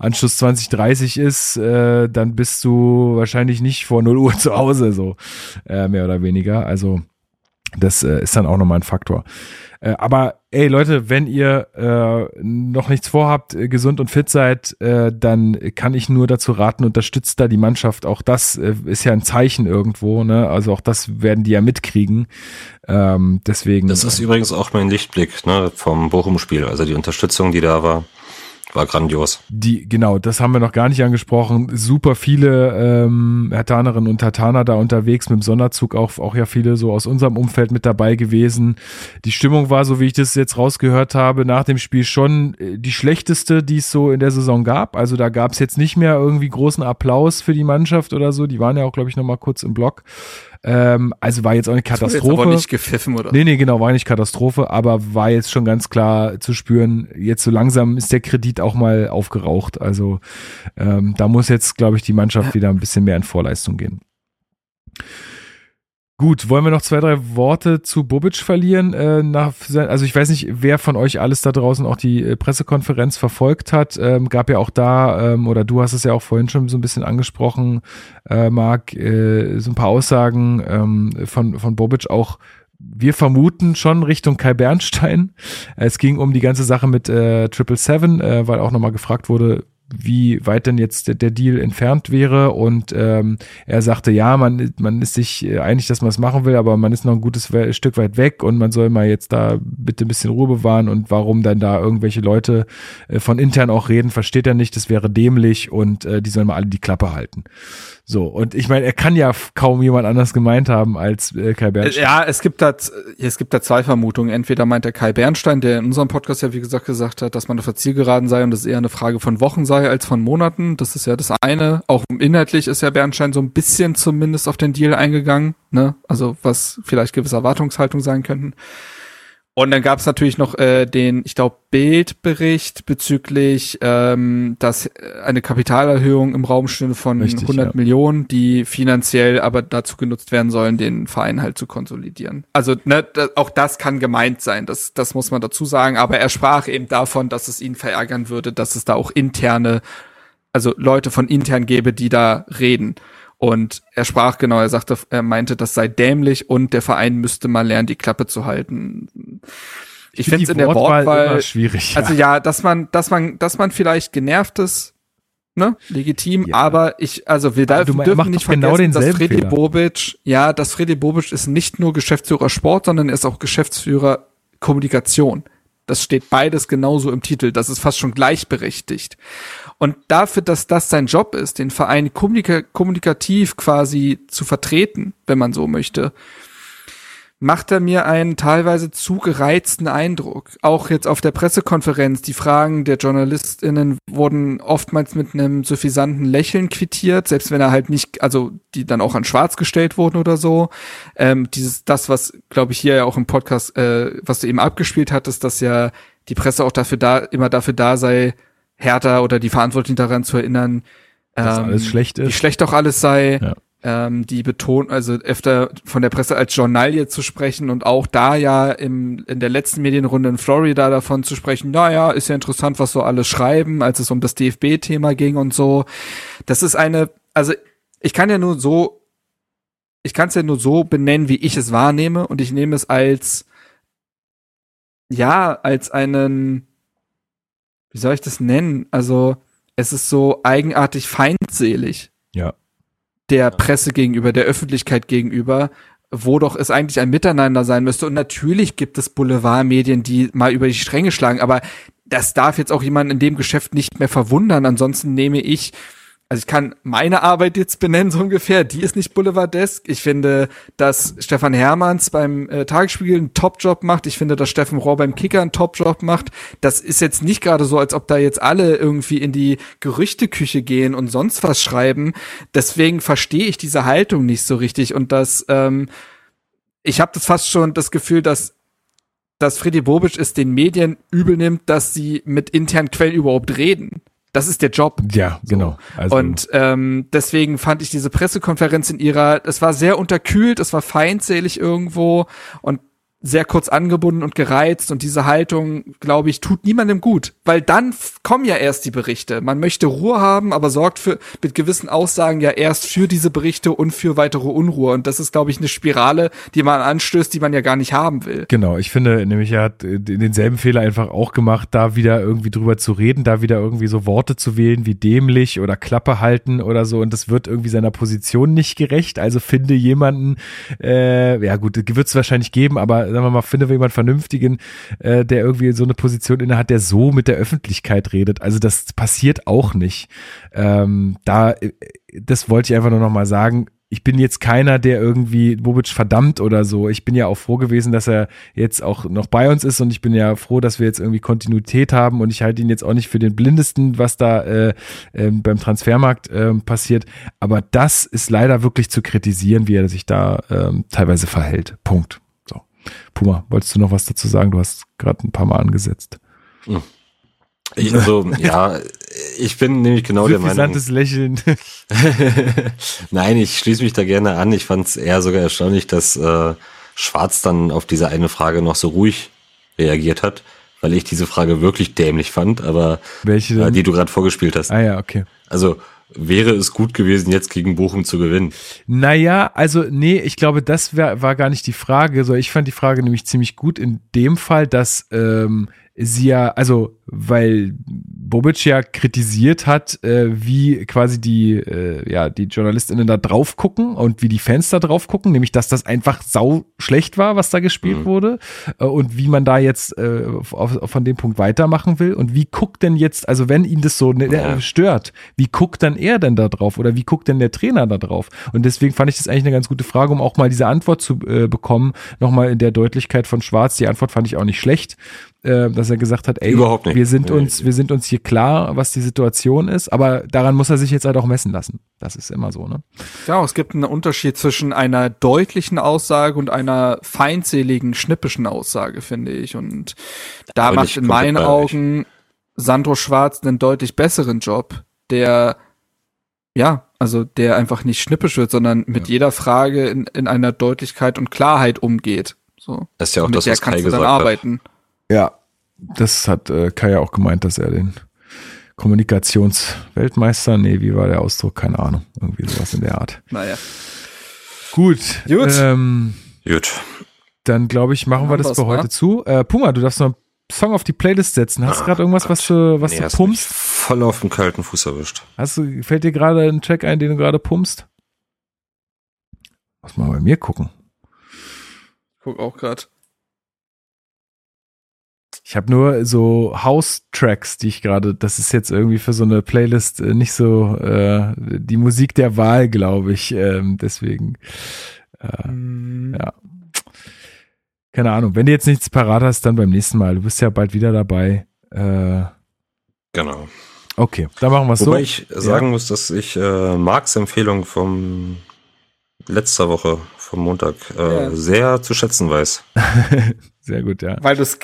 Anschluss 2030 ist, äh, dann bist du wahrscheinlich nicht vor 0 Uhr *laughs* zu Hause, so äh, mehr oder weniger. Also das äh, ist dann auch nochmal ein Faktor. Äh, aber ey Leute, wenn ihr äh, noch nichts vorhabt, äh, gesund und fit seid, äh, dann kann ich nur dazu raten, unterstützt da die Mannschaft. Auch das äh, ist ja ein Zeichen irgendwo, ne? Also auch das werden die ja mitkriegen. Ähm, deswegen. Das ist übrigens auch mein Lichtblick ne, vom Bochum-Spiel. Also die Unterstützung, die da war war grandios. Die, genau, das haben wir noch gar nicht angesprochen. Super viele ähm, Hertanerinnen und Hertaner da unterwegs mit dem Sonderzug, auch, auch ja viele so aus unserem Umfeld mit dabei gewesen. Die Stimmung war, so wie ich das jetzt rausgehört habe, nach dem Spiel schon äh, die schlechteste, die es so in der Saison gab. Also da gab es jetzt nicht mehr irgendwie großen Applaus für die Mannschaft oder so. Die waren ja auch, glaube ich, noch mal kurz im Block. Ähm, also war jetzt auch eine Katastrophe. Jetzt aber nicht gepfiffen oder? Nee, nee, genau, war nicht Katastrophe, aber war jetzt schon ganz klar zu spüren, jetzt so langsam ist der Kredit auch mal aufgeraucht. Also ähm, da muss jetzt, glaube ich, die Mannschaft wieder ein bisschen mehr in Vorleistung gehen. Gut, wollen wir noch zwei, drei Worte zu Bobic verlieren? Äh, nach, also ich weiß nicht, wer von euch alles da draußen auch die äh, Pressekonferenz verfolgt hat. Ähm, gab ja auch da, ähm, oder du hast es ja auch vorhin schon so ein bisschen angesprochen, äh, Marc, äh, so ein paar Aussagen ähm, von, von Bobic auch wir vermuten schon Richtung Kai Bernstein. Es ging um die ganze Sache mit äh, Triple Seven, äh, weil auch nochmal gefragt wurde, wie weit denn jetzt der, der Deal entfernt wäre. Und ähm, er sagte, ja, man, man ist sich äh, einig, dass man es machen will, aber man ist noch ein gutes Stück weit weg und man soll mal jetzt da bitte ein bisschen Ruhe bewahren und warum dann da irgendwelche Leute äh, von intern auch reden, versteht er nicht, das wäre dämlich und äh, die sollen mal alle die Klappe halten. So, und ich meine, er kann ja kaum jemand anders gemeint haben als äh, Kai Bernstein. Ja, es gibt da, es gibt da zwei Vermutungen. Entweder meint der Kai Bernstein, der in unserem Podcast ja wie gesagt gesagt hat, dass man auf der Zielgeraden sei und das eher eine Frage von Wochen sei als von Monaten. Das ist ja das eine. Auch inhaltlich ist ja Bernstein so ein bisschen zumindest auf den Deal eingegangen, ne? Also was vielleicht gewisse Erwartungshaltung sein könnten. Und dann gab es natürlich noch äh, den, ich glaube, Bildbericht bezüglich, ähm, dass äh, eine Kapitalerhöhung im Raum stünde von Richtig, 100 ja. Millionen, die finanziell aber dazu genutzt werden sollen, den Verein halt zu konsolidieren. Also ne, auch das kann gemeint sein, das, das muss man dazu sagen. Aber er sprach eben davon, dass es ihn verärgern würde, dass es da auch interne, also Leute von intern gäbe, die da reden. Und er sprach genau, er sagte, er meinte, das sei dämlich und der Verein müsste mal lernen, die Klappe zu halten. Ich finde es in der Wortwahl Wortwahl, immer schwierig, Also ja, dass man, dass man, dass man vielleicht genervt ist, ne, legitim, Ja. aber ich, also wir Aber dürfen, nicht genau vergessen, dass Freddy Fehler. Bobic, ja, dass Freddy Bobic ist nicht nur Geschäftsführer Sport, sondern er ist auch Geschäftsführer Kommunikation. Das steht beides genauso im Titel. Das ist fast schon gleichberechtigt. Und dafür, dass das sein Job ist, den Verein kommunika kommunikativ quasi zu vertreten, wenn man so möchte, macht er mir einen teilweise zu gereizten Eindruck. Auch jetzt auf der Pressekonferenz, die Fragen der JournalistInnen wurden oftmals mit einem suffisanten Lächeln quittiert, selbst wenn er halt nicht, also die dann auch an schwarz gestellt wurden oder so. Ähm, dieses, das, was, glaube ich, hier ja auch im Podcast, äh, was du eben abgespielt hattest, dass ja die Presse auch dafür da, immer dafür da sei, Hertha oder die Verantwortlichen daran zu erinnern, Dass ähm, alles schlecht wie ist. schlecht doch alles sei. Ja. Ähm, die betonen, also öfter von der Presse als Journalie zu sprechen und auch da ja im, in der letzten Medienrunde in Florida davon zu sprechen, naja, ist ja interessant, was so alle schreiben, als es um das DFB-Thema ging und so. Das ist eine, also ich kann ja nur so, ich kann es ja nur so benennen, wie ich es wahrnehme und ich nehme es als, ja, als einen, wie soll ich das nennen? Also es ist so eigenartig feindselig Ja. der Presse gegenüber, der Öffentlichkeit gegenüber, wo doch es eigentlich ein Miteinander sein müsste. Und natürlich gibt es Boulevardmedien, die mal über die Stränge schlagen, aber das darf jetzt auch jemand in dem Geschäft nicht mehr verwundern. Ansonsten nehme ich, also ich kann meine Arbeit jetzt benennen, so ungefähr, die ist nicht Boulevardesk. Ich finde, dass Stefan Hermanns beim äh, Tagesspiegel einen Top-Job macht. Ich finde, dass Steffen Rohr beim Kicker einen Top-Job macht. Das ist jetzt nicht gerade so, als ob da jetzt alle irgendwie in die Gerüchteküche gehen und sonst was schreiben. Deswegen verstehe ich diese Haltung nicht so richtig. Und das, ähm, ich habe das fast schon das Gefühl, dass dass Freddy Bobic es den Medien übel nimmt, dass sie mit internen Quellen überhaupt reden. Das ist der Job. Ja, genau. Also, Und ähm, deswegen fand ich diese Pressekonferenz in ihrer, es war sehr unterkühlt, es war feindselig irgendwo und sehr kurz angebunden und gereizt und diese Haltung, glaube ich, tut niemandem gut, weil dann kommen ja erst die Berichte. Man möchte Ruhe haben, aber sorgt für mit gewissen Aussagen ja erst für diese Berichte und für weitere Unruhe und das ist, glaube ich, eine Spirale, die man anstößt, die man ja gar nicht haben will. Genau, ich finde nämlich, er hat äh, denselben Fehler einfach auch gemacht, da wieder irgendwie drüber zu reden, da wieder irgendwie so Worte zu wählen wie dämlich oder Klappe halten oder so und das wird irgendwie seiner Position nicht gerecht. Also finde jemanden, äh, ja gut, wird es wahrscheinlich geben, aber sagen wir mal, finde jemanden Vernünftigen, äh, der irgendwie so eine Position inne hat, der so mit der Öffentlichkeit redet. Also das passiert auch nicht. Ähm, da, äh, das wollte ich einfach nur noch mal sagen ich bin jetzt keiner, der irgendwie Bobic verdammt oder so. Ich bin ja auch froh gewesen, dass er jetzt auch noch bei uns ist und ich bin ja froh, dass wir jetzt irgendwie Kontinuität haben und ich halte ihn jetzt auch nicht für den blindesten, was da äh, äh, beim Transfermarkt äh, passiert. Aber das ist leider wirklich zu kritisieren, wie er sich da ähm, teilweise verhält. Punkt. Puma, wolltest du noch was dazu sagen? Du hast gerade ein paar Mal angesetzt. Ich, also, ja, ich bin nämlich genau der Meinung. Lächeln. *laughs* Nein, ich schließe mich da gerne an. Ich fand es eher sogar erstaunlich, dass äh, Schwarz dann auf diese eine Frage noch so ruhig reagiert hat, weil ich diese Frage wirklich dämlich fand, aber Welche äh, denn? die du gerade vorgespielt hast. Ah ja, okay. Also wäre es gut gewesen, jetzt gegen Bochum zu gewinnen. Naja, also nee, ich glaube, das wär, war gar nicht die Frage. So, ich fand die Frage nämlich ziemlich gut in dem Fall, dass ähm, sie ja, also weil Bobic ja kritisiert hat, äh, wie quasi die, äh, ja, die JournalistInnen da drauf gucken und wie die Fans da drauf gucken, nämlich dass das einfach sau schlecht war, was da gespielt Mhm. wurde äh, und wie man da jetzt äh, auf, auf, von dem Punkt weitermachen will und wie guckt denn jetzt, also wenn ihn das so ne, Ja. stört, wie guckt dann er denn da drauf oder wie guckt denn der Trainer da drauf? Und deswegen fand ich das eigentlich eine ganz gute Frage, um auch mal diese Antwort zu äh, bekommen, nochmal in der Deutlichkeit von Schwarz. Die Antwort fand ich auch nicht schlecht. Äh, dass er gesagt hat, ey, Überhaupt nicht. wir sind Nee. uns, wir sind uns hier klar, was die Situation ist, aber daran muss er sich jetzt halt auch messen lassen. Das ist immer so, ne? Ja, es gibt einen Unterschied zwischen einer deutlichen Aussage und einer feindseligen, schnippischen Aussage, finde ich. Und da bin macht in meinen. Augen Sandro Schwarz einen deutlich besseren Job, der ja, also der einfach nicht schnippisch wird, sondern mit jeder Frage in, in einer Deutlichkeit und Klarheit umgeht. So. Das ist ja auch mit das, der was Kai kannst du dann gesagt hat. Ja, das hat äh, Kai ja auch gemeint, dass er den Kommunikationsweltmeister, nee, wie war der Ausdruck? Keine Ahnung. Irgendwie sowas in der Art. Naja. Gut. Gut. Ähm, Gut. dann glaube ich, machen wir das für heute zu. Äh, Puma, du darfst noch einen Song auf die Playlist setzen. Hast du gerade irgendwas, was du, was Nee, du hast mich pumpst? voll auf den kalten Fuß erwischt. Hast du, fällt dir gerade ein Track ein, den du gerade pumpst? Muss mal bei mir gucken. Guck auch grad. Ich habe nur so House-Tracks, die ich gerade, das ist jetzt irgendwie für so eine Playlist äh, nicht so äh, die Musik der Wahl, glaube ich. Ähm, deswegen, äh, ja. Keine Ahnung. Wenn du jetzt nichts parat hast, dann beim nächsten Mal. Du bist ja bald wieder dabei. Äh, Genau. okay, dann machen wir es so. Wobei ich sagen muss, dass ich äh, Marks Empfehlung vom letzter Woche, vom Montag, äh, Ja. sehr zu schätzen weiß. *laughs* Sehr gut, ja. Weil du es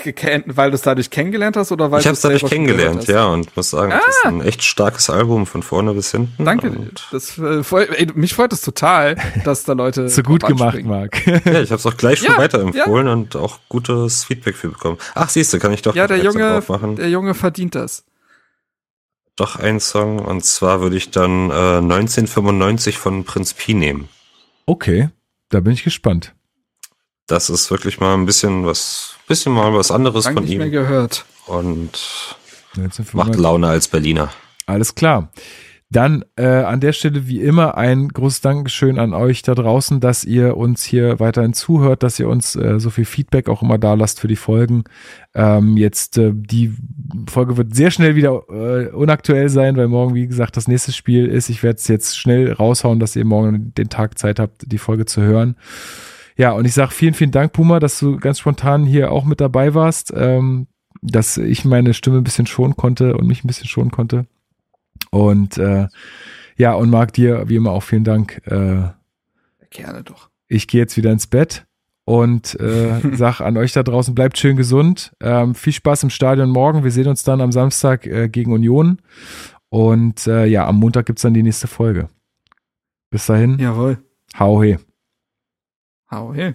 weil du es dadurch kennengelernt hast oder weil ich habe es dadurch kennengelernt, ja, und muss sagen, das ist ein echt starkes Album von vorne bis hinten. Danke. Das, äh, ey, mich freut es total, dass da Leute *laughs* So gut gemacht. Marc. ja, ich habe es auch gleich schon Ja, weiterempfohlen und auch gutes Feedback für bekommen. Ach, siehst du, kann ich doch Ja, der Junge, drauf machen. der Junge verdient das. Doch ein Song und zwar würde ich dann äh, 1995 von Prinz Pi nehmen. Okay, da bin ich gespannt. Das ist wirklich mal ein bisschen was, bisschen mal was anderes Lang von nicht mehr ihm gehört. und 1995. macht Laune als Berliner. Alles klar. Dann äh, an der Stelle wie immer ein großes Dankeschön an euch da draußen, dass ihr uns hier weiterhin zuhört, dass ihr uns äh, so viel Feedback auch immer da lasst für die Folgen. Ähm, jetzt äh, die Folge wird sehr schnell wieder äh, unaktuell sein, weil morgen, wie gesagt, das nächste Spiel ist. Ich werde es jetzt schnell raushauen, dass ihr morgen den Tag Zeit habt, die Folge zu hören. Ja, und ich sage vielen, vielen Dank, Puma, dass du ganz spontan hier auch mit dabei warst, ähm, dass ich meine Stimme ein bisschen schonen konnte und mich ein bisschen schonen konnte. Und äh, ja, und Marc, dir wie immer auch vielen Dank. Äh, Gerne doch. ich gehe jetzt wieder ins Bett und äh, *laughs* sag an euch da draußen, bleibt schön gesund. Ähm, viel Spaß im Stadion morgen. Wir sehen uns dann am Samstag äh, gegen Union. Und äh, ja, am Montag gibt's dann die nächste Folge. Bis dahin, Jawohl. hau he. Hau hey.